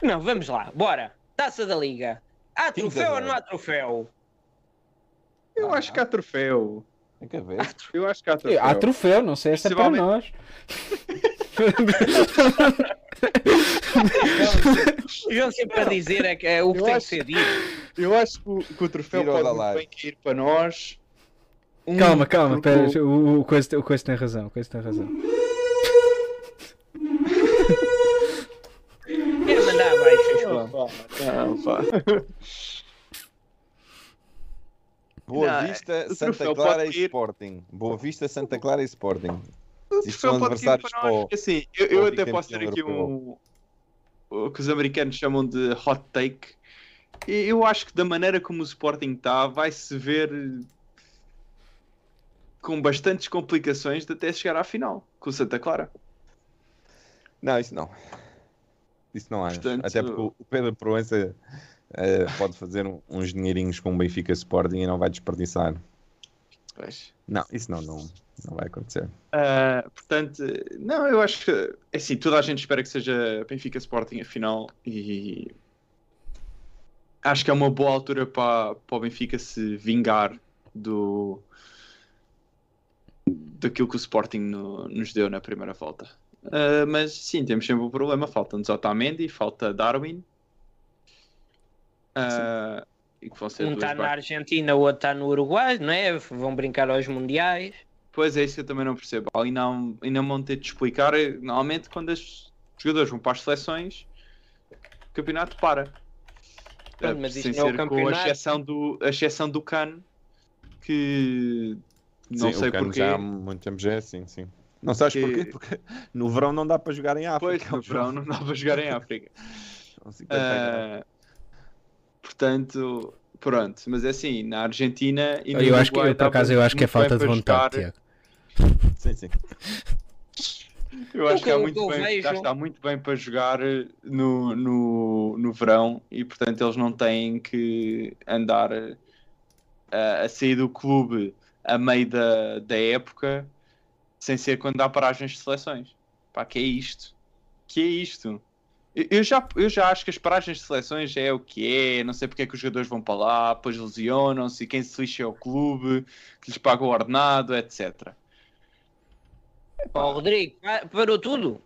Não, vamos lá, bora. Taça da Liga. Há troféu ou não há troféu? Eu acho que há troféu. Tem que ver. Eu acho que há troféu. Há troféu, não sei se é para nós. Iam sempre a dizer é que é o que Eu tem acho- que ser dito. Eu acho que o, que o troféu Tira o pode bem cair para nós. Um, Calma, calma, pera, o- o, o, coisa, o coisa tem razão, o coisa tem razão. Quero mandar abaixo, João. Não, pá. Boa Não, Vista, Santa Clara e ir- Sporting. Boa Vista, Santa Clara e Sporting. O Isto são adversários para nós. Assim, eu, eu até posso ter aqui um. O que os americanos chamam de hot take. E Eu acho que da maneira como o Sporting está, vai-se ver com bastantes complicações de até chegar à final com o Santa Clara. Não, isso não. Isso não acho. Portanto- Até porque o Pedro Proença eh, pode fazer um- uns dinheirinhos com o Benfica Sporting e não vai desperdiçar. Pois. Não, isso não, não, não vai acontecer. Ah, portanto, não, eu acho que é assim, toda a gente espera que seja Benfica Sporting a final e acho que é uma boa altura para, para o Benfica se vingar do daquilo que o Sporting no- nos deu na primeira volta. Ah, mas sim, temos sempre um problema, falta-nos Otamendi, falta Darwin. Que vão ser Um está na. Argentina, o outro está no Uruguai, não é? Vão brincar aos mundiais. Pois é, isso que eu também não percebo. Ali não, ainda vão ter de explicar. eh, Normalmente, quando os jogadores vão para as seleções, o campeonato para. Pronto, mas isto não é o ser Com campeonato. a exceção do, a exceção do Can, que não sim, sei o Cano porquê. já há muito tempo já é assim, sim. Não sabes Que- porquê? Porque no verão não dá para jogar em África. Pois, no verão não dá para jogar em África. São 50 graus. Ah, portanto, pronto. Mas é assim, na Argentina e no Eu acho que, eu, por acaso, eu acho que é falta de vontade, jogar. Tiago. Sim, sim. Eu acho que há muito bem, já está muito bem para jogar eh, no, no, no verão e portanto eles não têm que andar eh, a, a sair do clube a meio da, da época sem ser quando há paragens de seleções. Pá, que é isto? Que é isto? Eu, já, eu já acho que as paragens de seleções é o que é, não sei porque é que os jogadores vão para lá, depois lesionam-se e quem se lixa é o clube, que lhes paga o ordenado, etc. Ó, Rodrigo, pa- parou tudo.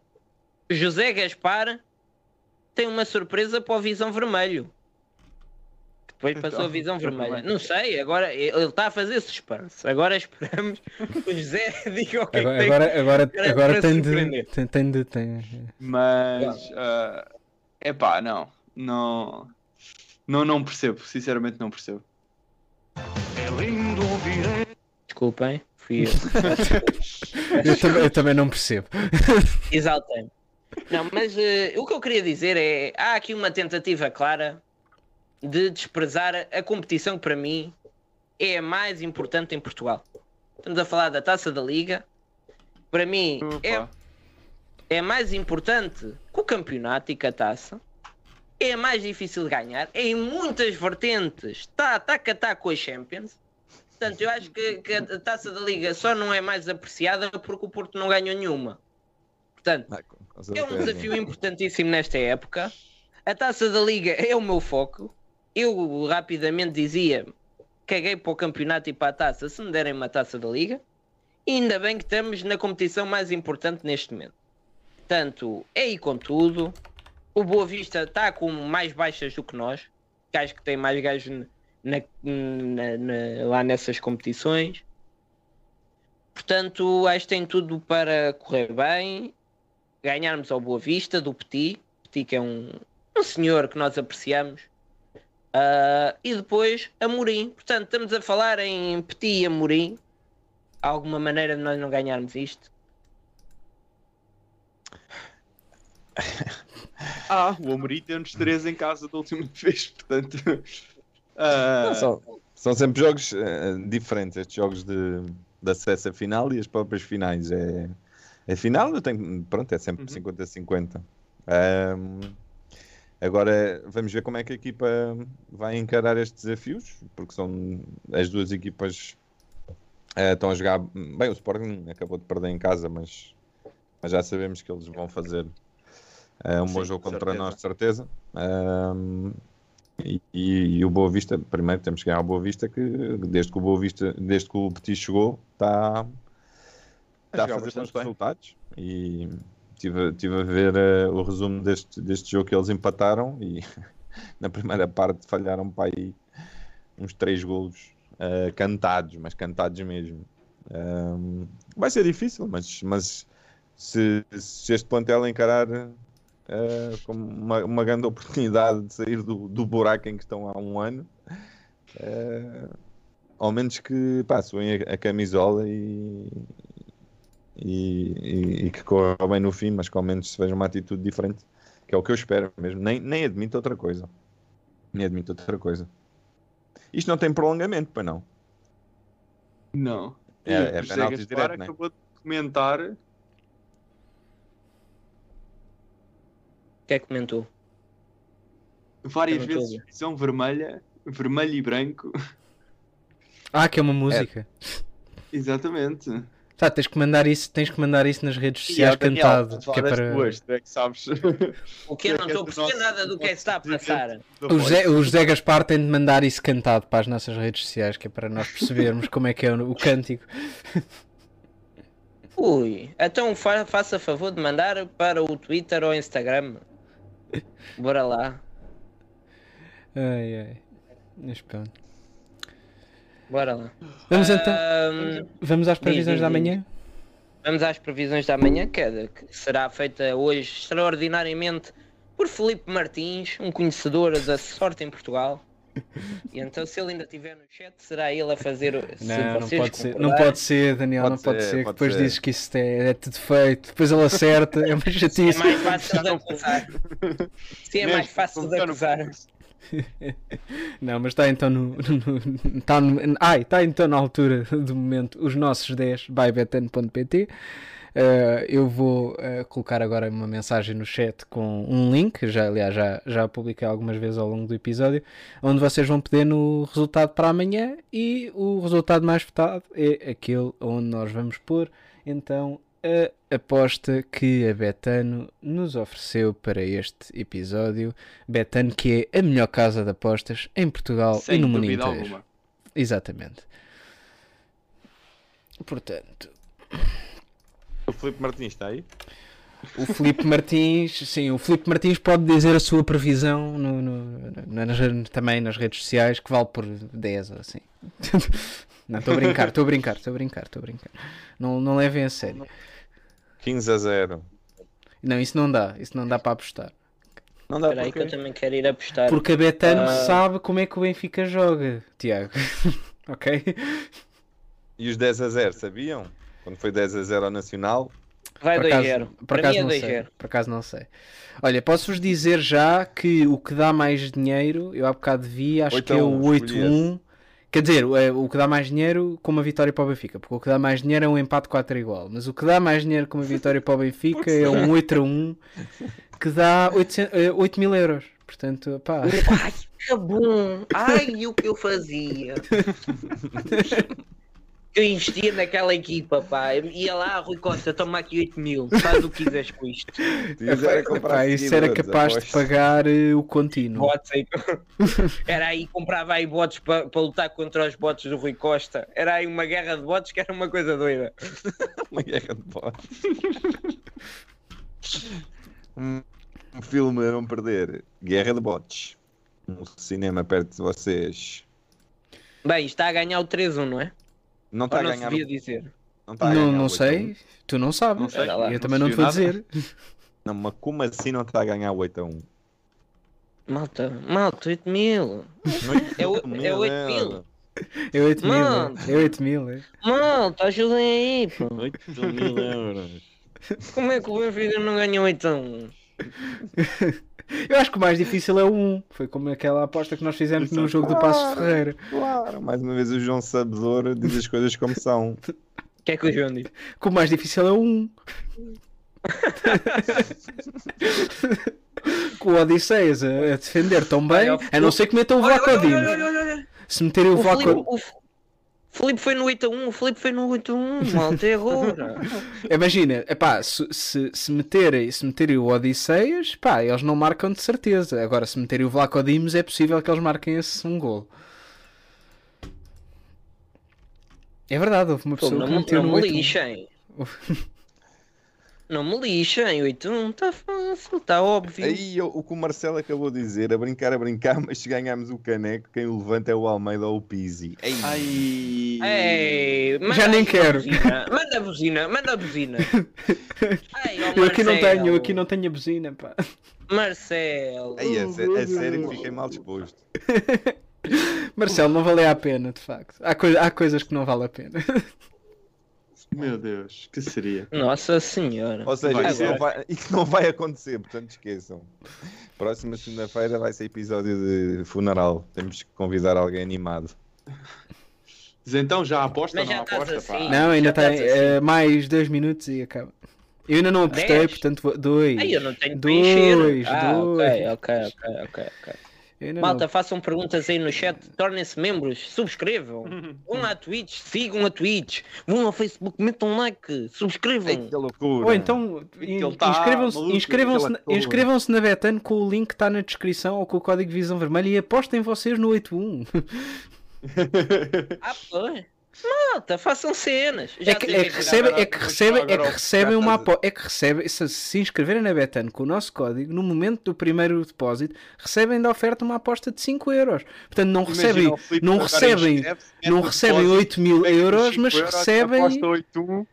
José Gaspar tem uma surpresa para o Visão Vermelho. Depois passou a Então, Visão Vermelha. Não sei, agora ele está a fazer suspense. Agora esperamos que o José diga o que Agora, é que tem agora, agora, para- agora para tem, de, tem, tem de. Tem... Mas é pá, não, não, não, não percebo, sinceramente não percebo. Desculpem, fui eu. Eu, também, eu também não percebo. Exaltei-me. Não, mas eh, o que eu queria dizer é: há aqui uma tentativa clara de desprezar a competição que para mim é a mais importante em Portugal. Estamos a falar da taça da Liga. Para mim é, é mais importante que o campeonato e que a taça. É a mais difícil de ganhar. É em muitas vertentes. Está a taca com as Champions. Portanto, eu acho que, que a taça da Liga só não é mais apreciada porque o Porto não ganhou nenhuma. Portanto, é um desafio importantíssimo nesta época. A taça da Liga é o meu foco. Eu rapidamente dizia: caguei para o campeonato e para a taça se me derem uma taça da Liga. E ainda bem que estamos na competição mais importante neste momento. Portanto, é aí com tudo. O Boa Vista está com mais baixas do que nós. Que acho que tem mais gajos na- na- na- lá nessas competições. Portanto, acho que tem tudo para correr bem. Ganharmos ao Boa Vista, do Petit. Petit que é um, um senhor que nós apreciamos. Ah, e depois Amorim. Portanto, estamos a falar em Petit e Amorim. Há alguma maneira de nós não ganharmos isto? Ah, o Amorim tem-nos três em casa da última vez, portanto. ah, São, são sempre jogos eh, diferentes, estes jogos de, de acesso à final e as próprias finais. É, a final eu tenho, pronto, é sempre 50-50. Ahm, agora vamos ver como é que a equipa vai encarar estes desafios, porque são as duas equipas eh, estão a jogar bem. O Sporting acabou de perder em casa, mas, mas já sabemos que eles vão fazer eh, um bom Sim, jogo com contra certeza. nós, de certeza. Ahm, e, e- o Boa Vista, primeiro temos que ganhar o Boa Vista, que desde que o Boa Vista, desde que o Petit chegou, está está a jogar fazer bons resultados. E estive tive a ver eh, o resumo deste, deste jogo que eles empataram e na primeira parte falharam para aí uns três golos eh, cantados, mas cantados mesmo. Ahm, vai ser difícil, mas, mas se, se este plantel encarar eh, como uma, uma grande oportunidade de sair do, do buraco em que estão há um ano, eh, ao menos que pá, suem a, a camisola e, e, e- e que corra bem no fim, mas que ao menos se veja uma atitude diferente, que é o que eu espero mesmo. Nem, nem admito outra coisa. Nem admito outra coisa. Isto não tem prolongamento, para não. Não. É- é José penaltis direto, né? acabou de comentar. O que é que comentou? várias a vezes visão vermelha, vermelho e branco. Ah, que é uma música. Exatamente. Tá, tens que mandar isso, tens que mandar isso nas redes sociais é o Daniel, cantado. vamos Que é para... é que sabes. O que eu não estou a perceber nada do que é que está a passar. O José, o José Gaspar tem de mandar isso cantado para as nossas redes sociais, que é para nós percebermos como é que é o, o cântico. Ui, então fa faça favor de mandar para o Twitter ou Instagram. Bora lá, Ai, ai. Mas pronto. Bora lá. Vamos então. Vamos às previsões diz, da manhã? Vamos às previsões da manhã, que, é que será feita hoje extraordinariamente por Felipe Martins, um conhecedor da sorte em Portugal. E então, se ele ainda estiver no chat, será ele a fazer. o- Se Não, não vocês pode ser, não pode ser, Daniel, Pode não pode ser, ser. que pode depois ser. dizes que isso é, é tudo feito, depois ele acerta, é uma É chatice. mais fácil de acusar. Sim, é mais fácil de acusar. Não, mas está então no. no- está no- ai, está então na altura do momento os nossos 10 by betano.pt. Eh, eu vou eh, colocar agora uma mensagem no chat com um link, já, aliás, já, já publiquei algumas vezes ao longo do episódio, onde vocês vão pedir no resultado para amanhã e o resultado mais votado é aquele onde nós vamos pôr então a aposta que a Betano nos ofereceu para este episódio. Betano, que é a melhor casa de apostas em Portugal e Sem no mundo inteiro. alguma. Exatamente. Portanto, O Filipe Martins está aí? o Filipe Martins, sim, o Filipe Martins pode dizer a sua previsão no, no- na- nas- também nas redes sociais que vale por 10 ou assim. Não, estou a brincar, estou a brincar, estou a brincar, estou a brincar. Não, não levem a sério. 15 a 0. Não, isso não dá, isso não dá para apostar. Não dá Espera aí que eu também quero ir apostar. Porque a Betano Ah. sabe como é que o Benfica joga, Tiago. ok? E os 10 a 0, sabiam? Quando foi 10 a 0 ao Nacional? Vai Por acaso, 2-0. por Para acaso é não sei. 2-0. Por acaso não sei. Olha, posso-vos dizer já que o que dá mais dinheiro, eu há bocado vi, acho que é o 8 a 1, escolhi 8-1. Quer dizer, é o que dá mais dinheiro com uma vitória para o Benfica, porque o que dá mais dinheiro é um empate 4 igual. Mas o que dá mais dinheiro com uma vitória para o Benfica é um 8 a 1 que dá 800, eh, 8 mil euros. Portanto, pá. Ai, que bom! Ai, o que eu fazia! Eu investia naquela equipa, pá. Ia lá, Rui Costa, toma aqui 8 mil. Faz o que quiseres com isto. Era comprar Pá, isso era capaz de pagar eh, o contínuo. Bots aí. Era aí, comprava aí bots para lutar contra os bots do Rui Costa. Era aí uma guerra de bots que era uma coisa doida. Uma guerra de bots. um, um filme a não perder. Guerra de bots. Um cinema perto de vocês. Bem, está a ganhar o 3-1, não é? Não está a não ganhar. devia dizer? Não a Não, ganhar não sei, 8 tu não sabes. Não sei. Lá, eu não também não te vou dizer. Não, mas como assim não está a ganhar 8 a 1? Malta, malta, 8 mil. É o- é 8 mil. É 8 mil, é 8 mil. É. Malta, ajudem aí, pô. 8 mil euros. Como é que o Benfica não ganhou 8 a 1? Eu acho que o mais difícil é o 1. Foi como aquela aposta que nós fizemos no jogo do Passos Ferreira. Claro, mais uma vez o João Sabedor diz as coisas como são. O que é que o João disse? Que o mais difícil é o 1. Com o Odisseias a, a defender tão bem, a não ser que metam o olha. Se meterem o O Filipe, Vlacodimo. o F- Filipe foi no 8 a 1, o Filipe foi no 8 a 1, malta, é agora. Imagina, epá, se, se, se, meterem, se meterem o Odisseias, pá, eles não marcam de certeza. Agora, se meterem o Vlacodimos, é possível que eles marquem esse um gol. É verdade, houve uma Pô, pessoa não, que me- meteu não no me 8 lixem. Não me lixem, 8 a 1, está fácil, está óbvio. Aí o, o que o Marcelo acabou de dizer, a brincar, a brincar, mas se ganharmos o caneco, quem o levanta é o Almeida ou o Pizzi. Ei, Ai. Ei, Já nem quero. buzina, Manda a buzina, manda a buzina. Ó Eu aqui não tenho, eu aqui não tenho a buzina, pá. Marcelo. ei, a, sé- a sério que fiquei mal disposto. Marcelo, não valeu a pena, de facto. Há, coi- há coisas que não vale a pena. Meu Deus, que seria? Nossa senhora. Ou seja, Vai isso não, vai, isso não vai acontecer, portanto esqueçam. Próxima segunda-feira vai ser episódio de funeral. Temos que convidar alguém animado. Diz então, já aposta Mas ou já não aposta? assim. Pá? Não, ainda tem assim. eh, mais dois minutos e acaba. Eu ainda não apostei, Dez? portanto, vou- dois. Ai, eu não tenho dois, encher. Ah, dois. ok, ok, ok, ok, ok. Malta, não. façam perguntas aí no chat, tornem-se membros, subscrevam, vão à Twitch, sigam a Twitch, vão ao Facebook, metam um like, subscrevam. Ei, que loucura! Ou então in- tá inscrevam-se aquela na, porra. inscrevam-se na Betano com o link que está na descrição ou com o código Visão Vermelha e apostem vocês no 81. Ah, pois. Malta, façam cenas. Já É que, é que que recebem, é que recebem, é que recebem uma estás a- apo- é que recebem, se se inscreverem na Betano com o nosso código, no momento do primeiro depósito, recebem da oferta uma aposta de 5 euros. Portanto, não recebem, não recebem, não recebem depósito, 8 mil euros, mas euros, recebem. Aposta 8-1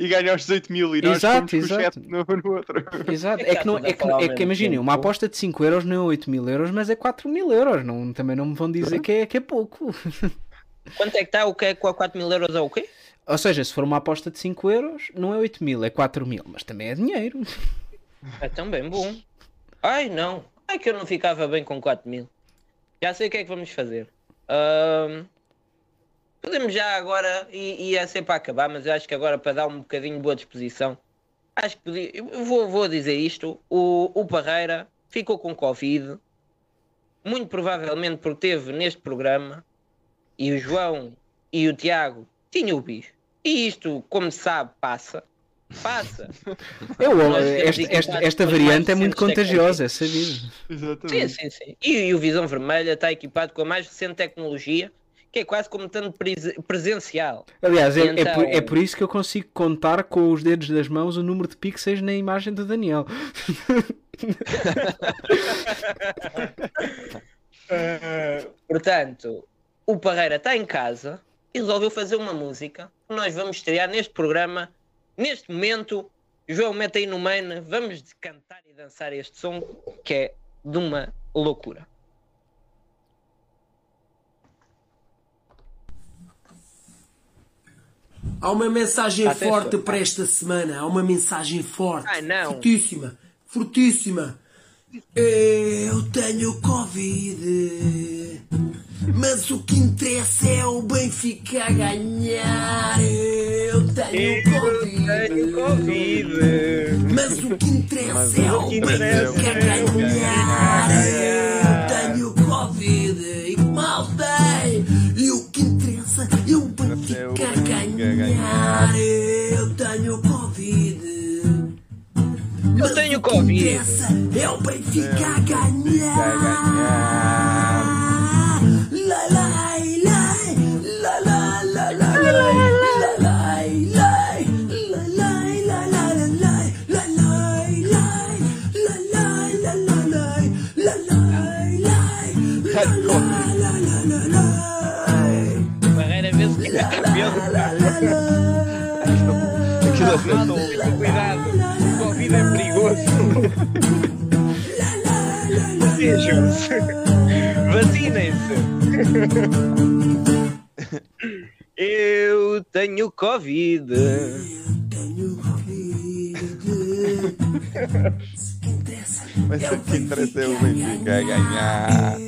e ganha os 18 mil e nós Exato, fomos com o exato. no, no outro. Exato, É é que não, está é tudo a que, é que imaginem, uma aposta de 5 euros não é 8 mil euros, mas é 4 mil euros. Não, também não me vão dizer que é, que é pouco. Quanto é que está? O que é com a 4 mil euros é o quê? Ou seja, se for uma aposta de 5 euros, não é 8 mil, é 4 mil, mas também é dinheiro. É também bom. Ai não. Ai que eu não ficava bem com 4 mil. Já sei o que é que vamos fazer. Ahm, podemos já agora, e, e é sempre para acabar, mas eu acho que agora para dar um bocadinho de boa disposição, acho que podia, eu vou, vou dizer isto, o, o Parreira ficou com Covid, muito provavelmente porque teve neste programa, e o João e o Tiago tinham o bicho. E isto, como se sabe, passa. Passa. Eu, temos esta, esta, esta variante é muito recentes contagiosa, é sabido. Exatamente. Sim, sim, sim. E, e o Visão Vermelha está equipado com a mais recente tecnologia, que é quase como tanto pres- presencial. Aliás, é, E é por, então- é por isso que eu consigo contar com os dedos das mãos o número de pixels na imagem do Daniel. Portanto, o Parreira está em casa e resolveu fazer uma música que nós vamos estrear neste programa. Neste momento, João, mete aí no main, vamos cantar e dançar este som que é de uma loucura. Há uma mensagem Atenção. forte para esta semana. Há uma mensagem forte. Ai, não. Fortíssima. Fortíssima. Eu tenho Covid. Mas o que interessa é o Benfica a ganhar. Eu tenho Covid. Mas o que interessa é o Benfica a ganhar. Eu tenho Covid. E mal tem. E o que interessa é o Benfica a ganhar. Eu tenho Covid. Essa é o Benfica ganhar. Lá, lá, lá, lá, lá, lá, lá, lá. Covid é perigo. Vejam-se. Vacinem-se. Eu tenho Covid. Mas o que interessa é o Benfica ganhar.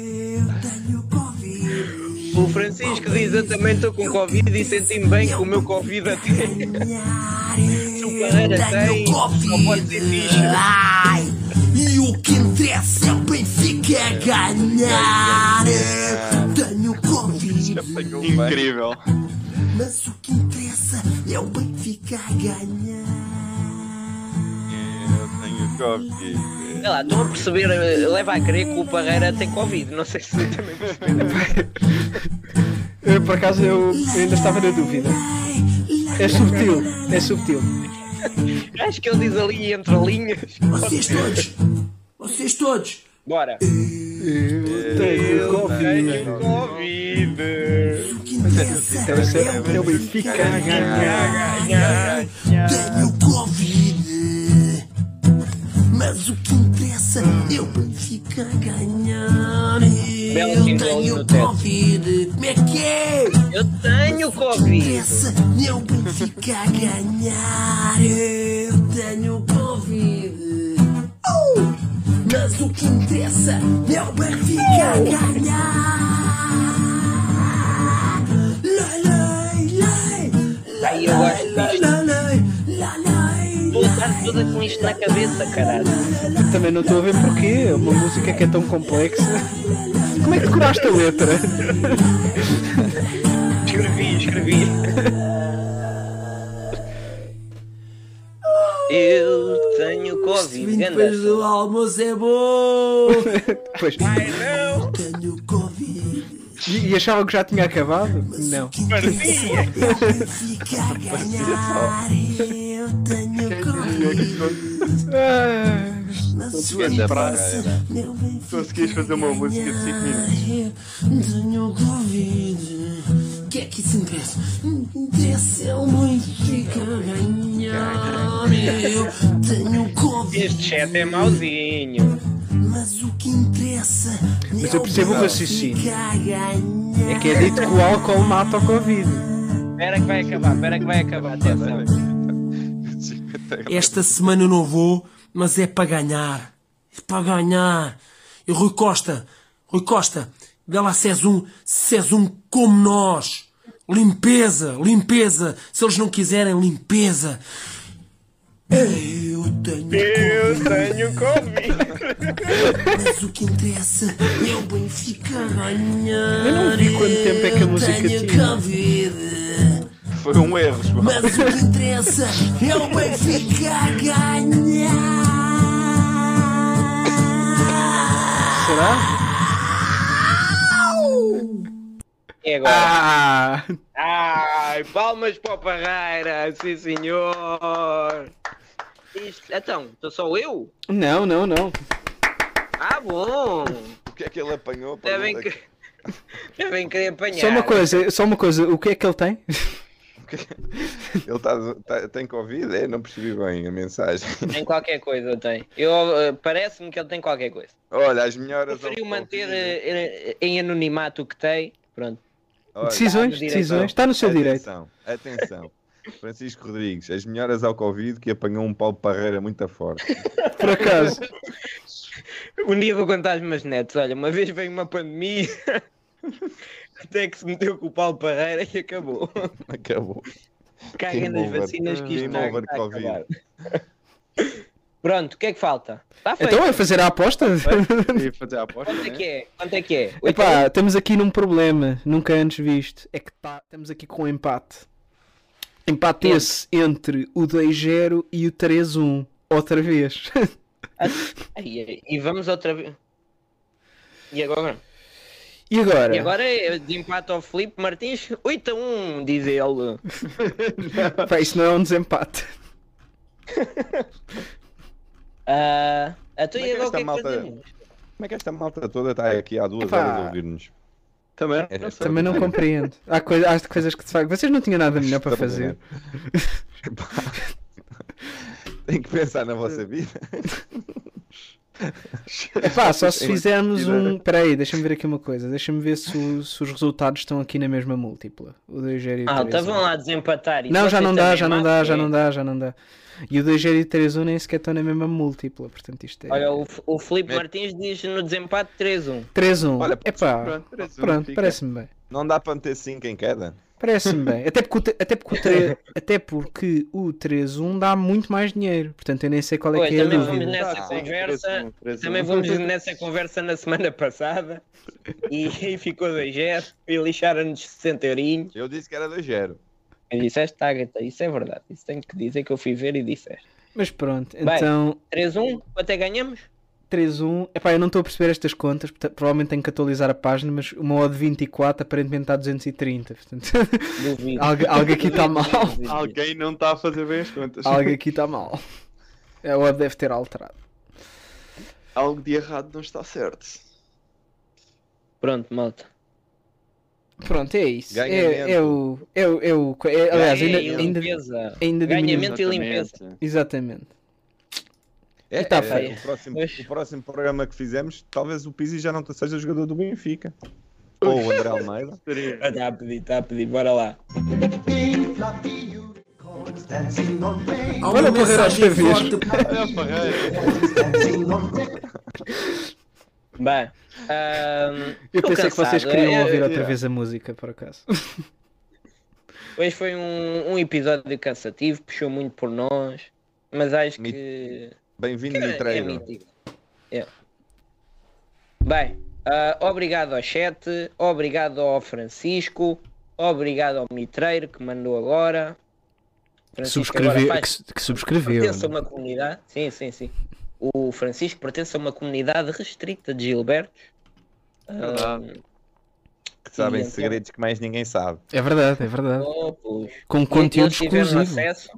O Francisco diz: Eu também estou com Covid e senti-me bem com o meu Covid até. Se o Barreira tem, só pode ser fixe. Ai, e o que interessa é o Benfica a ganhar. Eu tenho Covid. Incrível. Mas o que interessa é o Benfica a ganhar. Eu tenho Covid. Sei lá, estou a perceber, eh, leva a crer que o Parreira tem Covid. Não sei se também. Eu, por acaso eu ainda estava na dúvida. É subtil, é subtil. Acho que ele diz ali entre linhas. Vocês todos, vocês todos. Bora. Eu tenho Covid. Covid. Interessa é o Benfica a ganhar. Tenho Covid. Mas o que interessa é o Benfica a ganhar. Eu tenho. Covid. Como é que é? Eu tenho Covid. o Benfica a ganhar. Eu tenho Covid. Uh! Mas o que interessa é o Benfica a ganhar. Lai, lai, lai. Ai, eu gosto disto. Lai, lai, lai, lai. Estou a estar toda com isto na cabeça, caralho. Também não estou a ver porquê. É uma música que é tão complexa. Como é que decoraste a letra? Escrevi, escrevi. Eu tenho Covid. Depois do almoço é bom. Pois. Ai não. Tenho Covid. E, e achavam que já tinha acabado? Não. Parecia. Fica a ganhar. Eu tenho Covid. Ah, o o Benfica Conseguiste fazer uma música de 5 minutos. Tenho Covid. que é que isso interessa? O interessa é o Benfica ganhar. Eu tenho Covid. Este chat é mauzinho. Mas o que interessa Mas é eu percebo o raciocínio. É que é dito que o álcool mata o Covid. Espera que vai acabar, espera que vai acabar. Atenção. Esta semana eu não vou, mas é para ganhar. É para ganhar. E Rui Costa, Rui Costa, vê lá se és um, se és um como nós. Limpeza, limpeza. Se eles não quiserem limpeza. Eu tenho Eu tenho Covid. Mas o que interessa é o Benfica ganhar. Eu não vi quanto tempo é que a Eu música tenho tinha. Covid. Foi um erro, João. Mas o que interessa é o Benfica ganhar. Será? E agora? Ah! Ai, palmas para o Parreira, sim senhor. Então, estou só eu? Não, não, não. Ah, bom. O que é que ele apanhou? Devem, que... Devem querer apanhar. Só uma coisa, só uma coisa, o que é que ele tem? Ele tá, tá- tem Covid? É, não percebi bem a mensagem. Tem qualquer coisa, tem. Eu, eh, Parece-me que ele tem qualquer coisa. Olha, as melhoras. Preferiu manter eh, eh, em anonimato o que tem. Pronto. Olha, Decisões, direito. decisões, está no seu direito. atenção, Atenção, Francisco Rodrigues, as melhoras ao Covid que apanhou um Paulo Parreira muito forte. Por acaso. Um dia vou contar as meus netos. Olha, uma vez veio uma pandemia. Até que se meteu com o Paulo Parreira e acabou. Acabou. Caguem nas vacinas que isto Covid. acabar. Pronto, o que é que falta? Está feito. Então é fazer a aposta? E fazer a aposta, Quanto é né? que é? Quanto é que é? Epá, estamos aqui num problema nunca antes visto. É que tá, estamos aqui com um empate. Empate Entre? esse entre o 2-0 e o 3-1. Outra vez. Ai, E vamos outra vez. E agora? E agora? E agora é de empate ao Felipe Martins 8 a 1, diz ele. Pá, isso não é um desempate. Ah, então Como e é que agora o que esta é que malta-? Como é que esta malta toda está aqui há duas Epá. horas a ouvir-nos? Também. É só- Também não compreendo. Há, coi há coisas que se fazem. Vocês não tinham nada melhor para fazer. Tem que pensar na vossa vida. Epá, só se fizermos um. Peraí, deixa-me ver aqui uma coisa. Deixa-me ver se, o- se os resultados estão aqui na mesma múltipla. O 2-0 e o Ah, 3-1. então lá desempatar. e Não, já não dá, já não dá, matem. já não dá, já não dá. E o 2-0 e o 3-1 nem sequer estão na mesma múltipla. Portanto, isto é. Olha, o, o Felipe É. Martins diz no desempate 3-1. 3-1. Olha, Epá, Pronto, três, um, pronto, fica. parece-me bem. Não dá para meter 5 em cada? Parece-me bem. Até porque, até, porque o até porque o 3-1 dá muito mais dinheiro. Portanto, eu nem sei qual é Pois, que é a também vamos dúvida. nessa Ah, conversa. 3-1, 3-1. Também vamos nessa conversa na semana passada. E, e ficou 2-0. E lixaram-nos 60 eurinhos. Eu disse que era 2-0. E disseste, tá, gata, isso é verdade. Isso tenho que dizer que eu fui ver e disseste. Mas pronto, Bem. então 3-1, quanto é que ganhamos? 3-1. Epá, eu não estou a perceber estas contas. Provavelmente tenho que atualizar a página, mas uma odd 24 aparentemente está a 230. Portanto, algo, algo aqui está mal. Alguém não está a fazer bem as contas. Algo aqui está mal. A odd deve ter alterado. Algo de errado não está certo. Pronto, malta. Pronto, é isso. É, Ganhamento. é o. É, o- é o. é- aliás, ainda, e. Ganhamento e limpeza. Exatamente. É, tá é, o, próximo, o próximo programa que fizemos, talvez o Pizzi já não seja jogador do Benfica. Ou o André Almeida. Está a pedir, está a pedir, bora lá. Olha uma o Dancing on rainbows. Bem, ahm, Eu pensei que vocês cansado. queriam É, ouvir é, outra vez a música, por acaso. Hoje foi um, um episódio cansativo, puxou muito por nós, mas acho que Bem-vindo no é. É. Bem, ah, obrigado ao chat, obrigado ao Francisco, obrigado ao Mitreiro que mandou agora. Francisco agora Subscreve, faz- que, que subscreveu. pertence a uma comunidade. Sim, sim, sim. O Francisco pertence a uma comunidade restrita de Gilbertos. Ah. Que sabem então- segredos que mais ninguém sabe. É verdade, é verdade. oh. Com conteúdo tiveram exclusivo. Acesso,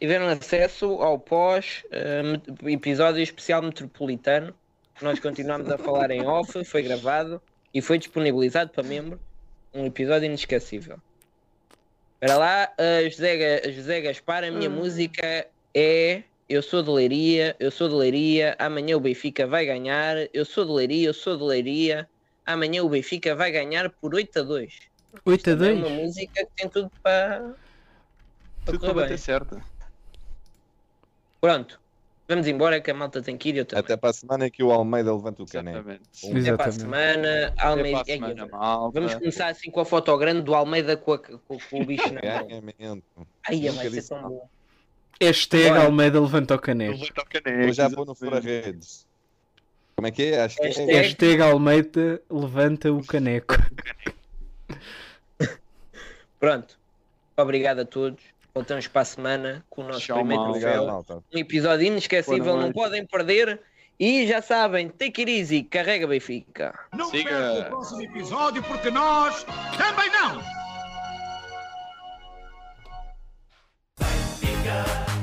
tiveram acesso ao pós eh, episódio especial metropolitano. Nós continuamos a falar em off, foi gravado e foi disponibilizado para membro. Um episódio inesquecível. Espera lá, uh, José, José Gaspar, a minha música é Eu sou de Leiria, eu sou de Leiria, amanhã o Benfica vai ganhar, eu sou de Leiria, eu sou de Leiria, amanhã o Benfica vai ganhar por 8 a 2. 8 a É 2? uma música que tem tudo para, para Tudo para bem. bater certo. Pronto, vamos embora que a malta tem que ir. Eu também. Até para a semana que o Almeida levanta o caneco. Um- Até para a semana, Almeida. Até para a semana, malta. Vamos começar assim com a foto grande do Almeida com, a- com- com o bicho na mão. Ai, vai ser disse tão bom. Hashtag Bora. Almeida levanta o caneco. Vou já pôr no fora-redes. Como é que é? Acho que é. Hashtag Almeida levanta o caneco. Pronto. Obrigado a todos. Voltamos para a semana com o nosso Tchau, primeiro troféu. Um episódio inesquecível, não podem perder. E já sabem, take it easy, carrega Benfica. Não Siga. perca o próximo episódio porque nós também não! Benfica,